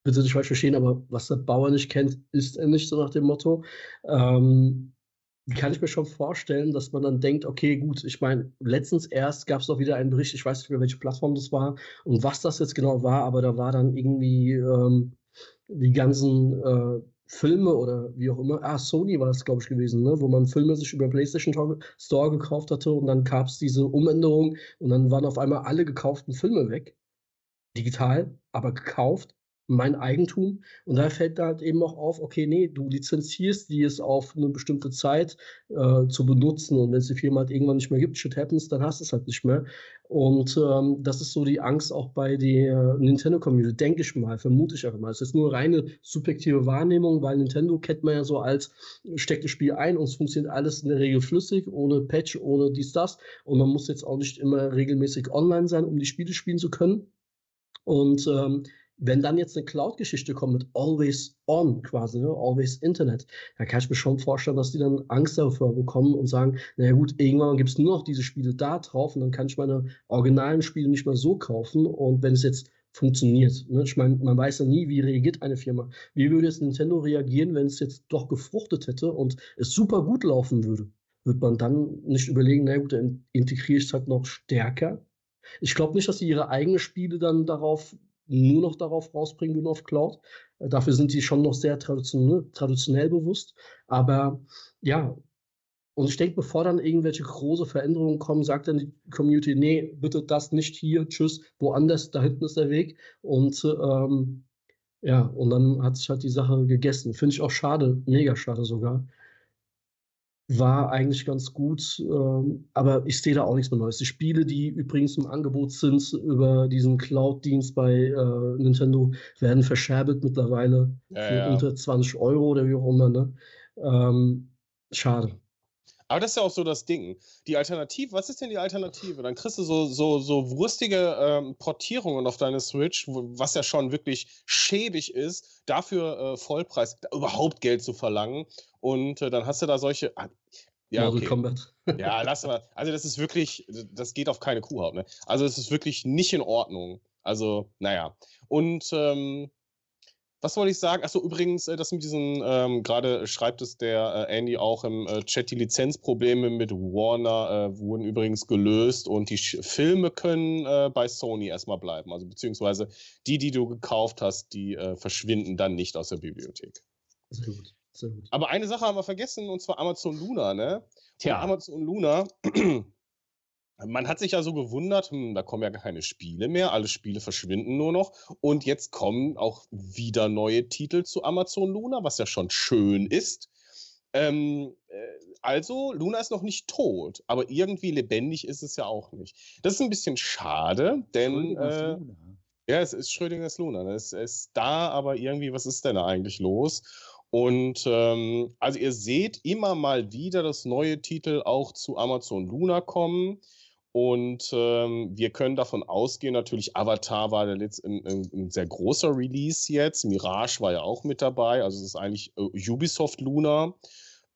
bitte nicht falsch verstehen, aber was der Bauer nicht kennt, ist er nicht, so nach dem Motto. Ähm, kann ich mir schon vorstellen, dass man dann denkt, okay, gut, ich meine, letztens erst gab es doch wieder einen Bericht, ich weiß nicht mehr, welche Plattform das war und was das jetzt genau war, aber da war dann irgendwie ähm, die ganzen äh, Filme oder wie auch immer, ah, Sony war es, glaube ich, gewesen, ne? wo man Filme sich über PlayStation Store gekauft hatte und dann gab es diese Umänderung und dann waren auf einmal alle gekauften Filme weg. Digital, aber gekauft mein Eigentum. Und da fällt da halt eben auch auf, okay, nee, du lizenzierst die es auf eine bestimmte Zeit äh, zu benutzen und wenn es die Firma halt irgendwann nicht mehr gibt, shit happens, dann hast du es halt nicht mehr. Und ähm, das ist so die Angst auch bei der Nintendo-Community, denke ich mal, vermute ich einfach mal. Es ist nur reine subjektive Wahrnehmung, weil Nintendo kennt man ja so als, steckt das Spiel ein und es funktioniert alles in der Regel flüssig, ohne Patch, ohne dies, das. Und man muss jetzt auch nicht immer regelmäßig online sein, um die Spiele spielen zu können. Und ähm, wenn dann jetzt eine Cloud-Geschichte kommt mit Always On quasi, ne? Always Internet, da kann ich mir schon vorstellen, dass die dann Angst davor bekommen und sagen, naja gut, irgendwann gibt es nur noch diese Spiele da drauf und dann kann ich meine originalen Spiele nicht mehr so kaufen und wenn es jetzt funktioniert. Ne? Ich meine, man weiß ja nie, wie reagiert eine Firma. Wie würde jetzt Nintendo reagieren, wenn es jetzt doch gefruchtet hätte und es super gut laufen würde? Wird man dann nicht überlegen, na gut, dann integriere ich es halt noch stärker? Ich glaube nicht, dass sie ihre eigenen Spiele dann darauf nur noch darauf rausbringen nur auf Cloud. Äh, dafür sind die schon noch sehr traditionell, traditionell bewusst. Aber ja, und ich denke, bevor dann irgendwelche große Veränderungen kommen, sagt dann die Community, nee, bitte das nicht hier, tschüss, woanders, da hinten ist der Weg. Und ähm, ja, und dann hat sich halt die Sache gegessen. Finde ich auch schade, mega schade sogar war eigentlich ganz gut, ähm, aber ich sehe da auch nichts mehr Neues. Die Spiele, die übrigens im Angebot sind über diesen Cloud-Dienst bei äh, Nintendo, werden verscherbelt mittlerweile ja, für ja. unter 20 Euro oder wie auch immer. Ne? Ähm, schade. Aber das ist ja auch so das Ding. Die Alternative, was ist denn die Alternative? Dann kriegst du so, so, so wurstige ähm, Portierungen auf deine Switch, was ja schon wirklich schäbig ist, dafür äh, Vollpreis überhaupt Geld zu verlangen. Und äh, dann hast du da solche. Ah, ja, okay. Ja, lass mal. Also, das ist wirklich, das geht auf keine Kuhhaut. Ne? Also, es ist wirklich nicht in Ordnung. Also, naja. Und ähm, was wollte ich sagen? Achso, übrigens, äh, das mit diesen, ähm, gerade schreibt es der äh, Andy auch im äh, Chat, die Lizenzprobleme mit Warner äh, wurden übrigens gelöst und die Sch Filme können äh, bei Sony erstmal bleiben. Also beziehungsweise die, die du gekauft hast, die äh, verschwinden dann nicht aus der Bibliothek. Sehr gut, sehr gut. Aber eine Sache haben wir vergessen und zwar Amazon Luna, ne? Tja. Und Amazon Luna man hat sich ja so gewundert, hm, da kommen ja gar keine Spiele mehr, alle Spiele verschwinden nur noch. Und jetzt kommen auch wieder neue Titel zu Amazon Luna, was ja schon schön ist. Ähm, äh, also, Luna ist noch nicht tot, aber irgendwie lebendig ist es ja auch nicht. Das ist ein bisschen schade, denn. Äh, ja, es ist Schrödingers Luna. Ne? Es ist da, aber irgendwie, was ist denn da eigentlich los? Und ähm, also ihr seht immer mal wieder, dass neue Titel auch zu Amazon Luna kommen. Und ähm, wir können davon ausgehen, natürlich, Avatar war ein, ein, ein, sehr großer Release jetzt. Mirage war ja auch mit dabei. Also es ist eigentlich äh, Ubisoft Luna.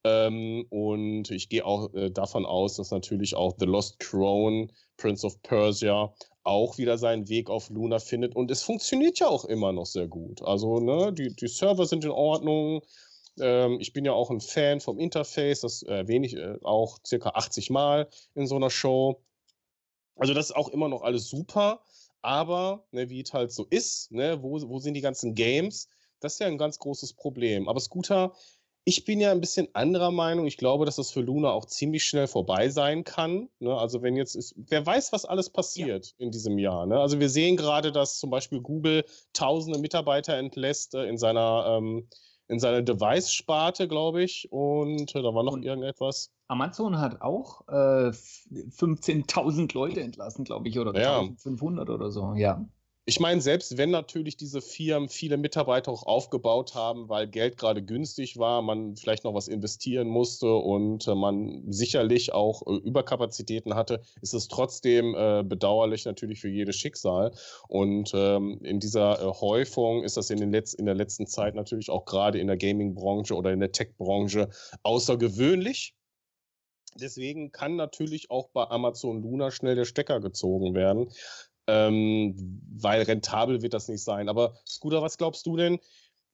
Ähm, und ich gehe auch äh, davon aus, dass natürlich auch The Lost Crown, Prince of Persia, auch wieder seinen Weg auf Luna findet. Und es funktioniert ja auch immer noch sehr gut. Also, ne, die, die Server sind in Ordnung. Ähm, ich bin ja auch ein Fan vom Interface. Das erwähne ich äh, auch circa 80 Mal in so einer Show. Also das ist auch immer noch alles super, aber ne, wie es halt so ist, ne, wo, wo sind die ganzen Games? Das ist ja ein ganz großes Problem. Aber Scooter, Ich bin ja ein bisschen anderer Meinung. Ich glaube, dass das für Luna auch ziemlich schnell vorbei sein kann. Ne? Also wenn jetzt ist, wer weiß, was alles passiert ja. in diesem Jahr. Ne? Also wir sehen gerade, dass zum Beispiel Google tausende Mitarbeiter entlässt äh, in seiner ähm, in seiner Device-Sparte, glaube ich. Und äh, da war noch und irgendetwas. Amazon hat auch äh, 15.000 Leute entlassen, glaube ich, oder ja. 1.500 oder so. Ja ich meine, selbst wenn natürlich diese Firmen viele Mitarbeiter auch aufgebaut haben, weil Geld gerade günstig war, man vielleicht noch was investieren musste und äh, man sicherlich auch äh, Überkapazitäten hatte, ist es trotzdem äh, bedauerlich natürlich für jedes Schicksal. Und ähm, in dieser äh, Häufung ist das in, den Letz in der letzten Zeit natürlich auch gerade in der Gaming-Branche oder in der Tech-Branche außergewöhnlich. Deswegen kann natürlich auch bei Amazon Luna schnell der Stecker gezogen werden ähm, weil rentabel wird das nicht sein. Aber Scooter, was glaubst du denn?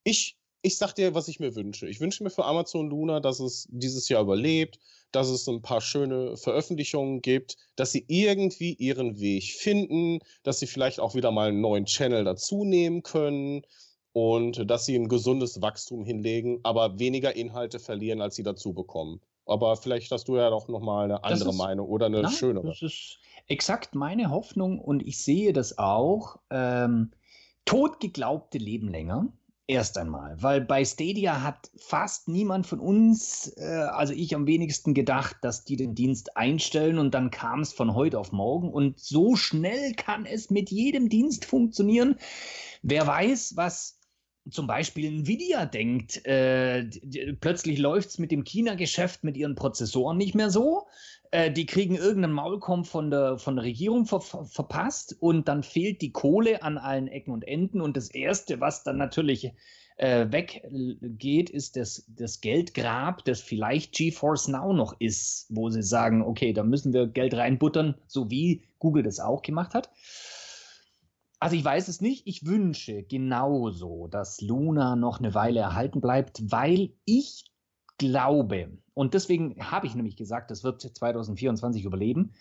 Ich, ich sag dir, was ich mir wünsche. Ich wünsche mir für Amazon Luna, dass es dieses Jahr überlebt, dass es ein paar schöne Veröffentlichungen gibt, dass sie irgendwie ihren Weg finden, dass sie vielleicht auch wieder mal einen neuen Channel dazu nehmen können und dass sie ein gesundes Wachstum hinlegen, aber weniger Inhalte verlieren, als sie dazu bekommen. Aber vielleicht hast du ja doch noch mal eine andere ist, Meinung oder eine nein, schönere. Das ist exakt meine Hoffnung und ich sehe das auch. Ähm, totgeglaubte leben länger. Erst einmal, weil bei Stadia hat fast niemand von uns, äh, also ich am wenigsten gedacht, dass die den Dienst einstellen und dann kam es von heute auf morgen und so schnell kann es mit jedem Dienst funktionieren. Wer weiß, was zum Beispiel Nvidia denkt, äh, plötzlich läuft es mit dem China-Geschäft mit ihren Prozessoren nicht mehr so. Äh, die kriegen irgendeinen Maulkorb von der, von der Regierung ver verpasst und dann fehlt die Kohle an allen Ecken und Enden. Und das Erste, was dann natürlich äh, weggeht, ist das, das Geldgrab, das vielleicht GeForce Now noch ist, wo sie sagen, okay, da müssen wir Geld reinbuttern, so wie Google das auch gemacht hat. Also ich weiß es nicht. Ich wünsche genauso, dass Luna noch eine Weile erhalten bleibt, weil ich glaube, und deswegen habe ich nämlich gesagt, das wird 2024 überleben,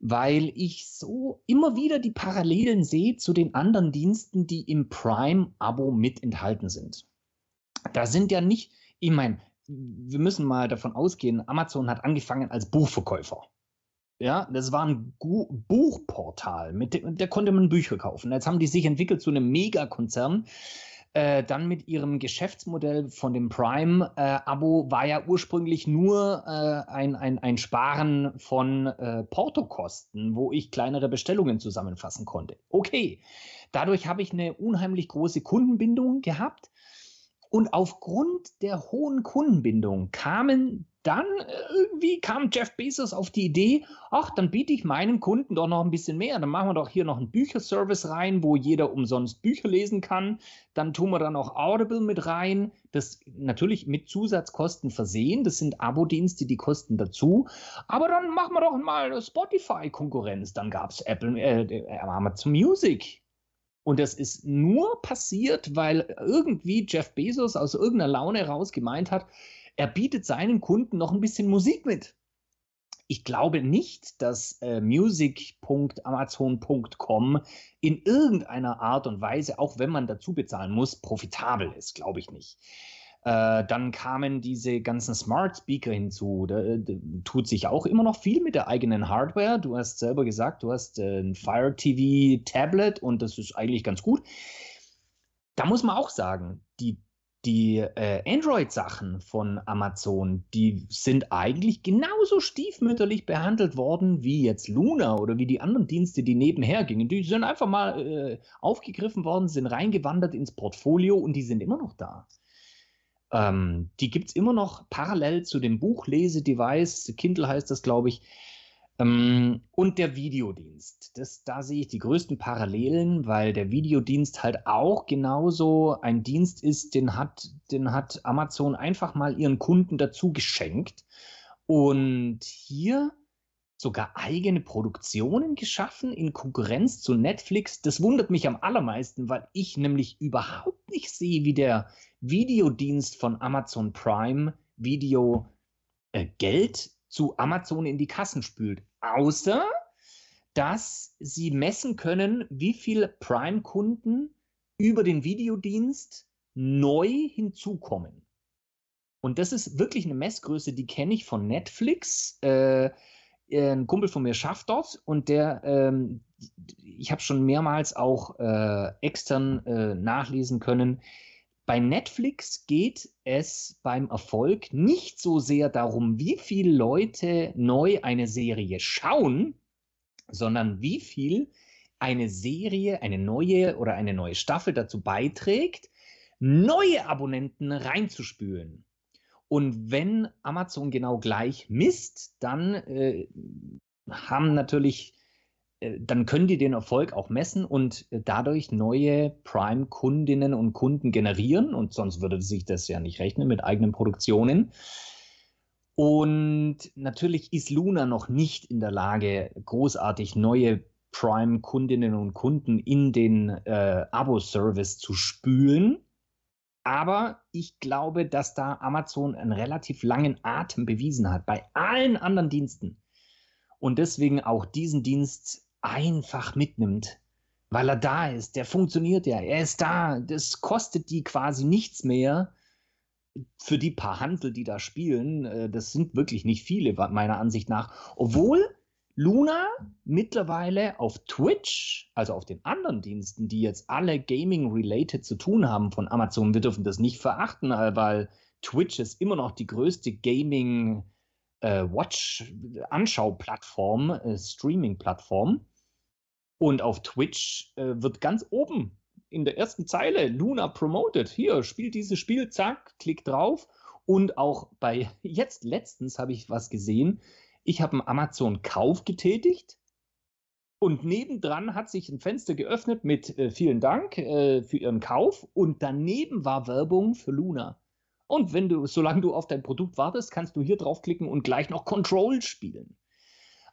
weil ich so immer wieder die Parallelen sehe zu den anderen Diensten, die im Prime-Abo mit enthalten sind. Da sind ja nicht, ich meine, wir müssen mal davon ausgehen, Amazon hat angefangen als Buchverkäufer. Ja, das war ein Gu Buchportal, mit dem, der konnte man Bücher kaufen. Jetzt haben die sich entwickelt zu einem Megakonzern. Äh, dann mit ihrem Geschäftsmodell von dem Prime-Abo äh, war ja ursprünglich nur äh, ein, ein, ein Sparen von äh, Portokosten, wo ich kleinere Bestellungen zusammenfassen konnte. Okay, dadurch habe ich eine unheimlich große Kundenbindung gehabt. Und aufgrund der hohen Kundenbindung kamen dann äh, irgendwie kam Jeff Bezos auf die Idee, ach, dann biete ich meinen Kunden doch noch ein bisschen mehr. Dann machen wir doch hier noch einen Bücherservice rein, wo jeder umsonst Bücher lesen kann. Dann tun wir dann auch Audible mit rein. Das natürlich mit Zusatzkosten versehen. Das sind Abo-Dienste, die kosten dazu. Aber dann machen wir doch mal Spotify-Konkurrenz. Dann gab es Apple, äh, äh, Amazon Music. Und das ist nur passiert, weil irgendwie Jeff Bezos aus irgendeiner Laune raus gemeint hat, er bietet seinen Kunden noch ein bisschen Musik mit. Ich glaube nicht, dass äh, music.amazon.com in irgendeiner Art und Weise, auch wenn man dazu bezahlen muss, profitabel ist. Glaube ich nicht. Äh, dann kamen diese ganzen Smart Speaker hinzu. Da, da, tut sich auch immer noch viel mit der eigenen Hardware. Du hast selber gesagt, du hast äh, ein Fire TV Tablet und das ist eigentlich ganz gut. Da muss man auch sagen, die die äh, Android-Sachen von Amazon, die sind eigentlich genauso stiefmütterlich behandelt worden wie jetzt Luna oder wie die anderen Dienste, die nebenher gingen. Die sind einfach mal äh, aufgegriffen worden, sind reingewandert ins Portfolio und die sind immer noch da. Ähm, die gibt es immer noch parallel zu dem Buchlese-Device, Kindle heißt das, glaube ich. Ähm, und der Videodienst. Das, da sehe ich die größten Parallelen, weil der Videodienst halt auch genauso ein Dienst ist, den hat, den hat Amazon einfach mal ihren Kunden dazu geschenkt. Und hier sogar eigene Produktionen geschaffen in Konkurrenz zu Netflix. Das wundert mich am allermeisten, weil ich nämlich überhaupt nicht sehe, wie der Videodienst von Amazon Prime Video äh, Geld zu Amazon in die Kassen spült. Außer, dass sie messen können, wie viele Prime-Kunden über den Videodienst neu hinzukommen. Und das ist wirklich eine Messgröße, die kenne ich von Netflix. Äh, ein Kumpel von mir schafft dort und der, ähm, ich habe schon mehrmals auch äh, extern äh, nachlesen können. Bei Netflix geht es beim Erfolg nicht so sehr darum, wie viele Leute neu eine Serie schauen, sondern wie viel eine Serie, eine neue oder eine neue Staffel dazu beiträgt, neue Abonnenten reinzuspülen. Und wenn Amazon genau gleich misst, dann äh, haben natürlich, dann können die den Erfolg auch messen und äh, dadurch neue Prime-Kundinnen und Kunden generieren. Und sonst würde sich das ja nicht rechnen mit eigenen Produktionen. Und natürlich ist Luna noch nicht in der Lage, großartig neue Prime-Kundinnen und Kunden in den äh, Abo-Service zu spülen. Aber ich glaube, dass da Amazon einen relativ langen Atem bewiesen hat bei allen anderen Diensten. Und deswegen auch diesen Dienst einfach mitnimmt, weil er da ist. Der funktioniert ja. Er ist da. Das kostet die quasi nichts mehr für die paar Handel, die da spielen. Äh, das sind wirklich nicht viele, meiner Ansicht nach. Obwohl Luna mittlerweile auf Twitch, also auf den anderen Diensten, die jetzt alle Gaming-related zu tun haben von Amazon, wir dürfen das nicht verachten, äh, weil Twitch ist immer noch die größte Gaming- äh, Watch-Anschau-Plattform, Streaming-Plattform. Und auf Twitch äh, wird ganz oben in der ersten Zeile Luna promoted. Hier, spielt dieses Spiel, zack, klick drauf. Und auch bei jetzt letztens habe ich was gesehen ich habe einen Amazon-Kauf getätigt und nebendran hat sich ein Fenster geöffnet mit äh, vielen Dank äh, für Ihren Kauf und daneben war Werbung für Luna. Und wenn du, solange du auf dein Produkt wartest, kannst du hier draufklicken und gleich noch Control spielen.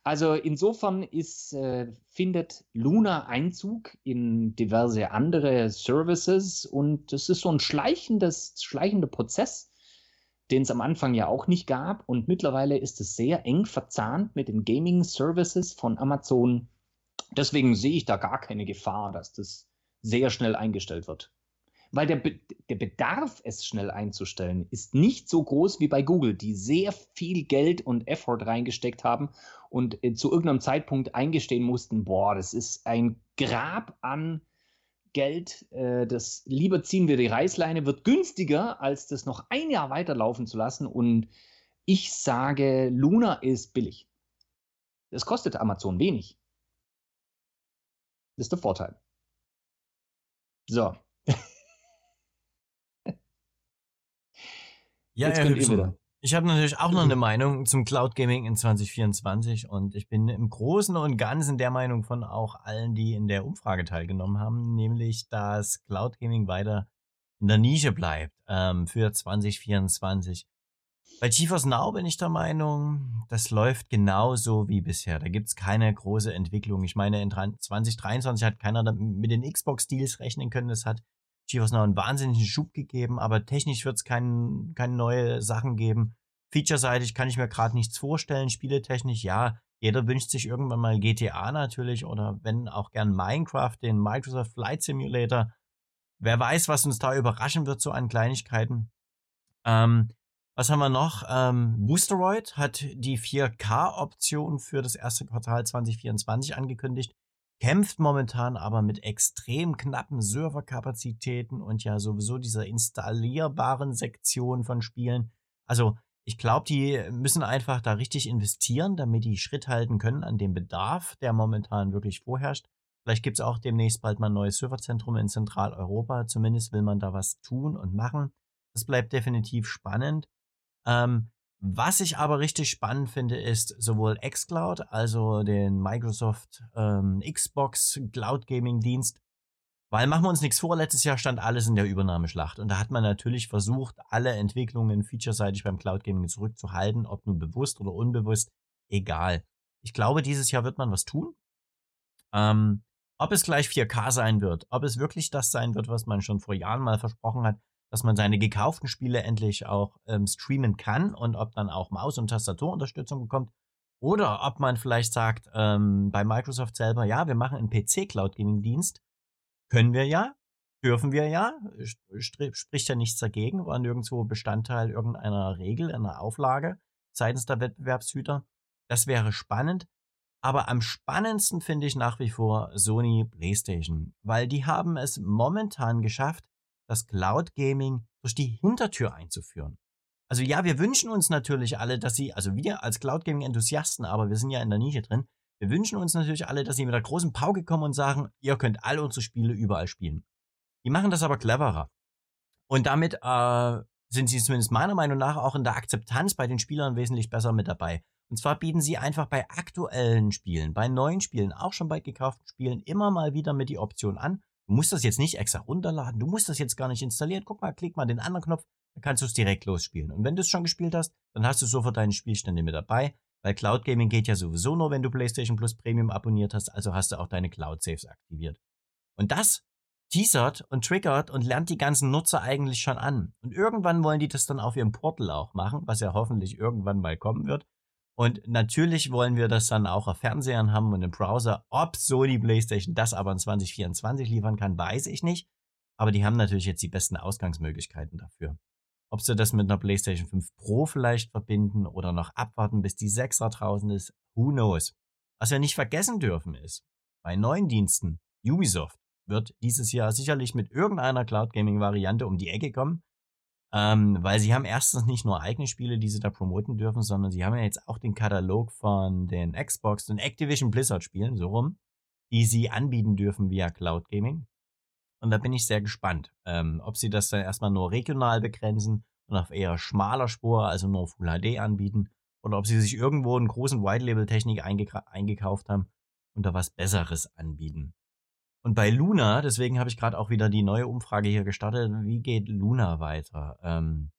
Also insofern ist, äh, findet Luna Einzug in diverse andere Services und das ist so ein schleichendes, schleichender Prozess, den es am Anfang ja auch nicht gab. Und mittlerweile ist es sehr eng verzahnt mit den Gaming-Services von Amazon. Deswegen sehe ich da gar keine Gefahr, dass das sehr schnell eingestellt wird. Weil der, Be der Bedarf, es schnell einzustellen, ist nicht so groß wie bei Google, die sehr viel Geld und Effort reingesteckt haben und äh, zu irgendeinem Zeitpunkt eingestehen mussten, boah, das ist ein Grab an Geld, äh, das lieber ziehen wir die Reißleine, wird günstiger, als das noch ein Jahr weiterlaufen zu lassen. Und ich sage, Luna ist billig. Das kostet Amazon wenig. Das ist der Vorteil. So. Ja, Jetzt könnt ihr wieder. Ich habe natürlich auch noch eine Meinung zum Cloud Gaming in 2024 und ich bin im Großen und Ganzen der Meinung von auch allen, die in der Umfrage teilgenommen haben, nämlich, dass Cloud Gaming weiter in der Nische bleibt ähm, für 2024. Bei GeForce Now bin ich der Meinung, das läuft genauso wie bisher. Da gibt's keine große Entwicklung. Ich meine, in 2023 hat keiner mit den Xbox-Deals rechnen können. Das hat GeForce Now einen wahnsinnigen Schub gegeben, aber technisch wird es kein, keine neue Sachen geben. Featureseitig kann ich mir gerade nichts vorstellen. Spieletechnisch, ja, jeder wünscht sich irgendwann mal GTA natürlich oder wenn auch gern Minecraft, den Microsoft Flight Simulator. Wer weiß, was uns da überraschen wird, so an Kleinigkeiten. Ähm, was haben wir noch? Ähm, Boosteroid hat die 4K-Option für das erste Quartal 2024 angekündigt kämpft momentan aber mit extrem knappen Serverkapazitäten und ja sowieso dieser installierbaren Sektion von Spielen. Also ich glaube, die müssen einfach da richtig investieren, damit die Schritt halten können an dem Bedarf, der momentan wirklich vorherrscht. Vielleicht gibt es auch demnächst bald mal ein neues Serverzentrum in Zentraleuropa. Zumindest will man da was tun und machen. Das bleibt definitiv spannend. Ähm, was ich aber richtig spannend finde, ist sowohl xCloud, also den Microsoft ähm, Xbox Cloud Gaming Dienst, weil machen wir uns nichts vor, letztes Jahr stand alles in der Übernahmeschlacht und da hat man natürlich versucht, alle Entwicklungen featureseitig beim Cloud Gaming zurückzuhalten, ob nun bewusst oder unbewusst, egal. Ich glaube, dieses Jahr wird man was tun. Ähm, ob es gleich 4K sein wird, ob es wirklich das sein wird, was man schon vor Jahren mal versprochen hat, dass man seine gekauften Spiele endlich auch ähm, streamen kann und ob dann auch Maus- und Tastaturunterstützung bekommt. Oder ob man vielleicht sagt, ähm, bei Microsoft selber, ja, wir machen einen PC-Cloud-Gaming-Dienst. Können wir ja. Dürfen wir ja, spricht ja nichts dagegen, war nirgendwo Bestandteil irgendeiner Regel, einer Auflage seitens der Wettbewerbshüter. Das wäre spannend. Aber am spannendsten finde ich nach wie vor Sony PlayStation, weil die haben es momentan geschafft, das Cloud Gaming durch die Hintertür einzuführen. Also ja, wir wünschen uns natürlich alle, dass sie, also wir als Cloud Gaming Enthusiasten, aber wir sind ja in der Nische drin, wir wünschen uns natürlich alle, dass sie mit der großen Pauke kommen und sagen, ihr könnt alle unsere Spiele überall spielen. Die machen das aber cleverer. Und damit äh, sind sie zumindest meiner Meinung nach auch in der Akzeptanz bei den Spielern wesentlich besser mit dabei. Und zwar bieten sie einfach bei aktuellen Spielen, bei neuen Spielen, auch schon bei gekauften Spielen immer mal wieder mit die Option an. Du musst das jetzt nicht extra runterladen, du musst das jetzt gar nicht installieren. Guck mal, klick mal den anderen Knopf, dann kannst du es direkt losspielen. Und wenn du es schon gespielt hast, dann hast du sofort deine Spielstände mit dabei, weil Cloud Gaming geht ja sowieso nur, wenn du PlayStation Plus Premium abonniert hast, also hast du auch deine Cloud Saves aktiviert. Und das teasert und triggert und lernt die ganzen Nutzer eigentlich schon an. Und irgendwann wollen die das dann auf ihrem Portal auch machen, was ja hoffentlich irgendwann mal kommen wird. Und natürlich wollen wir das dann auch auf Fernsehern haben und im Browser. Ob Sony PlayStation das aber in 2024 liefern kann, weiß ich nicht. Aber die haben natürlich jetzt die besten Ausgangsmöglichkeiten dafür. Ob sie das mit einer PlayStation 5 Pro vielleicht verbinden oder noch abwarten, bis die 6er draußen ist, who knows. Was wir nicht vergessen dürfen ist, bei neuen Diensten, Ubisoft wird dieses Jahr sicherlich mit irgendeiner Cloud Gaming Variante um die Ecke kommen. Ähm, weil sie haben erstens nicht nur eigene Spiele, die sie da promoten dürfen, sondern sie haben ja jetzt auch den Katalog von den Xbox und Activision Blizzard Spielen, so rum, die sie anbieten dürfen via Cloud Gaming. Und da bin ich sehr gespannt, ähm, ob sie das dann erstmal nur regional begrenzen und auf eher schmaler Spur, also nur Full HD anbieten, oder ob sie sich irgendwo einen großen White-Label-Technik eingekauft haben und da was Besseres anbieten. Und bei Luna, deswegen habe ich gerade auch wieder die neue Umfrage hier gestartet, wie geht Luna weiter? Ähm,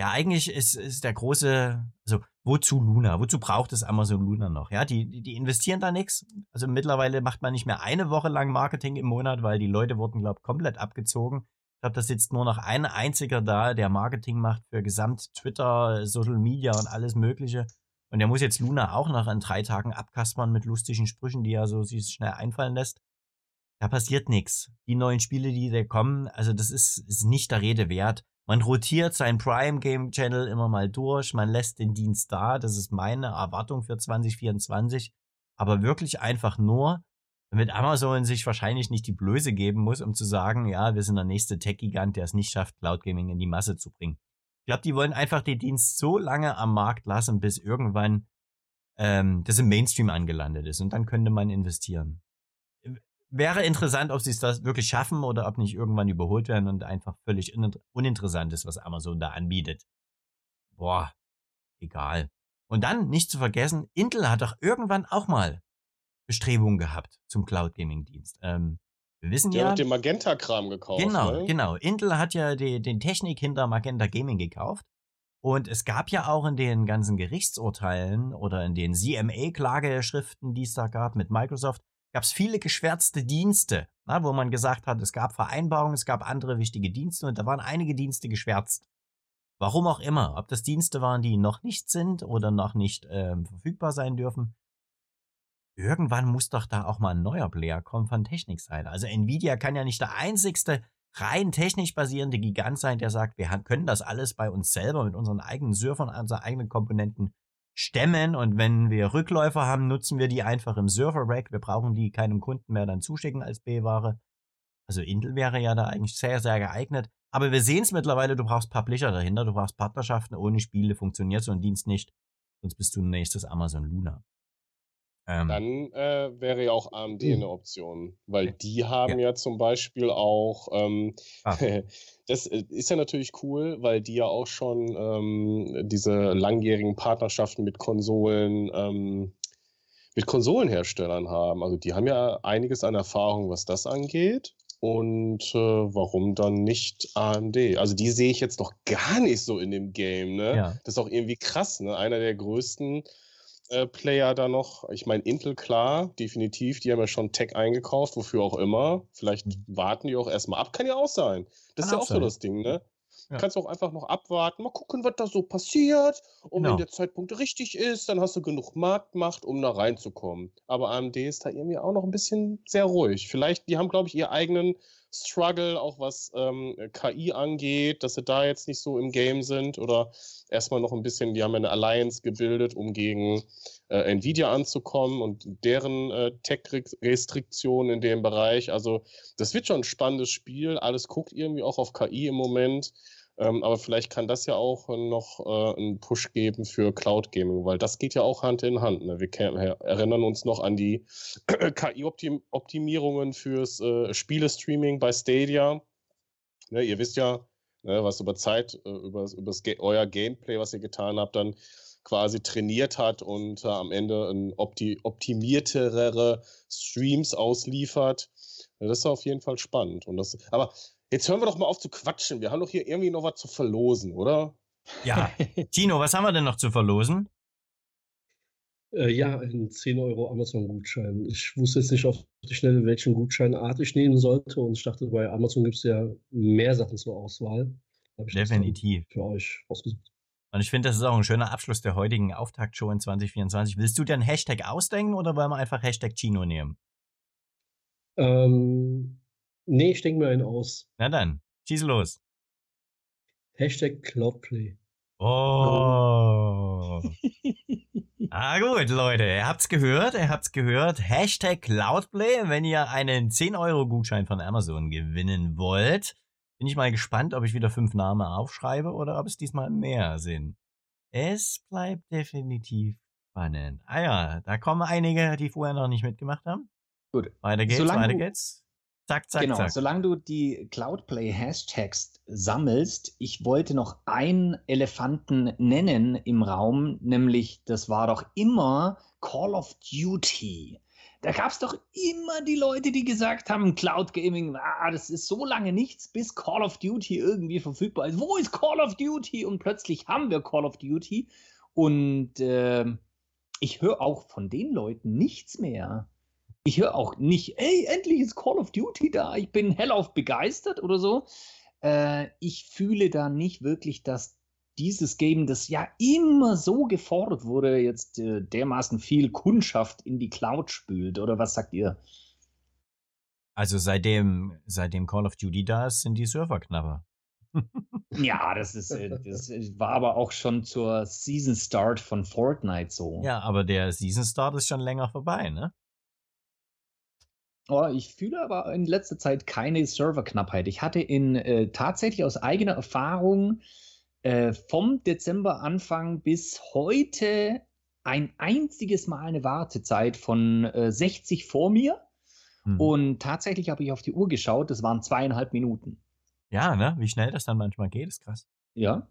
ja, eigentlich ist, ist der große, also wozu Luna? Wozu braucht es Amazon Luna noch? Ja, die, die, investieren da nichts. Also mittlerweile macht man nicht mehr eine Woche lang Marketing im Monat, weil die Leute wurden, glaube ich, komplett abgezogen. Ich glaube, da sitzt nur noch ein einziger da, der Marketing macht für Gesamt Twitter, Social Media und alles Mögliche. Und der muss jetzt Luna auch noch an drei Tagen abkaspern mit lustigen Sprüchen, die er so sich schnell einfallen lässt da passiert nichts. Die neuen Spiele, die da kommen, also das ist, ist nicht der Rede wert. Man rotiert seinen Prime Game Channel immer mal durch, man lässt den Dienst da, das ist meine Erwartung für 2024. Aber wirklich einfach nur, damit Amazon sich wahrscheinlich nicht die Blöße geben muss, um zu sagen, ja, wir sind der nächste Tech-Gigant, der es nicht schafft, Cloud Gaming in die Masse zu bringen. Ich glaube, die wollen einfach den Dienst so lange am Markt lassen, bis irgendwann ähm, das im Mainstream angelandet ist und dann könnte man investieren wäre interessant, ob sie es das wirklich schaffen oder ob nicht irgendwann überholt werden und einfach völlig uninteressant ist, was Amazon da anbietet. Boah, egal. Und dann nicht zu vergessen, Intel hat doch irgendwann auch mal Bestrebungen gehabt zum Cloud Gaming Dienst. Ähm, wir wissen Der ja. hat den Magenta-Kram gekauft. Genau, ne? genau. Intel hat ja die, den Technik hinter Magenta Gaming gekauft. Und es gab ja auch in den ganzen Gerichtsurteilen oder in den CMA-Klageschriften, die es da gab mit Microsoft, gab es viele geschwärzte Dienste, na, wo man gesagt hat, es gab Vereinbarungen, es gab andere wichtige Dienste und da waren einige Dienste geschwärzt. Warum auch immer, ob das Dienste waren, die noch nicht sind oder noch nicht ähm, verfügbar sein dürfen. Irgendwann muss doch da auch mal ein neuer Player kommen von Technikseite. Also Nvidia kann ja nicht der einzigste rein technisch basierende Gigant sein, der sagt, wir können das alles bei uns selber mit unseren eigenen Surfern, unseren eigenen Komponenten stemmen und wenn wir Rückläufer haben, nutzen wir die einfach im Server-Rack. Wir brauchen die keinem Kunden mehr dann zuschicken als B-Ware. Also Intel wäre ja da eigentlich sehr, sehr geeignet. Aber wir sehen es mittlerweile, du brauchst Publisher dahinter, du brauchst Partnerschaften. Ohne Spiele funktioniert so ein Dienst nicht. Sonst bist du nächstes Amazon Luna. Ähm, Dann äh, wäre ja auch AMD uh. eine Option, weil die haben ja, ja zum Beispiel auch, ähm, ah. das äh, ist ja natürlich cool, weil die ja auch schon ähm, diese langjährigen Partnerschaften mit Konsolen, ähm, mit Konsolenherstellern haben. Also die haben ja einiges an Erfahrung, was das angeht. Und äh, warum dann nicht AMD? Also die sehe ich jetzt noch gar nicht so in dem Game. Ne? Ja. Das ist auch irgendwie krass. Ne? Einer der größten Player da noch. Ich meine, Intel, klar, definitiv. Die haben ja schon Tech eingekauft, wofür auch immer. Vielleicht warten die auch erstmal ab. Kann ja auch sein. Das Kann ist ja auch sein. so das Ding, ne? Ja. Kannst auch einfach noch abwarten, mal gucken, was da so passiert. Und genau. wenn der Zeitpunkt richtig ist, dann hast du genug Marktmacht, um da reinzukommen. Aber AMD ist da irgendwie auch noch ein bisschen sehr ruhig. Vielleicht, die haben, glaube ich, ihren eigenen Struggle, auch was ähm, KI angeht, dass sie da jetzt nicht so im Game sind oder erstmal noch ein bisschen, die haben eine Alliance gebildet, um gegen äh, Nvidia anzukommen und deren äh, Tech-Restriktionen in dem Bereich. Also das wird schon ein spannendes Spiel. Alles guckt irgendwie auch auf KI im Moment. Ähm, aber vielleicht kann das ja auch noch äh, einen Push geben für Cloud Gaming, weil das geht ja auch Hand in Hand. Ne? Wir erinnern uns noch an die KI-Optimierungen fürs äh, Spielestreaming bei Stadia. Ne, ihr wisst ja, ne, was über Zeit, äh, über, über euer Gameplay, was ihr getan habt, dann quasi trainiert hat und äh, am Ende ein opti optimiertere Streams ausliefert. Das ist auf jeden Fall spannend. Und das, aber Jetzt hören wir doch mal auf zu quatschen. Wir haben doch hier irgendwie noch was zu verlosen, oder? Ja. Tino, was haben wir denn noch zu verlosen? Äh, ja, ein 10 Euro Amazon-Gutschein. Ich wusste jetzt nicht auf die Schnelle, welchen Gutscheinart ich nehmen sollte. Und ich dachte, bei Amazon gibt es ja mehr Sachen zur Auswahl. Definitiv. Für euch ausgesucht. Und ich finde, das ist auch ein schöner Abschluss der heutigen Auftaktshow in 2024. Willst du dir einen Hashtag ausdenken oder wollen wir einfach Hashtag Chino nehmen? Ähm, Nee, ich denke mir einen aus. Na dann, schieß los. Hashtag Cloudplay. Oh. ah gut, Leute, ihr habt's gehört, ihr habt's gehört. Hashtag Cloudplay, wenn ihr einen 10-Euro-Gutschein von Amazon gewinnen wollt. Bin ich mal gespannt, ob ich wieder fünf Namen aufschreibe oder ob es diesmal mehr sind. Es bleibt definitiv spannend. Ah ja, da kommen einige, die vorher noch nicht mitgemacht haben. Gut. Weiter geht's, Solange weiter geht's. Zack, zack, genau, zack. solange du die Cloudplay-Hashtags sammelst, ich wollte noch einen Elefanten nennen im Raum, nämlich das war doch immer Call of Duty. Da gab es doch immer die Leute, die gesagt haben, Cloud Gaming, ah, das ist so lange nichts, bis Call of Duty irgendwie verfügbar ist. Wo ist Call of Duty? Und plötzlich haben wir Call of Duty. Und äh, ich höre auch von den Leuten nichts mehr ich höre auch nicht, ey, endlich ist Call of Duty da, ich bin hellauf begeistert oder so. Äh, ich fühle da nicht wirklich, dass dieses Game, das ja immer so gefordert wurde, jetzt äh, dermaßen viel Kundschaft in die Cloud spült. Oder was sagt ihr? Also seitdem, seitdem Call of Duty da ist, sind die Server knapper. ja, das ist, äh, das war aber auch schon zur Season Start von Fortnite so. Ja, aber der Season Start ist schon länger vorbei, ne? Oh, ich fühle aber in letzter Zeit keine Serverknappheit. Ich hatte in äh, tatsächlich aus eigener Erfahrung äh, vom Dezember Anfang bis heute ein einziges Mal eine Wartezeit von äh, 60 vor mir. Hm. Und tatsächlich habe ich auf die Uhr geschaut, das waren zweieinhalb Minuten. Ja, ne? Wie schnell das dann manchmal geht, ist krass. Ja.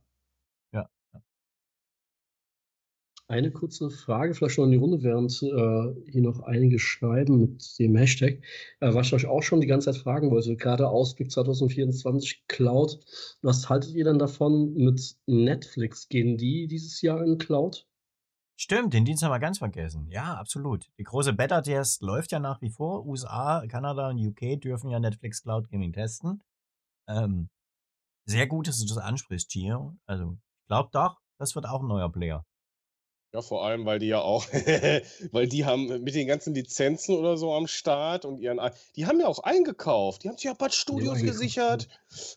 Eine kurze Frage, vielleicht schon in die Runde, während äh, hier noch einige schreiben mit dem Hashtag, äh, was ich euch auch schon die ganze Zeit fragen wollte, gerade Ausblick 2024 Cloud, was haltet ihr denn davon mit Netflix? Gehen die dieses Jahr in Cloud? Stimmt, den Dienst haben wir ganz vergessen. Ja, absolut. Die große Beta-Test läuft ja nach wie vor. USA, Kanada und UK dürfen ja Netflix Cloud Gaming testen. Ähm, sehr gut, dass du das ansprichst, Gio. Also, ich glaube doch, das wird auch ein neuer Player. Ja, vor allem, weil die ja auch, weil die haben mit den ganzen Lizenzen oder so am Start und ihren, die haben ja auch eingekauft, die haben sich ja Bad Studios gesichert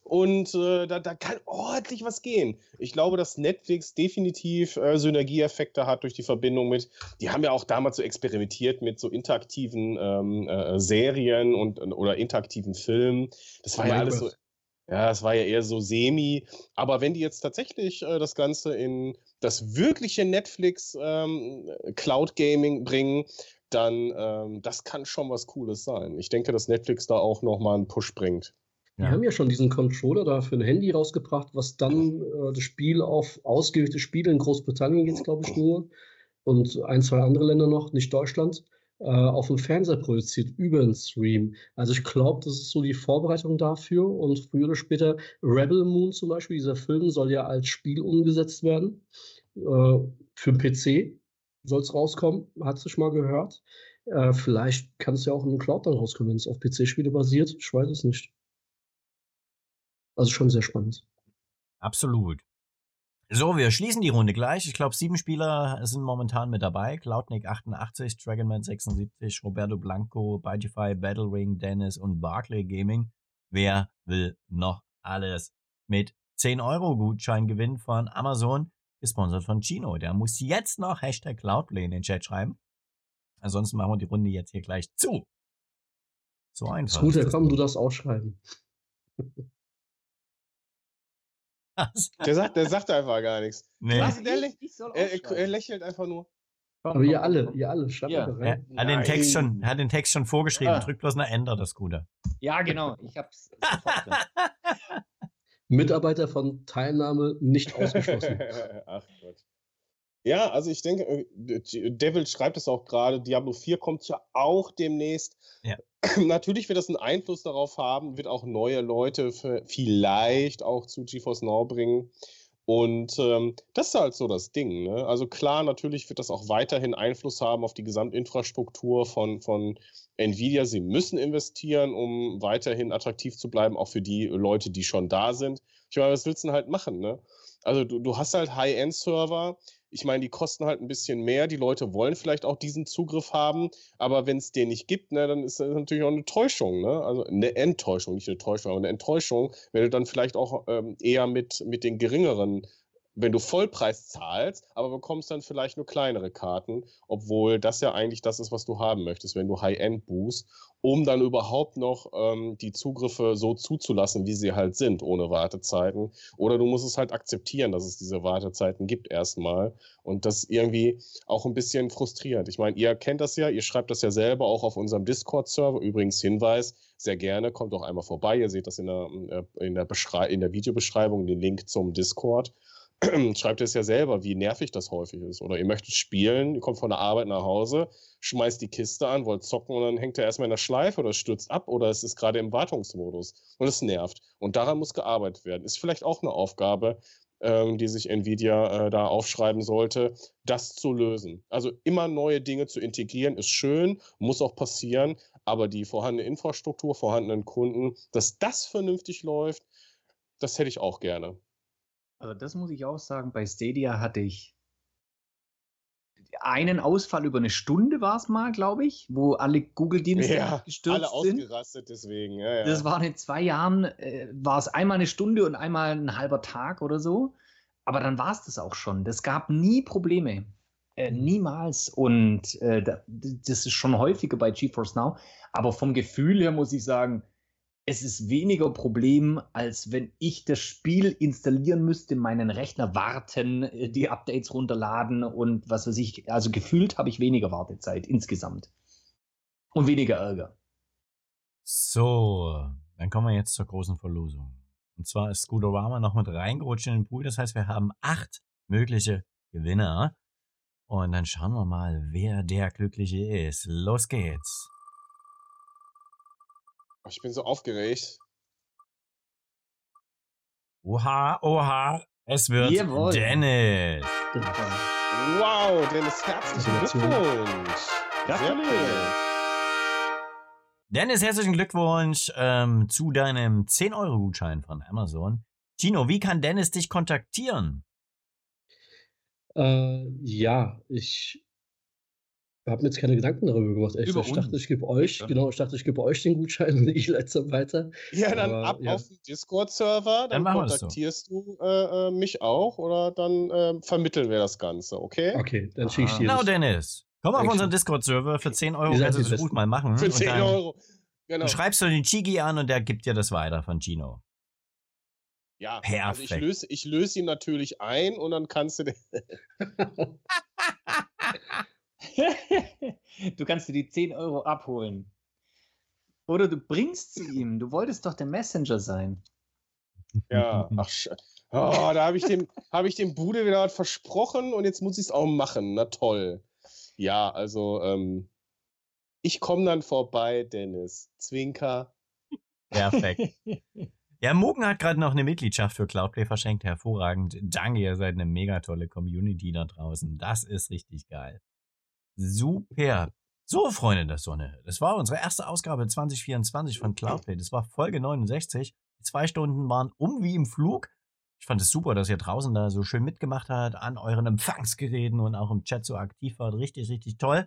und äh, da, da kann ordentlich was gehen. Ich glaube, dass Netflix definitiv äh, Synergieeffekte hat durch die Verbindung mit, die haben ja auch damals so experimentiert mit so interaktiven ähm, äh, Serien und oder interaktiven Filmen. Das war ja alles so. Ja, es war ja eher so semi. Aber wenn die jetzt tatsächlich äh, das Ganze in das wirkliche Netflix ähm, Cloud Gaming bringen, dann ähm, das kann schon was Cooles sein. Ich denke, dass Netflix da auch nochmal einen Push bringt. Die ja. haben ja schon diesen Controller da für ein Handy rausgebracht, was dann äh, das Spiel auf ausgewählte Spiele in Großbritannien geht, glaube ich, nur. Und ein, zwei andere Länder noch, nicht Deutschland äh, auf dem Fernseher produziert, über den Stream. Also ich glaube, das ist so die Vorbereitung dafür. Und früher oder später, Rebel Moon zum Beispiel, dieser Film soll ja als Spiel umgesetzt werden. Äh, für PC soll es rauskommen, hat sich mal gehört. Äh, vielleicht kann es ja auch in den Cloud dann rauskommen, wenn es auf PC-Spiele basiert. Ich weiß es nicht. Also schon sehr spannend. Absolut. So, wir schließen die Runde gleich. Ich glaube, sieben Spieler sind momentan mit dabei. Cloudnick 88, Dragonman 76, Roberto Blanco, Bigify, Battlering, Dennis und Barclay Gaming. Wer will noch alles mit 10 Euro Gutschein gewinnen von Amazon, gesponsert von Chino. Der muss jetzt noch Hashtag Cloudplay in den Chat schreiben. Ansonsten machen wir die Runde jetzt hier gleich zu. So einfach. Ist gut, komm, du darfst auch schreiben. Der sagt, der sagt einfach gar nichts. Nee. Was? Der lä- Ich, ich soll Er, er, lächelt einfach nur. Aber ihr alle, ihr alle, schreibt Ja. mal Er rein. hat den Text schon, hat den Text schon vorgeschrieben. Ah. Drück bloß eine Enter, das Gute. Ja, genau. Ich hab's. Mitarbeiter von Teilnahme nicht ausgeschlossen. Ach Gott. Ja, also ich denke, äh, Devil schreibt es auch gerade, Diablo 4 kommt ja auch demnächst. Ja. Natürlich wird das einen Einfluss darauf haben, wird auch neue Leute vielleicht auch zu GeForce Now bringen. Und ähm, das ist halt so das Ding. Ne? Also klar, natürlich wird das auch weiterhin Einfluss haben auf die Gesamtinfrastruktur von, von Nvidia. Sie müssen investieren, um weiterhin attraktiv zu bleiben, auch für die Leute, die schon da sind. Ich meine, was willst du denn halt machen? Ne? Also du, du hast halt High-End-Server. Ich meine, die kosten halt ein bisschen mehr. Die Leute wollen vielleicht auch diesen Zugriff haben. Aber wenn es den nicht gibt, ne, dann ist das natürlich auch eine Täuschung. Ne? Also eine Enttäuschung, nicht eine Täuschung, aber eine Enttäuschung, wenn du dann vielleicht auch ähm, eher mit, mit den geringeren, wenn du Vollpreis zahlst, aber bekommst dann vielleicht nur kleinere Karten, obwohl das ja eigentlich das ist, was du haben möchtest, wenn du High-End buchst, um dann überhaupt noch ähm, die Zugriffe so zuzulassen, wie sie halt sind, ohne Wartezeiten. Oder du musst es halt akzeptieren, dass es diese Wartezeiten gibt erstmal. Und das ist irgendwie auch ein bisschen frustrierend. Ich meine, ihr kennt das ja, ihr schreibt das ja selber auch auf unserem Discord-Server. Übrigens Hinweis, sehr gerne, kommt auch einmal vorbei. Ihr seht das in der, äh, in der, Beschrei in der Videobeschreibung, den Link zum Discord. Schreibt es ja selber, wie nervig das häufig ist. Oder ihr möchtet spielen, ihr kommt von der Arbeit nach Hause, schmeißt die Kiste an, wollt zocken und dann hängt er erstmal in der Schleife oder stürzt ab oder es ist gerade im Wartungsmodus und es nervt. Und daran muss gearbeitet werden. Ist vielleicht auch eine Aufgabe, ähm, die sich Nvidia äh, da aufschreiben sollte, das zu lösen. Also immer neue Dinge zu integrieren, ist schön, muss auch passieren, aber die vorhandene Infrastruktur, vorhandenen Kunden, dass das vernünftig läuft, das hätte ich auch gerne. Also das muss ich auch sagen, bei Stadia hatte ich einen Ausfall über eine Stunde war es mal, glaube ich, wo alle Google-Dienste Ja, gestürzt alle sind. ausgerastet deswegen. Ja, ja. Das war in zwei Jahren, äh, war es einmal eine Stunde und einmal ein halber Tag oder so. Aber dann war es das auch schon. Das gab nie Probleme. Äh, niemals. Und äh, da, das ist schon häufiger bei GeForce Now. Aber vom Gefühl her muss ich sagen, es ist weniger Problem, als wenn ich das Spiel installieren müsste, meinen Rechner warten, äh, die Updates runterladen und was weiß ich. Also gefühlt habe ich weniger Wartezeit insgesamt. Und weniger Ärger. So, dann kommen wir jetzt zur großen Verlosung. Und zwar ist Scooterama noch mit reingerutscht in den Pool. Das heißt, wir haben acht mögliche Gewinner. Und dann schauen wir mal, wer der Glückliche ist. Los geht's. Oh, Ich bin so aufgeregt. Oha, oha, es wird Jawohl. Dennis. Wow, Dennis, herzlichen. Glückwunsch. Gratuliere. Dennis, herzlichen Glückwunsch ähm, zu deinem 10-Euro-Gutschein von Amazon. Tino, wie kann Dennis dich kontaktieren? Äh, ja, ich habe mir jetzt keine Gedanken darüber gemacht. Echt. Über ich dachte, ich gebe euch, Ja. genau, ich dachte, ich gebe euch den Gutschein und ich leite es weiter. Ja, dann Aber, ab ja. auf den Discord-Server, Dann dann, das so. kontaktierst du äh, äh, mich auch oder dann äh, vermitteln wir das Ganze, okay? Okay, dann schicke ich Ah. dir Genau. Dennis. Komm auf unseren Discord-Server. Für 10 Euro kannst du das gut mal machen. Für Und 10 dann- Euro. Genau. Du schreibst du den Chigi an und der gibt dir das weiter von Gino. Ja, also ich Perfekt. löse, ich löse ihn natürlich ein und dann kannst du den. du kannst dir die 10 Euro abholen. Oder du bringst sie ihm. Du wolltest doch der Messenger sein. Ja, ach, oh, da habe ich, dem, hab ich dem Bude wieder was versprochen und jetzt muss ich es auch machen. Na toll. Ja, also, ähm, ich komme dann vorbei, Dennis. Zwinker. Perfekt. Ja, Mogen hat gerade noch eine Mitgliedschaft für Cloudplay verschenkt. Hervorragend. Danke, ihr seid eine mega tolle Community da draußen. Das ist richtig geil. Super. So, Freunde der Sonne. Das war unsere erste Ausgabe 2024 von Cloudplay. Das war Folge 69. Die zwei Stunden waren um wie im Flug. Ich fand es super, dass ihr draußen da so schön mitgemacht habt, an euren Empfangsgeräten und auch im Chat so aktiv wart. Richtig, richtig toll.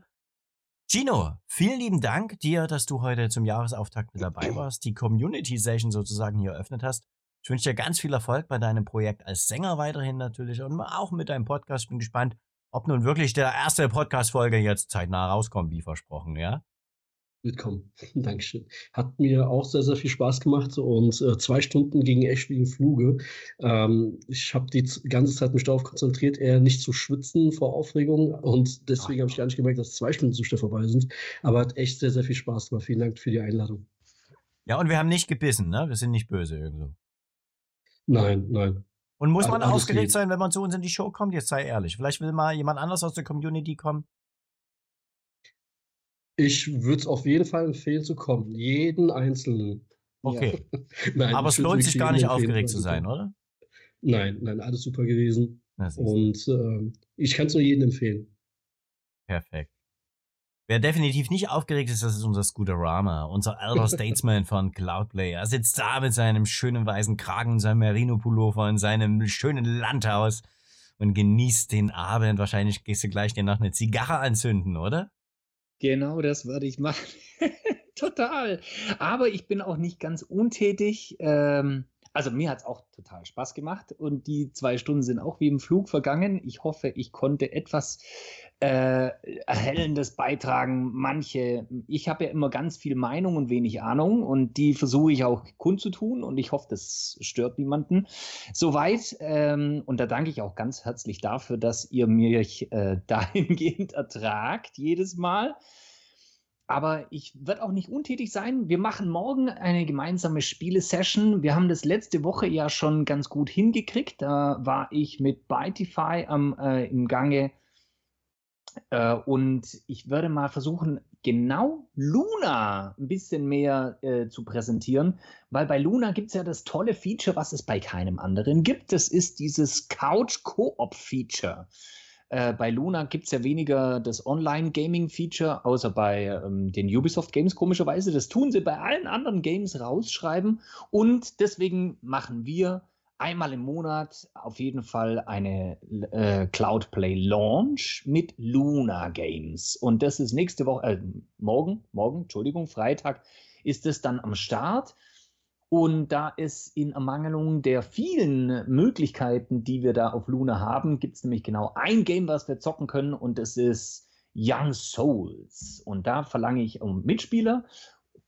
Gino, vielen lieben Dank dir, dass du heute zum Jahresauftakt mit dabei warst, die Community Session sozusagen hier eröffnet hast. Ich wünsche dir ganz viel Erfolg bei deinem Projekt als Sänger weiterhin natürlich und auch mit deinem Podcast. Ich bin gespannt, ob nun wirklich der erste Podcast-Folge jetzt zeitnah rauskommt, wie versprochen, ja? Willkommen. Dankeschön. Hat mir auch sehr, sehr viel Spaß gemacht und äh, zwei Stunden gingen echt wie ein Fluge. Ähm, ich habe die ganze Zeit mich darauf konzentriert, eher nicht zu schwitzen vor Aufregung und deswegen habe ich gar nicht gemerkt, dass zwei Stunden zu schnell vorbei sind. Aber hat echt sehr, sehr viel Spaß gemacht. Vielen Dank für die Einladung. Ja, und wir haben nicht gebissen, ne? Wir sind nicht böse irgendwo. Nein, nein. Und muss man aufgeregt sein, wenn man zu uns in die Show kommt? Jetzt sei ehrlich. Vielleicht will mal jemand anders aus der Community kommen. Ich würde es auf jeden Fall empfehlen zu kommen. Jeden einzelnen. Okay. nein, Aber es lohnt sich gar nicht aufgeregt zu sein, oder? Nein, nein, alles super gewesen. Und äh, ich kann es nur jedem empfehlen. Perfekt. Wer definitiv nicht aufgeregt ist, das ist unser Scooterama, unser Elder Statesman von Cloudplay. Er sitzt da mit seinem schönen weißen Kragen, seinem Merino-Pullover in seinem schönen Landhaus und genießt den Abend. Wahrscheinlich gehst du gleich dir noch eine Zigarre anzünden, oder? Genau das würde ich machen. total. Aber ich bin auch nicht ganz untätig. Ähm, also mir hat es auch total Spaß gemacht und die zwei Stunden sind auch wie im Flug vergangen. Ich hoffe, ich konnte etwas äh, Erhellendes beitragen. Manche, ich habe ja immer ganz viel Meinung und wenig Ahnung und die versuche ich auch kundzutun und ich hoffe, das stört niemanden. Soweit ähm, und da danke ich auch ganz herzlich dafür, dass ihr mich äh, dahingehend ertragt jedes Mal. Aber ich werde auch nicht untätig sein. Wir machen morgen eine gemeinsame Spielesession. Wir haben das letzte Woche ja schon ganz gut hingekriegt. Da war ich mit Bytify am, äh, im Gange. Äh, und ich würde mal versuchen, genau Luna ein bisschen mehr äh, zu präsentieren, weil bei Luna gibt es ja das tolle Feature, was es bei keinem anderen gibt. Das ist dieses Couch-Koop-Feature. Äh, bei Luna gibt es ja weniger das Online-Gaming-Feature, außer bei ähm, den Ubisoft-Games komischerweise. Das tun sie bei allen anderen Games rausschreiben. Und deswegen machen wir einmal im Monat auf jeden Fall eine äh, Cloudplay Launch mit Luna Games. Und das ist nächste Woche, äh, morgen, morgen, Entschuldigung, Freitag ist es dann am Start. Und da es in Ermangelung der vielen Möglichkeiten, die wir da auf Luna haben, gibt es nämlich genau ein Game, was wir zocken können und das ist Young Souls. Und da verlange ich um Mitspieler.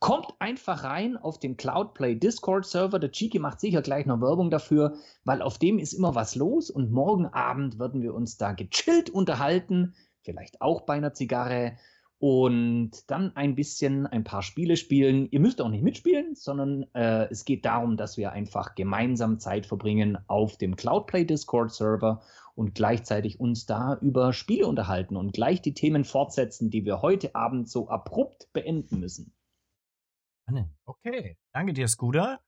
Kommt einfach rein auf den Cloudplay Discord Server. Der Chiki macht sicher gleich noch Werbung dafür, weil auf dem ist immer was los und morgen Abend werden wir uns da gechillt unterhalten, vielleicht auch bei einer Zigarre und dann ein bisschen ein paar Spiele spielen. Ihr müsst auch nicht mitspielen, sondern äh, es geht darum, dass wir einfach gemeinsam Zeit verbringen auf dem Cloudplay Discord Server und gleichzeitig uns da über Spiele unterhalten und gleich die Themen fortsetzen, die wir heute Abend so abrupt beenden müssen. Okay, danke dir, Scooter.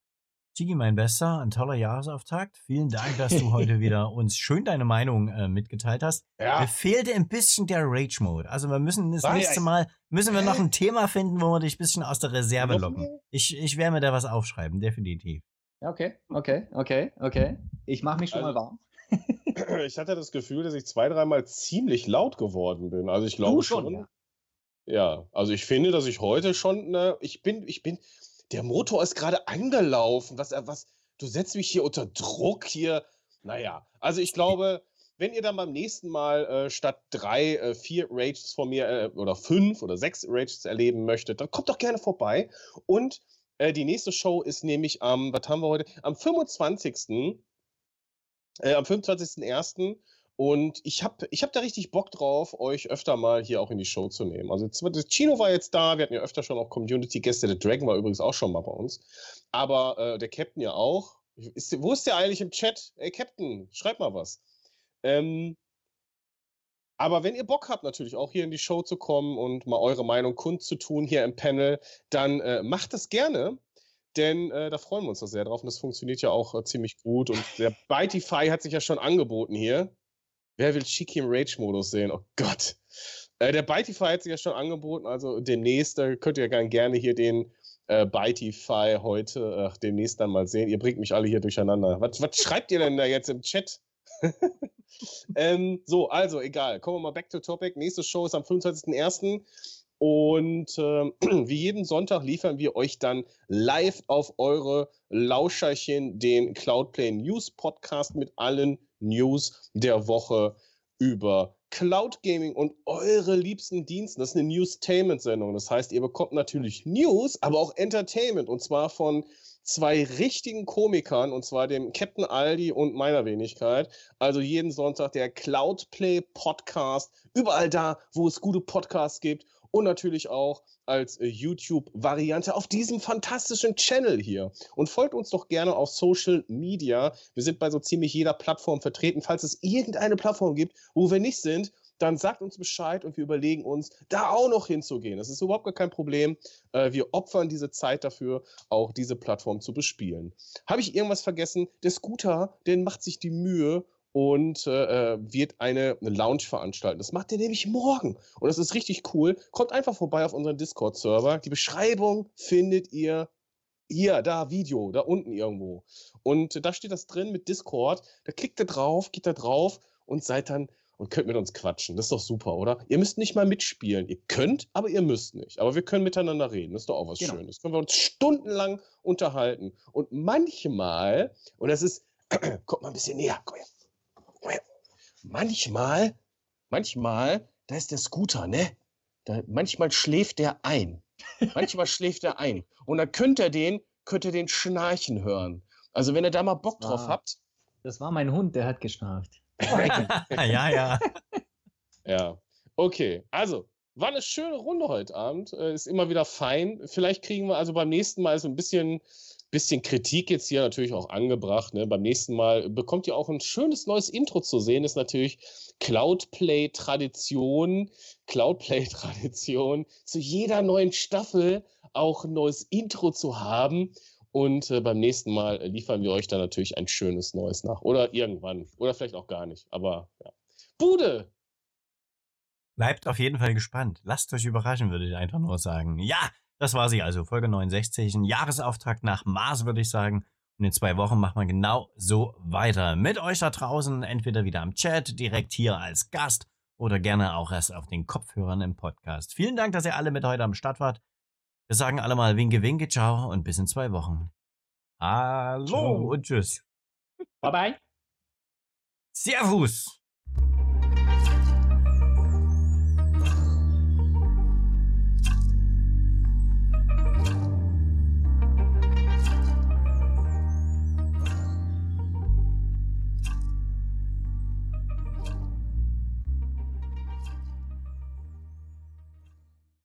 Chigi, mein Bester, ein toller Jahresauftakt. Vielen Dank, dass du heute wieder uns schön deine Meinung äh, mitgeteilt hast. Ja. Mir fehlte ein bisschen der Rage-Mode. Also wir müssen das War nächste Mal, müssen wir noch ein Thema finden, wo wir dich ein bisschen aus der Reserve locken. Ich, ich werde mir da was aufschreiben, definitiv. Okay, okay, okay, okay. Ich mache mich schon also, mal warm. ich hatte das Gefühl, dass ich zwei, dreimal ziemlich laut geworden bin. Also ich glaube schon. schon ja. Ja. also ich finde, dass ich heute schon, ne, ich bin, ich bin, der Motor ist gerade angelaufen. Was, was, du setzt mich hier unter Druck hier. Naja, also ich glaube, wenn ihr dann beim nächsten Mal äh, statt drei, äh, vier Rages von mir äh, oder fünf oder sechs Rages erleben möchtet, dann kommt doch gerne vorbei. Und äh, die nächste Show ist nämlich am, was haben wir heute? Am 25. Äh, am 25.01. Und ich habe ich hab da richtig Bock drauf, euch öfter mal hier auch in die Show zu nehmen. Also Chino war jetzt da, wir hatten ja öfter schon auch Community-Gäste, der Dragon war übrigens auch schon mal bei uns. Aber äh, der Captain ja auch. Ist, wo ist der eigentlich im Chat? Ey, Captain, schreib mal was. Ähm, aber wenn ihr Bock habt, natürlich auch hier in die Show zu kommen und mal eure Meinung kundzutun hier im Panel, dann äh, macht das gerne. Denn äh, da freuen wir uns doch sehr drauf und das funktioniert ja auch äh, ziemlich gut. Und der Bytify hat sich ja schon angeboten hier. Wer will Shiki im Rage-Modus sehen? Oh Gott. Äh, der Bytify hat sich ja schon angeboten, also demnächst, da könnt ihr gerne hier den äh, Bytify heute, äh, demnächst dann mal sehen. Ihr bringt mich alle hier durcheinander. Was, was schreibt ihr denn da jetzt im Chat? ähm, so, also egal. Kommen wir mal back to topic. Nächste Show ist am 25.01. Und äh, wie jeden Sonntag liefern wir euch dann live auf eure Lauscherchen den Cloudplay News Podcast mit allen News der Woche über Cloud Gaming und eure liebsten Dienste. Das ist eine Newstainment-Sendung. Das heißt, ihr bekommt natürlich News, aber auch Entertainment. Und zwar von zwei richtigen Komikern, und zwar dem Captain Aldi und meiner Wenigkeit. Also jeden Sonntag der Cloudplay Podcast. Überall da, wo es gute Podcasts gibt. Und natürlich auch als äh, YouTube-Variante auf diesem fantastischen Channel hier. Und folgt uns doch gerne auf Social Media. Wir sind bei so ziemlich jeder Plattform vertreten. Falls es irgendeine Plattform gibt, wo wir nicht sind, dann sagt uns Bescheid und wir überlegen uns, da auch noch hinzugehen. Das ist überhaupt gar kein Problem. Äh, wir opfern diese Zeit dafür, auch diese Plattform zu bespielen. Habe ich irgendwas vergessen? Der Scooter, den macht sich die Mühe und äh, äh, wird eine, eine Lounge veranstalten. Das macht er nämlich morgen. Und das ist richtig cool. Kommt einfach vorbei auf unseren Discord-Server. Die Beschreibung findet ihr hier, da, Video, da unten irgendwo. Und da steht das drin mit Discord. Da klickt ihr drauf, geht da drauf und seid dann und könnt mit uns quatschen. Das ist doch super, oder? Ihr müsst nicht mal mitspielen. Ihr könnt, aber ihr müsst nicht. Aber wir können miteinander reden. Das ist doch auch was genau. Schönes. Können wir uns stundenlang unterhalten. Und manchmal, und das ist, kommt mal ein bisschen näher, komm her manchmal, manchmal, da ist der Scooter, ne? Da, manchmal schläft der ein. Manchmal schläft er ein. Und dann könnt ihr den, könnt ihr den schnarchen hören. Also wenn ihr da mal Bock drauf ah, habt. Das war mein Hund, der hat geschnarcht. ja, ja. Ja. Okay, also war eine schöne Runde heute Abend. Äh, ist immer wieder fein. Vielleicht kriegen wir also beim nächsten Mal so ein bisschen bisschen Kritik jetzt hier natürlich auch angebracht. Ne? Beim nächsten Mal bekommt ihr auch ein schönes neues Intro zu sehen. Ist natürlich Cloudplay-Tradition. Cloudplay-Tradition, zu jeder neuen Staffel auch ein neues Intro zu haben. Und äh, beim nächsten Mal liefern wir euch dann natürlich ein schönes neues nach. Oder irgendwann. Oder vielleicht auch gar nicht. Aber ja. Bude! Bleibt auf jeden Fall gespannt. Lasst euch überraschen, würde ich einfach nur sagen. Ja, das war sie also, Folge 69. Ein Jahresauftakt nach Mars, würde ich sagen. Und in zwei Wochen machen wir genau so weiter. Mit euch da draußen, entweder wieder am Chat, direkt hier als Gast oder gerne auch erst auf den Kopfhörern im Podcast. Vielen Dank, dass ihr alle mit heute am Start wart. Wir sagen alle mal Winke, Winke, ciao und bis in zwei Wochen. Hallo ciao. und tschüss. Bye bye. Servus.